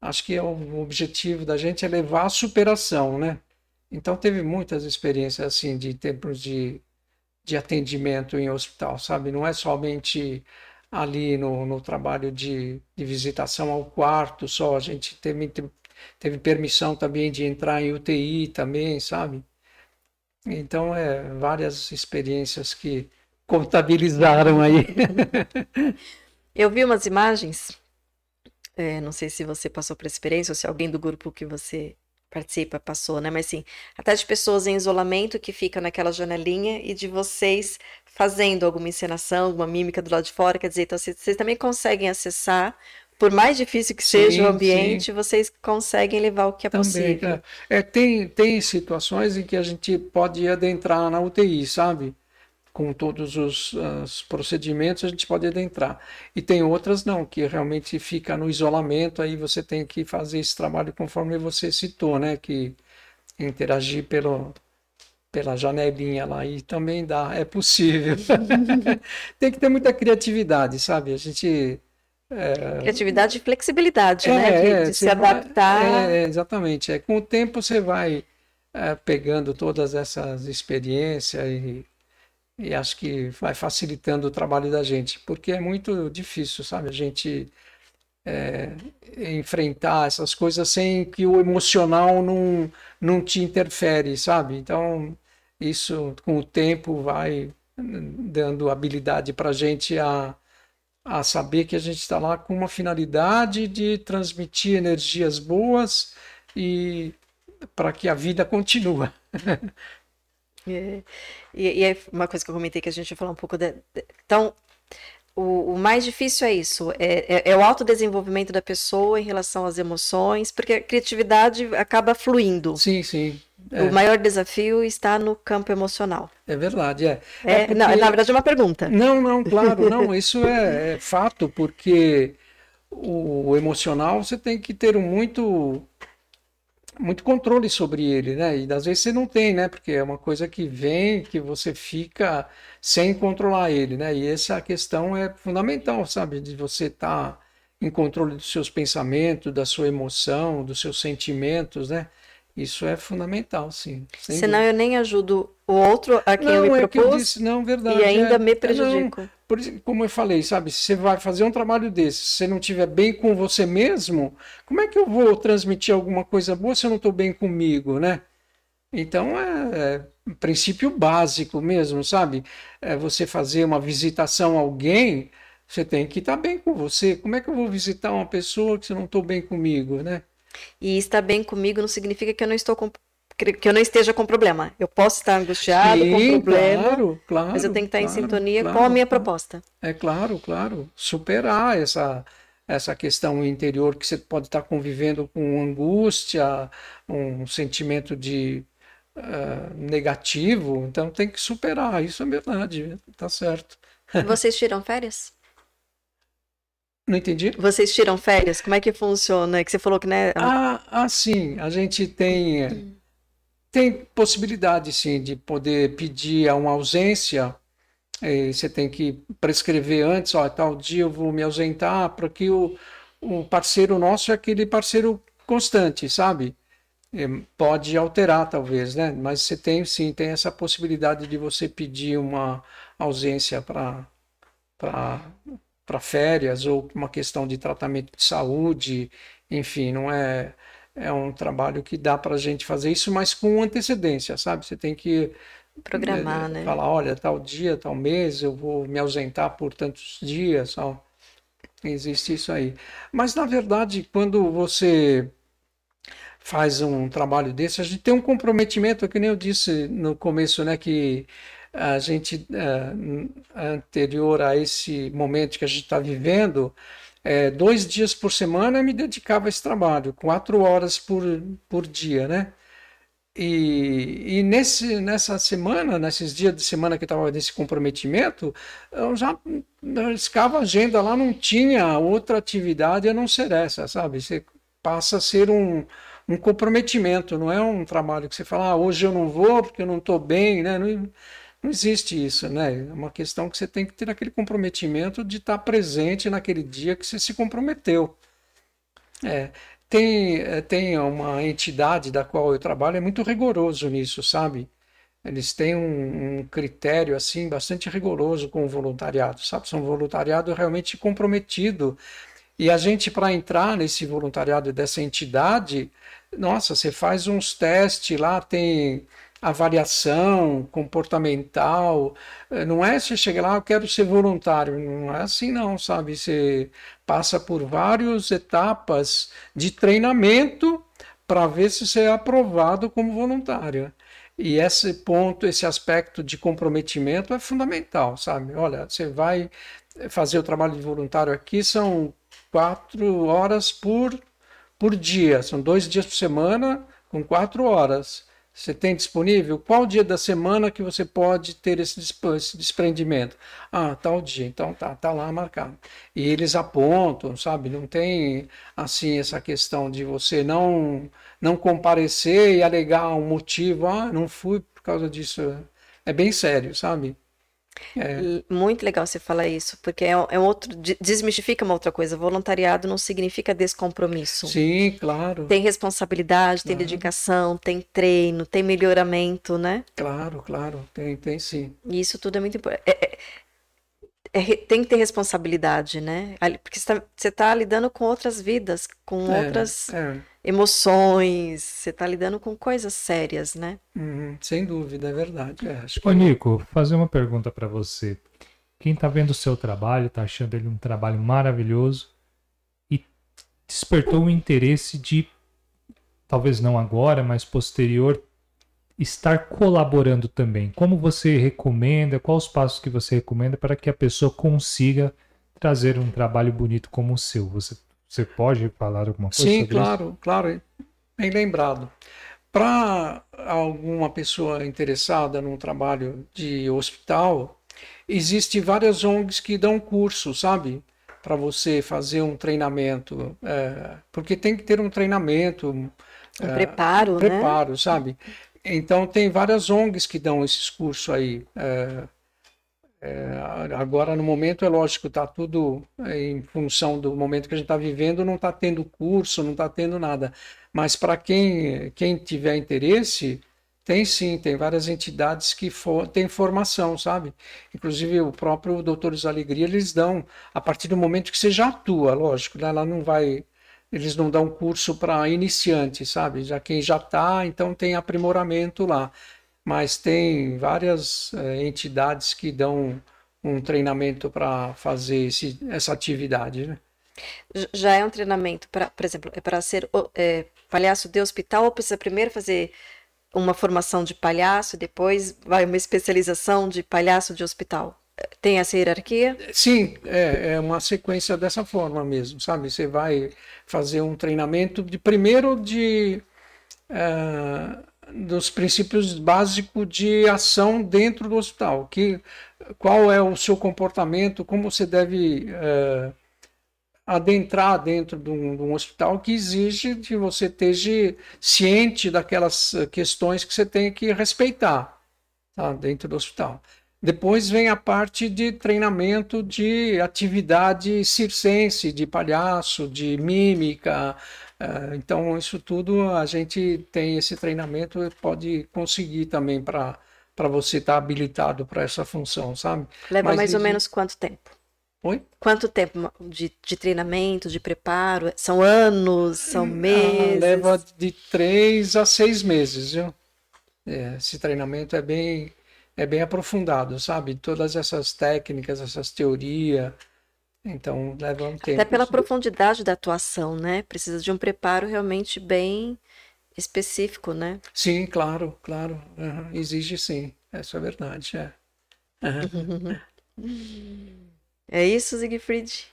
Speaker 3: acho que é o objetivo da gente é levar a superação, né? Então teve muitas experiências assim de tempos de, de atendimento em hospital, sabe? Não é somente ali no, no trabalho de, de visitação ao quarto só, a gente teve, teve permissão também de entrar em UTI também, sabe? Então é várias experiências que contabilizaram aí.
Speaker 1: Eu vi umas imagens, é, não sei se você passou por experiência ou se alguém do grupo que você participa passou, né? Mas sim, até de pessoas em isolamento que ficam naquela janelinha e de vocês fazendo alguma encenação, alguma mímica do lado de fora, quer dizer, então vocês, vocês também conseguem acessar, por mais difícil que sim, seja o ambiente, sim. vocês conseguem levar o que é
Speaker 3: também,
Speaker 1: possível.
Speaker 3: É. é, tem, tem situações em que a gente pode adentrar na UTI, sabe? Com todos os, os, procedimentos, a gente pode adentrar. E tem outras não, que realmente fica no isolamento, aí você tem que fazer esse trabalho conforme você citou, né? Que interagir pelo, pela janelinha lá e também dá, é possível. tem que ter muita criatividade, sabe? A gente
Speaker 1: é... Criatividade e flexibilidade, é, né? De,
Speaker 3: é,
Speaker 1: de se adaptar.
Speaker 3: É, exatamente. É, com o tempo você vai é, pegando todas essas experiências e e acho que vai facilitando o trabalho da gente, porque é muito difícil, sabe, a gente é, enfrentar essas coisas sem que o emocional não, não te interfere, sabe? Então, isso com o tempo vai dando habilidade para a gente a, a saber que a gente está lá com uma finalidade de transmitir energias boas e para que a vida continue.
Speaker 1: É. E, e é uma coisa que eu comentei que a gente vai falar um pouco de, de então o, o, mais difícil é isso, é, é, é, o autodesenvolvimento da pessoa em relação às emoções, porque a criatividade acaba fluindo.
Speaker 3: Sim, sim.
Speaker 1: É. O maior desafio está no campo emocional.
Speaker 3: É verdade, é.
Speaker 1: é, é porque... não, na verdade é uma pergunta.
Speaker 3: Não, não, claro, não, isso é, é fato, porque o emocional você tem que ter muito muito controle sobre ele, né? E às vezes você não tem, né? Porque é uma coisa que vem, que você fica sem controlar ele, né? E essa questão é fundamental, sabe? De você estar tá em controle dos seus pensamentos, da sua emoção, dos seus sentimentos, né? Isso é fundamental, sim.
Speaker 1: Senão dúvida. eu nem ajudo o outro a quem não, eu me propus. É que eu disse,
Speaker 3: não, verdade.
Speaker 1: E ainda é, me prejudico.
Speaker 3: Não, por, como eu falei, sabe, se você vai fazer um trabalho desse, se você não estiver bem com você mesmo, como é que eu vou transmitir alguma coisa boa se eu não estou bem comigo, né? Então é, é um princípio básico mesmo, sabe? É você fazer uma visitação a alguém, você tem que estar bem com você. Como é que eu vou visitar uma pessoa que se eu não estou bem comigo, né?
Speaker 1: E estar bem comigo não significa que eu não estou que eu não esteja com problema. Eu posso estar angustiado Sim, com problema,
Speaker 3: claro, claro,
Speaker 1: mas eu tenho que estar
Speaker 3: claro,
Speaker 1: em sintonia
Speaker 3: claro,
Speaker 1: com a minha proposta.
Speaker 3: É claro, claro. Superar essa essa questão interior que você pode estar convivendo com angústia, um sentimento de uh, negativo, então tem que superar. Isso é verdade, tá certo.
Speaker 1: Vocês tiram férias?
Speaker 3: Não entendi.
Speaker 1: Vocês tiram férias? Como é que funciona? Que você falou que né?
Speaker 3: Ah, ah sim. A gente tem tem possibilidade sim de poder pedir uma ausência. É, você tem que prescrever antes, ó, tal dia eu vou me ausentar, para o, o parceiro nosso é aquele parceiro constante, sabe? É, pode alterar talvez, né? Mas você tem sim, tem essa possibilidade de você pedir uma ausência para férias ou uma questão de tratamento de saúde, enfim, não é é um trabalho que dá para a gente fazer isso, mas com antecedência, sabe? Você tem que
Speaker 1: programar, é, né?
Speaker 3: Falar, olha, tal dia, tal mês, eu vou me ausentar por tantos dias, ó. Existe isso aí. Mas na verdade, quando você faz um trabalho desse, a gente tem um comprometimento, que nem eu disse no começo, né, que a gente uh, anterior a esse momento que a gente está vivendo, é, dois dias por semana me dedicava a esse trabalho, quatro horas por, por dia, né? E, e nesse, nessa semana, nesses dias de semana que estava nesse comprometimento, eu já riscava a agenda lá, não tinha outra atividade a não ser essa, sabe? Você passa a ser um, um comprometimento, não é um trabalho que você fala, ah, hoje eu não vou porque eu não estou bem, né? Não, não existe isso, né? É uma questão que você tem que ter aquele comprometimento de estar presente naquele dia que você se comprometeu. É, tem, é, tem uma entidade da qual eu trabalho, é muito rigoroso nisso, sabe? Eles têm um, um critério assim bastante rigoroso com o voluntariado, sabe? São voluntariado realmente comprometido. E a gente, para entrar nesse voluntariado dessa entidade, nossa, você faz uns testes lá, tem avaliação comportamental. Eh, não é você chegar lá, eu quero ser voluntário. Não é assim, não, sabe? Você passa por várias etapas de treinamento para ver se você é aprovado como voluntário. E esse ponto, esse aspecto de comprometimento é fundamental, sabe? Olha, você vai fazer o trabalho de voluntário aqui, são quatro horas por, por dia, são dois dias por semana, com quatro horas. Você tem disponível? Qual dia da semana que você pode ter esse, desprendimento? Ah, tal dia. Então tá, tá lá marcado. E eles apontam, sabe? Não tem assim essa questão de você não não comparecer e alegar um motivo. Ah, não fui por causa disso. É bem sério, sabe?
Speaker 1: É. Muito legal você falar isso, porque é, é outro. Desmistifica uma outra coisa. Voluntariado não significa descompromisso.
Speaker 3: Sim, claro.
Speaker 1: Tem responsabilidade, tem claro. dedicação, tem treino, tem melhoramento, né?
Speaker 3: Claro, claro. Tem, tem sim.
Speaker 1: E isso tudo é muito importante. É, é, é, tem que ter responsabilidade, né? Porque você está tá lidando com outras vidas, com é, outras. Emoções, você está lidando com coisas sérias, né?
Speaker 3: Uhum, sem dúvida, é verdade. É,
Speaker 2: acho que... Ô, Nico, fazer uma pergunta para você. Quem está vendo o seu trabalho, está achando ele um trabalho maravilhoso e despertou o interesse de, talvez não agora, mas posterior, estar colaborando também? Como você recomenda? Quais os passos que você recomenda para que a pessoa consiga trazer um trabalho bonito como o seu? Você, você pode falar alguma coisa
Speaker 3: Sim,
Speaker 2: sobre
Speaker 3: claro,
Speaker 2: isso?
Speaker 3: claro. Bem lembrado. Para alguma pessoa interessada num trabalho de hospital, existem várias ONGs que dão curso, sabe? Para você fazer um treinamento. É, porque tem que ter um treinamento. Um
Speaker 1: é, preparo,
Speaker 3: um preparo, né? sabe? Então, tem várias ONGs que dão esses cursos aí. É, É, agora, no momento, é lógico, está tudo é, em função do momento que a gente está vivendo, não está tendo curso, não está tendo nada. Mas para quem, quem tiver interesse, tem sim, tem várias entidades que for, têm formação, sabe? Inclusive o próprio Doutores Alegria, eles dão, a partir do momento que você já atua, lógico, né? ela não vai, eles não dão curso para iniciante, sabe? Já quem já está, então tem aprimoramento lá mas tem várias é, entidades que dão um treinamento para fazer esse, essa atividade. Né?
Speaker 1: Já é um treinamento, para, por exemplo, é para ser é, palhaço de hospital ou precisa primeiro fazer uma formação de palhaço, depois vai uma especialização de palhaço de hospital? Tem essa hierarquia?
Speaker 3: Sim, é, é uma sequência dessa forma mesmo, sabe? Você vai fazer um treinamento de primeiro de uh, dos princípios básicos de ação dentro do hospital, que qual é o seu comportamento, como você deve é, adentrar dentro de um, de um, hospital que exige que você esteja ciente daquelas questões que você tem que respeitar tá, dentro do hospital. Depois vem a parte de treinamento de atividade circense, de palhaço, de mímica, então, isso tudo a gente tem esse treinamento e pode conseguir também para você estar tá habilitado para essa função, sabe?
Speaker 1: Leva Mas mais ou menos quanto tempo?
Speaker 3: Oi?
Speaker 1: Quanto tempo de, de treinamento, de preparo? São anos, são ah, meses?
Speaker 3: Ah, leva de três a seis meses, viu? É, esse treinamento é bem, é bem aprofundado, sabe? Todas essas técnicas, essas teorias, então leva um tempo.
Speaker 1: Até pela profundidade da atuação, né? Precisa de um preparo realmente bem específico, né?
Speaker 3: Sim, claro, claro. Uhum. Exige sim. Essa é a verdade. É,
Speaker 1: uhum. é isso, Siegfried?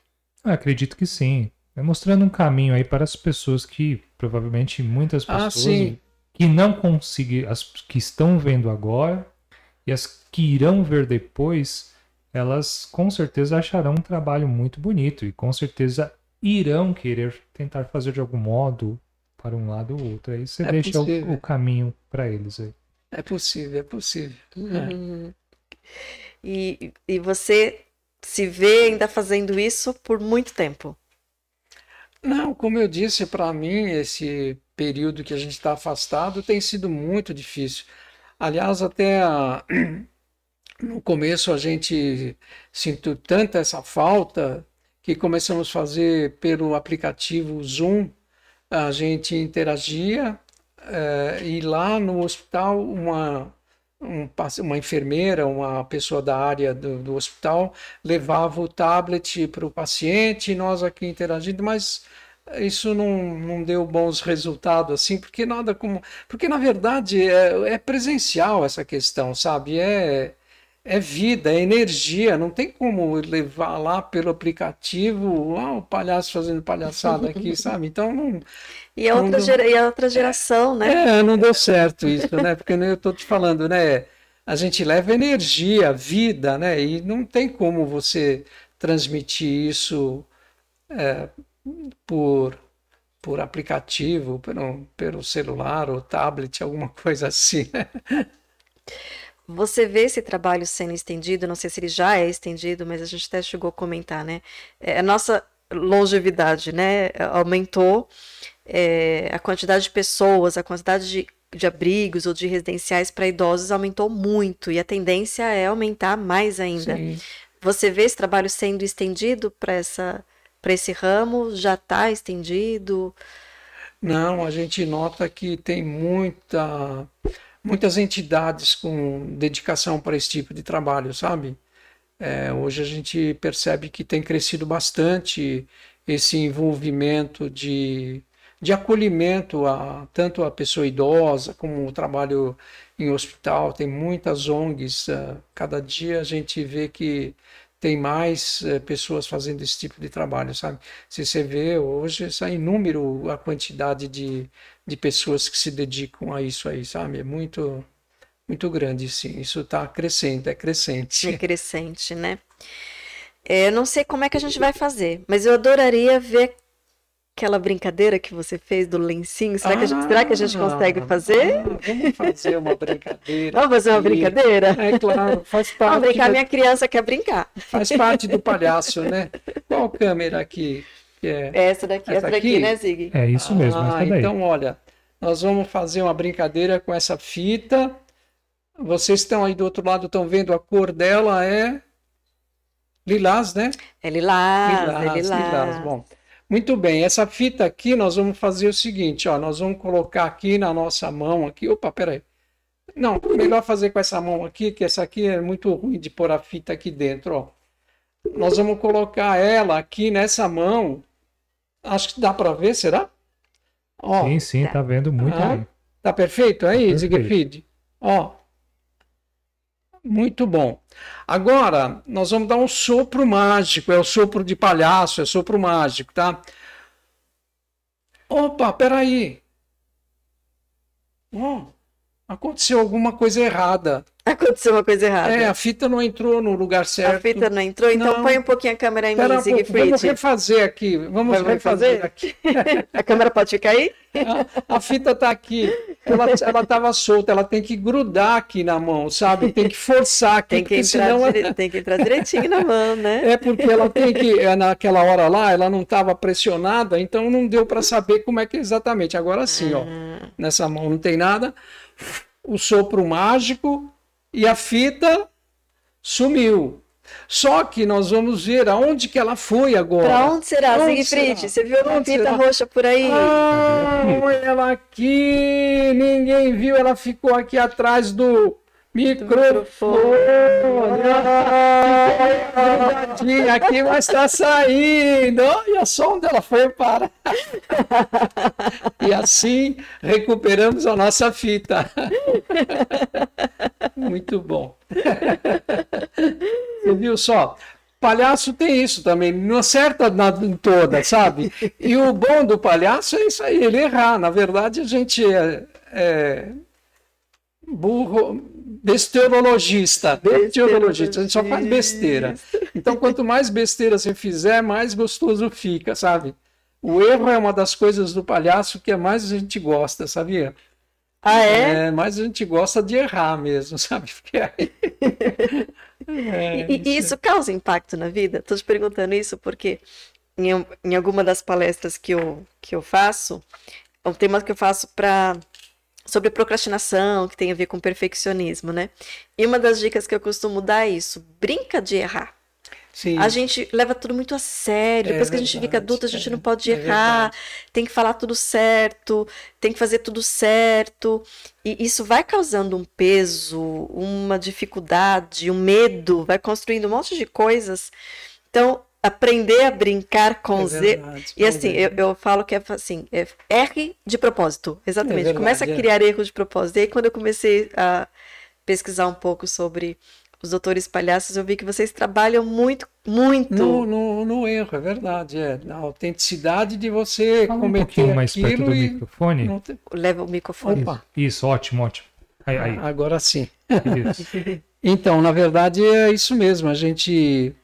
Speaker 2: Ah, acredito que sim. É mostrando um caminho aí para as pessoas que, provavelmente, muitas ah, pessoas ah, que não conseguem, as que estão vendo agora e as que irão ver depois, elas com certeza acharão um trabalho muito bonito e com certeza irão querer tentar fazer de algum modo para um lado ou outro. Aí você é deixa o, o, caminho para eles aí.
Speaker 3: É possível, é possível. Uhum.
Speaker 1: É. E, e você se vê ainda fazendo isso por muito tempo?
Speaker 3: Não, como eu disse, para mim, esse período que a gente está afastado tem sido muito difícil. Aliás, até a no começo a gente sentiu tanta essa falta que começamos a fazer pelo aplicativo Zoom, a gente interagia é, e lá no hospital uma, um, uma enfermeira, uma pessoa da área do, do hospital levava o tablet para o paciente e nós aqui interagindo, mas isso não, não deu bons resultados assim, porque nada como. Porque na verdade é, é presencial essa questão, sabe? É é vida, é energia, não tem como levar lá pelo aplicativo, o palhaço fazendo palhaçada aqui, sabe? Então não.
Speaker 1: E a outra, gera, e a outra geração, né?
Speaker 3: É, não deu certo isso, né? Porque eu estou te falando, né? A gente leva energia, vida, né? E não tem como você transmitir isso é, por, por aplicativo, pelo, pelo celular ou tablet, alguma coisa assim, né?
Speaker 1: Você vê esse trabalho sendo estendido, não sei se ele já é estendido, mas a gente até chegou a comentar, né? É, a nossa longevidade, né, aumentou, é, a quantidade de pessoas, a quantidade de, de abrigos ou de residenciais para idosos aumentou muito e a tendência é aumentar mais ainda. Sim. Você vê esse trabalho sendo estendido para essa para esse ramo? Já está estendido?
Speaker 3: Não, a gente nota que tem muita muitas entidades com dedicação para esse tipo de trabalho, sabe? É, hoje a gente percebe que tem crescido bastante esse envolvimento de, de acolhimento a tanto a pessoa idosa como o trabalho em hospital. Tem muitas ONGs, uh, cada dia a gente vê que tem mais uh, pessoas fazendo esse tipo de trabalho, sabe? Se você vê hoje, é inúmero a quantidade de, de pessoas que se dedicam a isso aí, sabe? É muito, muito grande, sim. Isso está crescendo, é crescente.
Speaker 1: É crescente, né? É, eu não sei como é que a gente vai fazer, mas eu adoraria ver aquela brincadeira que você fez do lencinho? Será, ah, que, a gente, será que a gente consegue ah, fazer?
Speaker 3: Ah, vamos fazer uma brincadeira.
Speaker 1: vamos fazer uma brincadeira?
Speaker 3: É claro, faz parte.
Speaker 1: Vamos brincar, da... minha criança quer brincar.
Speaker 3: Faz parte do palhaço, né? Qual câmera aqui? Que é...
Speaker 1: Essa daqui, essa, essa daqui, né, Zig?
Speaker 2: É isso mesmo.
Speaker 3: Ah, então, olha, nós vamos fazer uma brincadeira com essa fita. Vocês estão aí do outro lado, estão vendo a cor dela é lilás, né?
Speaker 1: É lilás, lilás, é lilás. lilás.
Speaker 3: Bom, muito bem, essa fita aqui nós vamos fazer o seguinte, ó, nós vamos colocar aqui na nossa mão aqui, opa, peraí. Não, melhor fazer com essa mão aqui, que essa aqui é muito ruim de pôr a fita aqui dentro, ó. Nós vamos colocar ela aqui nessa mão. Acho que dá para ver, será?
Speaker 2: Ó, sim, sim, tá vendo muito ah, bem.
Speaker 3: Tá perfeito aí, tá Zigfried? Ó. Muito bom. Agora, nós vamos dar um sopro mágico, é o sopro de palhaço, é sopro mágico, tá? Opa, peraí. Oh, aconteceu alguma coisa errada.
Speaker 1: Aconteceu uma coisa errada.
Speaker 3: É, a fita não entrou no lugar certo.
Speaker 1: A fita não entrou, então não. põe um pouquinho a câmera em Pera mim, Siegfried.
Speaker 3: Vamos refazer aqui. Vamos Vai refazer? aqui.
Speaker 1: a câmera pode ficar aí?
Speaker 3: A, a fita está aqui. Ela estava solta, ela tem que grudar aqui na mão, sabe? Tem que forçar aqui.
Speaker 1: Tem que, entrar, senão... dire... tem que entrar direitinho na mão, né?
Speaker 3: É porque ela tem que, é, naquela hora lá, ela não estava pressionada, então não deu para saber como é que é exatamente. Agora sim, ah. ó. Nessa mão não tem nada. O sopro mágico e a fita sumiu. Só que nós vamos ver aonde que ela foi agora.
Speaker 1: Para onde será, Siegfried? Você viu uma fita será? roxa por aí?
Speaker 3: Ah, olha ela aqui. Ninguém viu, ela ficou aqui atrás do Microfone. Ah, aqui, mas está saindo. E o som dela foi para. E assim recuperamos a nossa fita. Muito bom. Você viu só? Palhaço tem isso também, não acerta na, em toda, sabe? E o bom do palhaço é isso aí, ele errar. Na verdade, a gente é, é burro, besteurologista, besteurologista, a gente só faz besteira. Então, quanto mais besteira você fizer, mais gostoso fica, sabe? O erro é uma das coisas do palhaço que é mais a gente gosta, sabia?
Speaker 1: Ah, é?
Speaker 3: é mais a gente gosta de errar mesmo, sabe? Porque aí...
Speaker 1: é, e, e, isso causa impacto na vida? Estou te perguntando isso porque em, em alguma das palestras que eu, que eu faço, é um tema que eu faço para sobre procrastinação, que tem a ver com perfeccionismo, né? E uma das dicas que eu costumo dar é isso: brinca de errar. Sim. A gente leva tudo muito a sério. É Depois que a gente fica adulta, a gente é, não pode é errar, verdade. tem que falar tudo certo, tem que fazer tudo certo. E isso vai causando um peso, uma dificuldade, um medo, vai construindo um monte de coisas. Então, aprender a brincar com é Z. e assim, eu, eu, falo que é assim, é R de propósito, exatamente. É verdade, Começa a é. criar erros de propósito. E aí, quando eu comecei a pesquisar um pouco sobre os doutores palhaços, eu vi que vocês trabalham muito, muito.
Speaker 3: No, no, no erro, é verdade. É. Na autenticidade de você
Speaker 2: Fala
Speaker 3: cometer
Speaker 2: um pouquinho mais perto do
Speaker 3: e...
Speaker 2: microfone.
Speaker 1: Te... Leva o microfone.
Speaker 2: Opa. Isso, ótimo, ótimo. Aí, aí.
Speaker 3: Agora sim. então, na verdade, é isso mesmo. A gente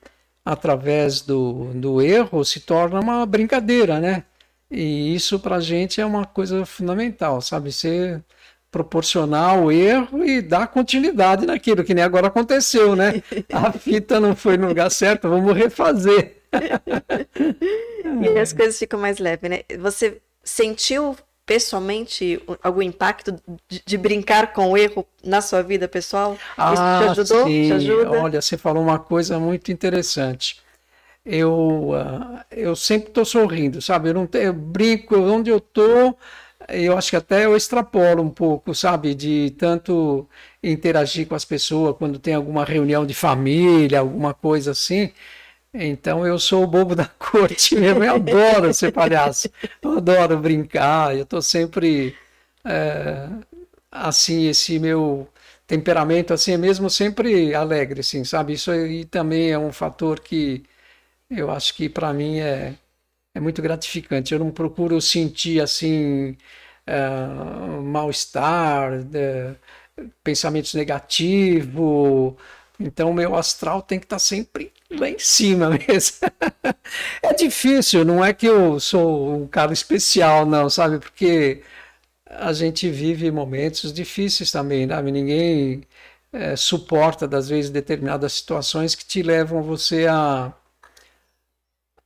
Speaker 3: através do, do erro se torna uma brincadeira, né? E isso para a gente é uma coisa fundamental, sabe? Ser proporcionar o erro e dar continuidade naquilo, que nem agora aconteceu, né? A fita não foi no lugar certo, vamos refazer.
Speaker 1: e as coisas ficam mais leves, né? Você sentiu pessoalmente algum impacto de, de, brincar com o erro na sua vida pessoal?
Speaker 3: Ah, Isso te ajudou? Sim. Te ajuda? Olha, você falou uma coisa muito interessante. Eu, uh, eu sempre estou sorrindo, sabe? Eu, não tenho, eu brinco onde eu estou. Eu acho que até eu extrapolo um pouco, sabe? De tanto interagir com as pessoas quando tem alguma reunião de família, alguma coisa assim. Então eu sou o bobo da corte mesmo, eu adoro ser palhaço, eu adoro brincar, eu estou sempre é, assim, esse meu temperamento assim é mesmo sempre alegre, assim, sabe? Isso aí também é um fator que eu acho que para mim é, é muito gratificante. Eu não procuro sentir assim é, mal-estar, é, pensamentos negativos Então meu astral tem que estar sempre lá em cima mesmo. é difícil, não é que eu sou um cara especial, não, sabe? Porque a gente vive momentos difíceis também, sabe? Ninguém é, suporta, das vezes, determinadas situações que te levam você a,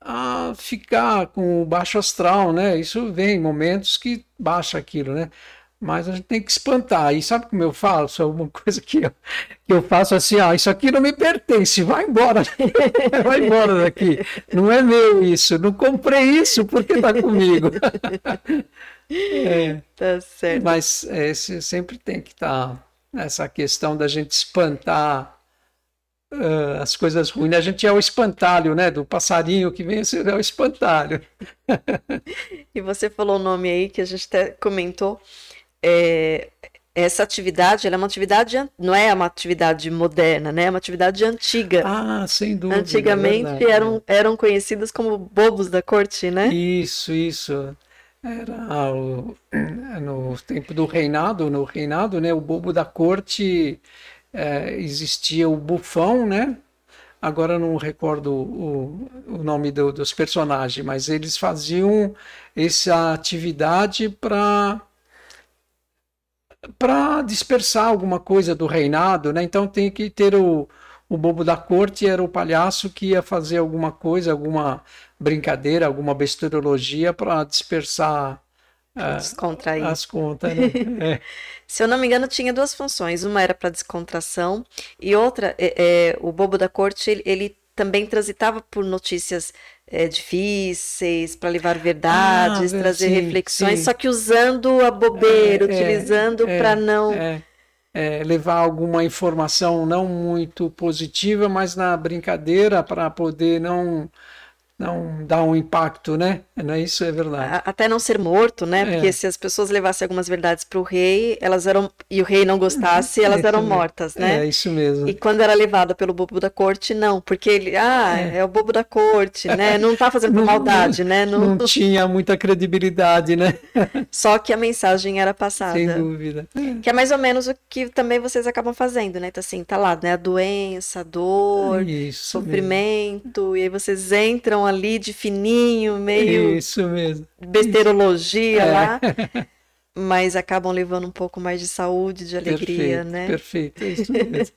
Speaker 3: a ficar com o baixo astral, né? Isso vem em momentos que baixa aquilo, né? Mas a gente tem que espantar. E sabe como eu faço? É uma coisa que eu, que eu faço assim, ah, isso aqui não me pertence, vai embora, vai embora daqui. Não é meu isso, não comprei isso porque tá comigo.
Speaker 1: é, tá certo.
Speaker 3: Mas é, sempre tem que estar tá essa questão da gente espantar uh, as coisas ruins. A gente é o espantalho, né? Do passarinho que vem, você é o espantalho.
Speaker 1: e você falou o nome aí que a gente até comentou. É, essa atividade, ela é uma atividade, não é uma atividade moderna, né? É uma atividade antiga.
Speaker 3: Ah, sem dúvida.
Speaker 1: Antigamente é eram, eram conhecidos como bobos da corte, né?
Speaker 3: Isso, isso. Era o, no tempo do reinado, no reinado, né, o bobo da corte é, existia o bufão, né? Agora não recordo o, o nome do, dos personagens, mas eles faziam essa atividade para para dispersar alguma coisa do reinado, né? Então tem que ter o, o bobo da corte era o palhaço que ia fazer alguma coisa, alguma brincadeira, alguma besteurologia para dispersar uh,
Speaker 1: descontrair
Speaker 3: as contas. Né? É.
Speaker 1: Se eu não me engano, tinha duas funções. Uma era para descontração e outra, é, é, o bobo da corte, ele, ele também transitava por notícias é, difíceis, para levar verdades, ah, trazer sim, reflexões, sim. só que usando a bobeira, é, é utilizando é, para não.
Speaker 3: levar alguma informação não muito positiva, mas na brincadeira para poder não não dá um impacto, né? Não, isso é verdade.
Speaker 1: Até não ser morto, né? É. Porque se as pessoas levassem algumas verdades para o rei, elas eram e o rei não gostasse, elas é eram mortas, né?
Speaker 3: É isso mesmo.
Speaker 1: E quando era levada pelo bobo da corte, não, porque ele, ah, é, é o bobo da corte, né? Não está fazendo não, maldade, né?
Speaker 3: Não... não tinha muita credibilidade, né?
Speaker 1: Só que a mensagem era passada.
Speaker 3: Sem dúvida.
Speaker 1: Que é mais ou menos o que também vocês acabam fazendo, né? Então assim, tá lá, né? A doença, a dor, isso sofrimento, mesmo. e aí vocês entram ali de fininho, meio.
Speaker 3: Isso mesmo.
Speaker 1: Besterologia é. lá. Mas acabam levando um pouco mais de saúde, de alegria,
Speaker 3: perfeito,
Speaker 1: né?
Speaker 3: Perfeito, é isso mesmo.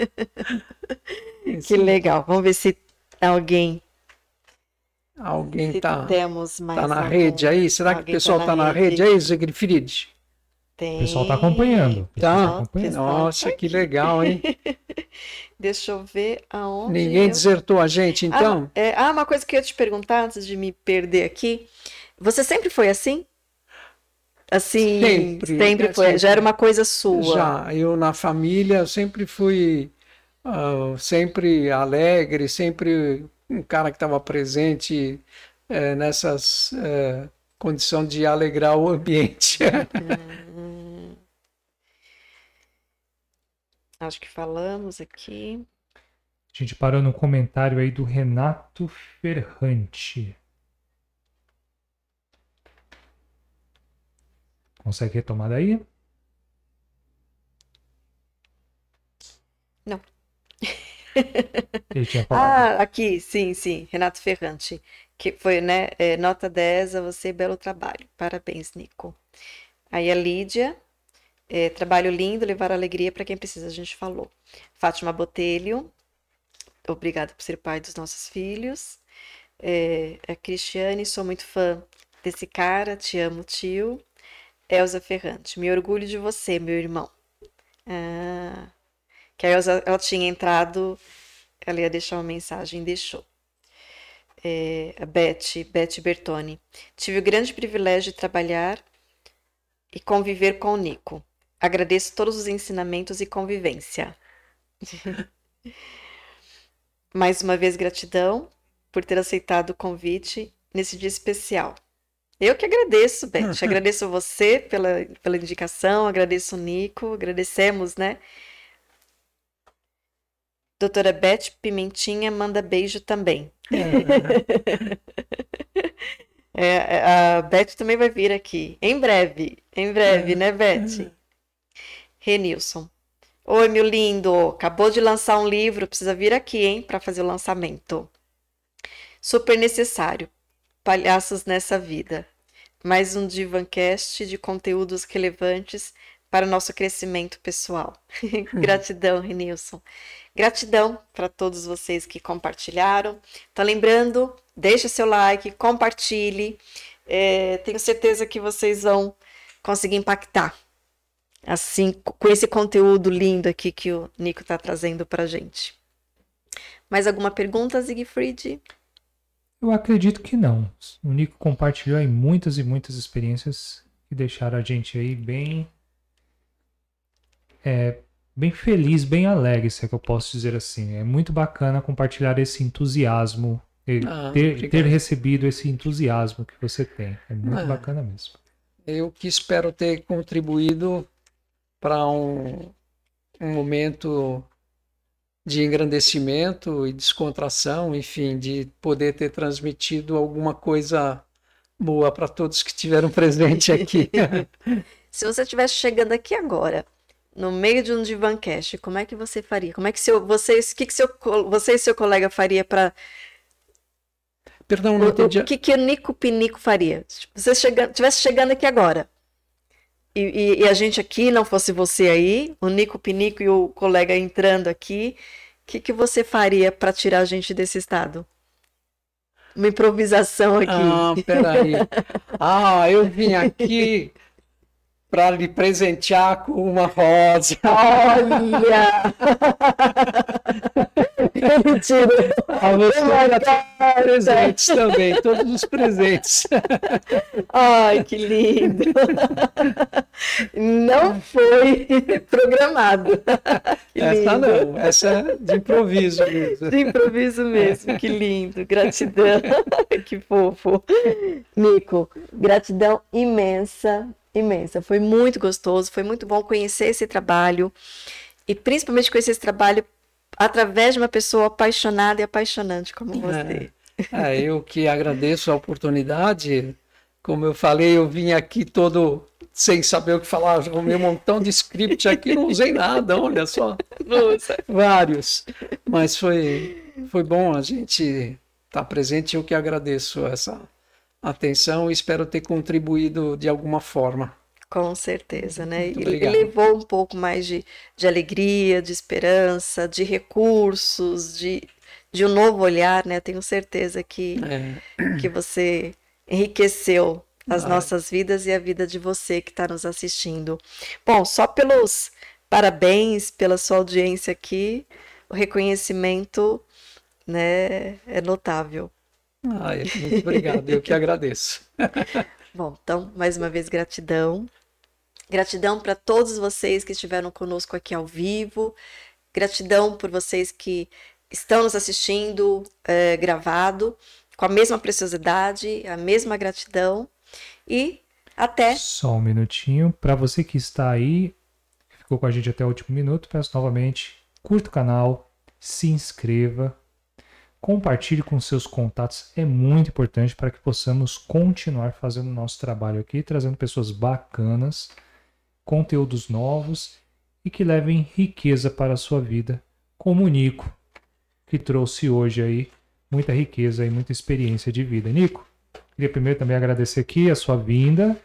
Speaker 1: isso que legal. Vamos ver se alguém.
Speaker 3: Alguém está
Speaker 1: temos mais
Speaker 3: tá na algum... rede aí? Será que o pessoal está tá na, rede, rede aí, Zigfried?
Speaker 2: Tem. O pessoal está acompanhando.
Speaker 3: Tá. tá acompanhando. Nossa, que legal, hein?
Speaker 1: Deixa eu ver aonde.
Speaker 3: Ninguém eu... desertou a gente, ah, então?
Speaker 1: Ah, é... ah, uma coisa que eu ia te perguntar antes de me perder aqui. Você sempre foi assim? Assim, sempre, sempre foi. Sempre. Já era uma coisa sua.
Speaker 3: Já, eu na família sempre fui uh, sempre alegre, sempre um cara que estava presente uh, nessas uh, condições de alegrar o ambiente. Uhum.
Speaker 1: Acho que falamos aqui.
Speaker 2: A gente parou no comentário aí do Renato Ferrante. Consegue retomar daí?
Speaker 1: Não.
Speaker 2: Ele tinha falado.
Speaker 1: Ah, aqui, sim, sim. Renato Ferrante. Que foi, né? É, nota 10 a você, belo trabalho. Parabéns, Nico. Aí a Lídia é, trabalho lindo, levar alegria para quem precisa, a gente falou. Fátima Botelho, obrigada por ser pai dos nossos filhos. É, a Cristiane, sou muito fã desse cara, te amo, tio. Elza Ferrante, me orgulho de você, meu irmão. Ah, que a Elza, ela tinha entrado, ela ia deixar uma mensagem, deixou. É, a Beth, Beth Bertoni. Tive o grande privilégio de trabalhar e conviver com o Nico. Agradeço todos os ensinamentos e convivência. Mais uma vez, gratidão por ter aceitado o convite nesse dia especial. Eu que agradeço, Beth. agradeço você pela, pela indicação, agradeço o Nico, agradecemos, né? Doutora Beth Pimentinha manda beijo também. É. é, a Beth também vai vir aqui. Em breve. Em breve, é. né, Beth? Renilson. Oi, meu lindo. Acabou de lançar um livro, precisa vir aqui, hein, para fazer o lançamento. Super necessário. Palhaços nessa vida. Mais um Divancast de conteúdos relevantes para o nosso crescimento pessoal. Gratidão, Renilson. Gratidão para todos vocês que compartilharam. Tá lembrando, deixa seu like, compartilhe. É, tenho certeza que vocês vão conseguir impactar assim com esse conteúdo lindo aqui que o Nico está trazendo para gente. Mais alguma pergunta, Siegfried?
Speaker 2: Eu acredito que não. O Nico compartilhou aí muitas e muitas experiências que deixaram a gente aí bem é, bem feliz, bem alegre, se é que eu posso dizer assim. É muito bacana compartilhar esse entusiasmo, ah, ter, ter, recebido esse entusiasmo que você tem. É muito ah, bacana mesmo.
Speaker 3: Eu que espero ter contribuído para um, um momento de engrandecimento e descontração, enfim, de poder ter transmitido alguma coisa boa para todos que estiveram presentes aqui.
Speaker 1: Se você estivesse chegando aqui agora no meio de um divancast, como é que você faria? Como é que seu, vocês, que, que seu, você e seu colega faria para
Speaker 3: Perdão, não entendi.
Speaker 1: O que, que o Nico Pinico faria? Se você estivesse chegando aqui agora e, e, e, a gente aqui não fosse você aí, o Nico Pinico e o colega entrando aqui, o que, que você faria para tirar a gente desse estado? Uma improvisação aqui.
Speaker 3: Ah, peraí. ah, eu vim aqui para lhe presentear com uma rosa.
Speaker 1: Olha! Mentira!
Speaker 3: A você presentes também, todos os presentes.
Speaker 1: Ai, que lindo! Não foi programado.
Speaker 3: Que essa lindo. não, essa é de improviso mesmo.
Speaker 1: De improviso mesmo, que lindo, gratidão. Que fofo. Nico, gratidão imensa imensa. Foi muito gostoso, foi muito bom conhecer esse trabalho e principalmente conhecer esse trabalho através de uma pessoa apaixonada e apaixonante como é. você.
Speaker 3: É, é, eu que agradeço a oportunidade. Como eu falei, eu vim aqui todo sem saber o que falar, arrumei um montão de script aqui, não usei nada, olha só. Nossa. Vários. Mas foi, foi bom a gente estar tá presente. Eu que agradeço essa atenção e espero ter contribuído de alguma forma.
Speaker 1: Com certeza, né? E levou um pouco mais de, de alegria, de esperança, de recursos, de, de um novo olhar, né? Tenho certeza que, é. que você enriqueceu as ah. nossas vidas e a vida de você que está nos assistindo. Bom, só pelos parabéns pela sua audiência aqui, o reconhecimento né, é notável.
Speaker 3: Ai, muito obrigado, eu que agradeço.
Speaker 1: Bom, então, mais uma vez, gratidão. Gratidão para todos vocês que estiveram conosco aqui ao vivo. Gratidão por vocês que estão nos assistindo é, gravado, com a mesma preciosidade, a mesma gratidão. E até.
Speaker 2: Só um minutinho. Para você que está aí, ficou com a gente até o último minuto, peço novamente: curta o canal, se inscreva, Compartilhe com seus contatos, é muito importante para que possamos continuar fazendo nosso trabalho aqui, trazendo pessoas bacanas, conteúdos novos e que levem riqueza para a sua vida, como o Nico, que trouxe hoje aí muita riqueza e muita experiência de vida. Nico, queria primeiro também agradecer aqui a sua vinda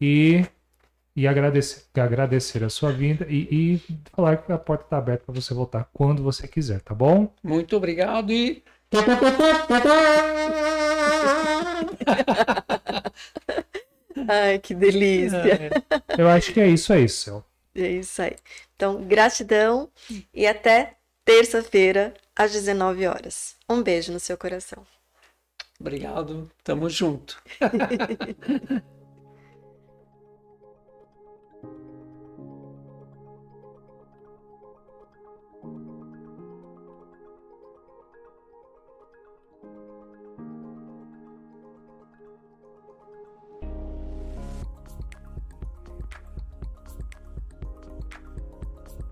Speaker 2: e, e agradecer, agradecer a sua vinda e, e falar que a porta está aberta para você voltar quando você quiser, tá bom?
Speaker 3: Muito obrigado e
Speaker 1: Ai, que delícia. É.
Speaker 2: Eu acho que é isso aí, Céu.
Speaker 1: É isso aí. Então, gratidão e até terça-feira, às 19 horas. Um beijo no seu coração.
Speaker 3: Obrigado. Tamo junto.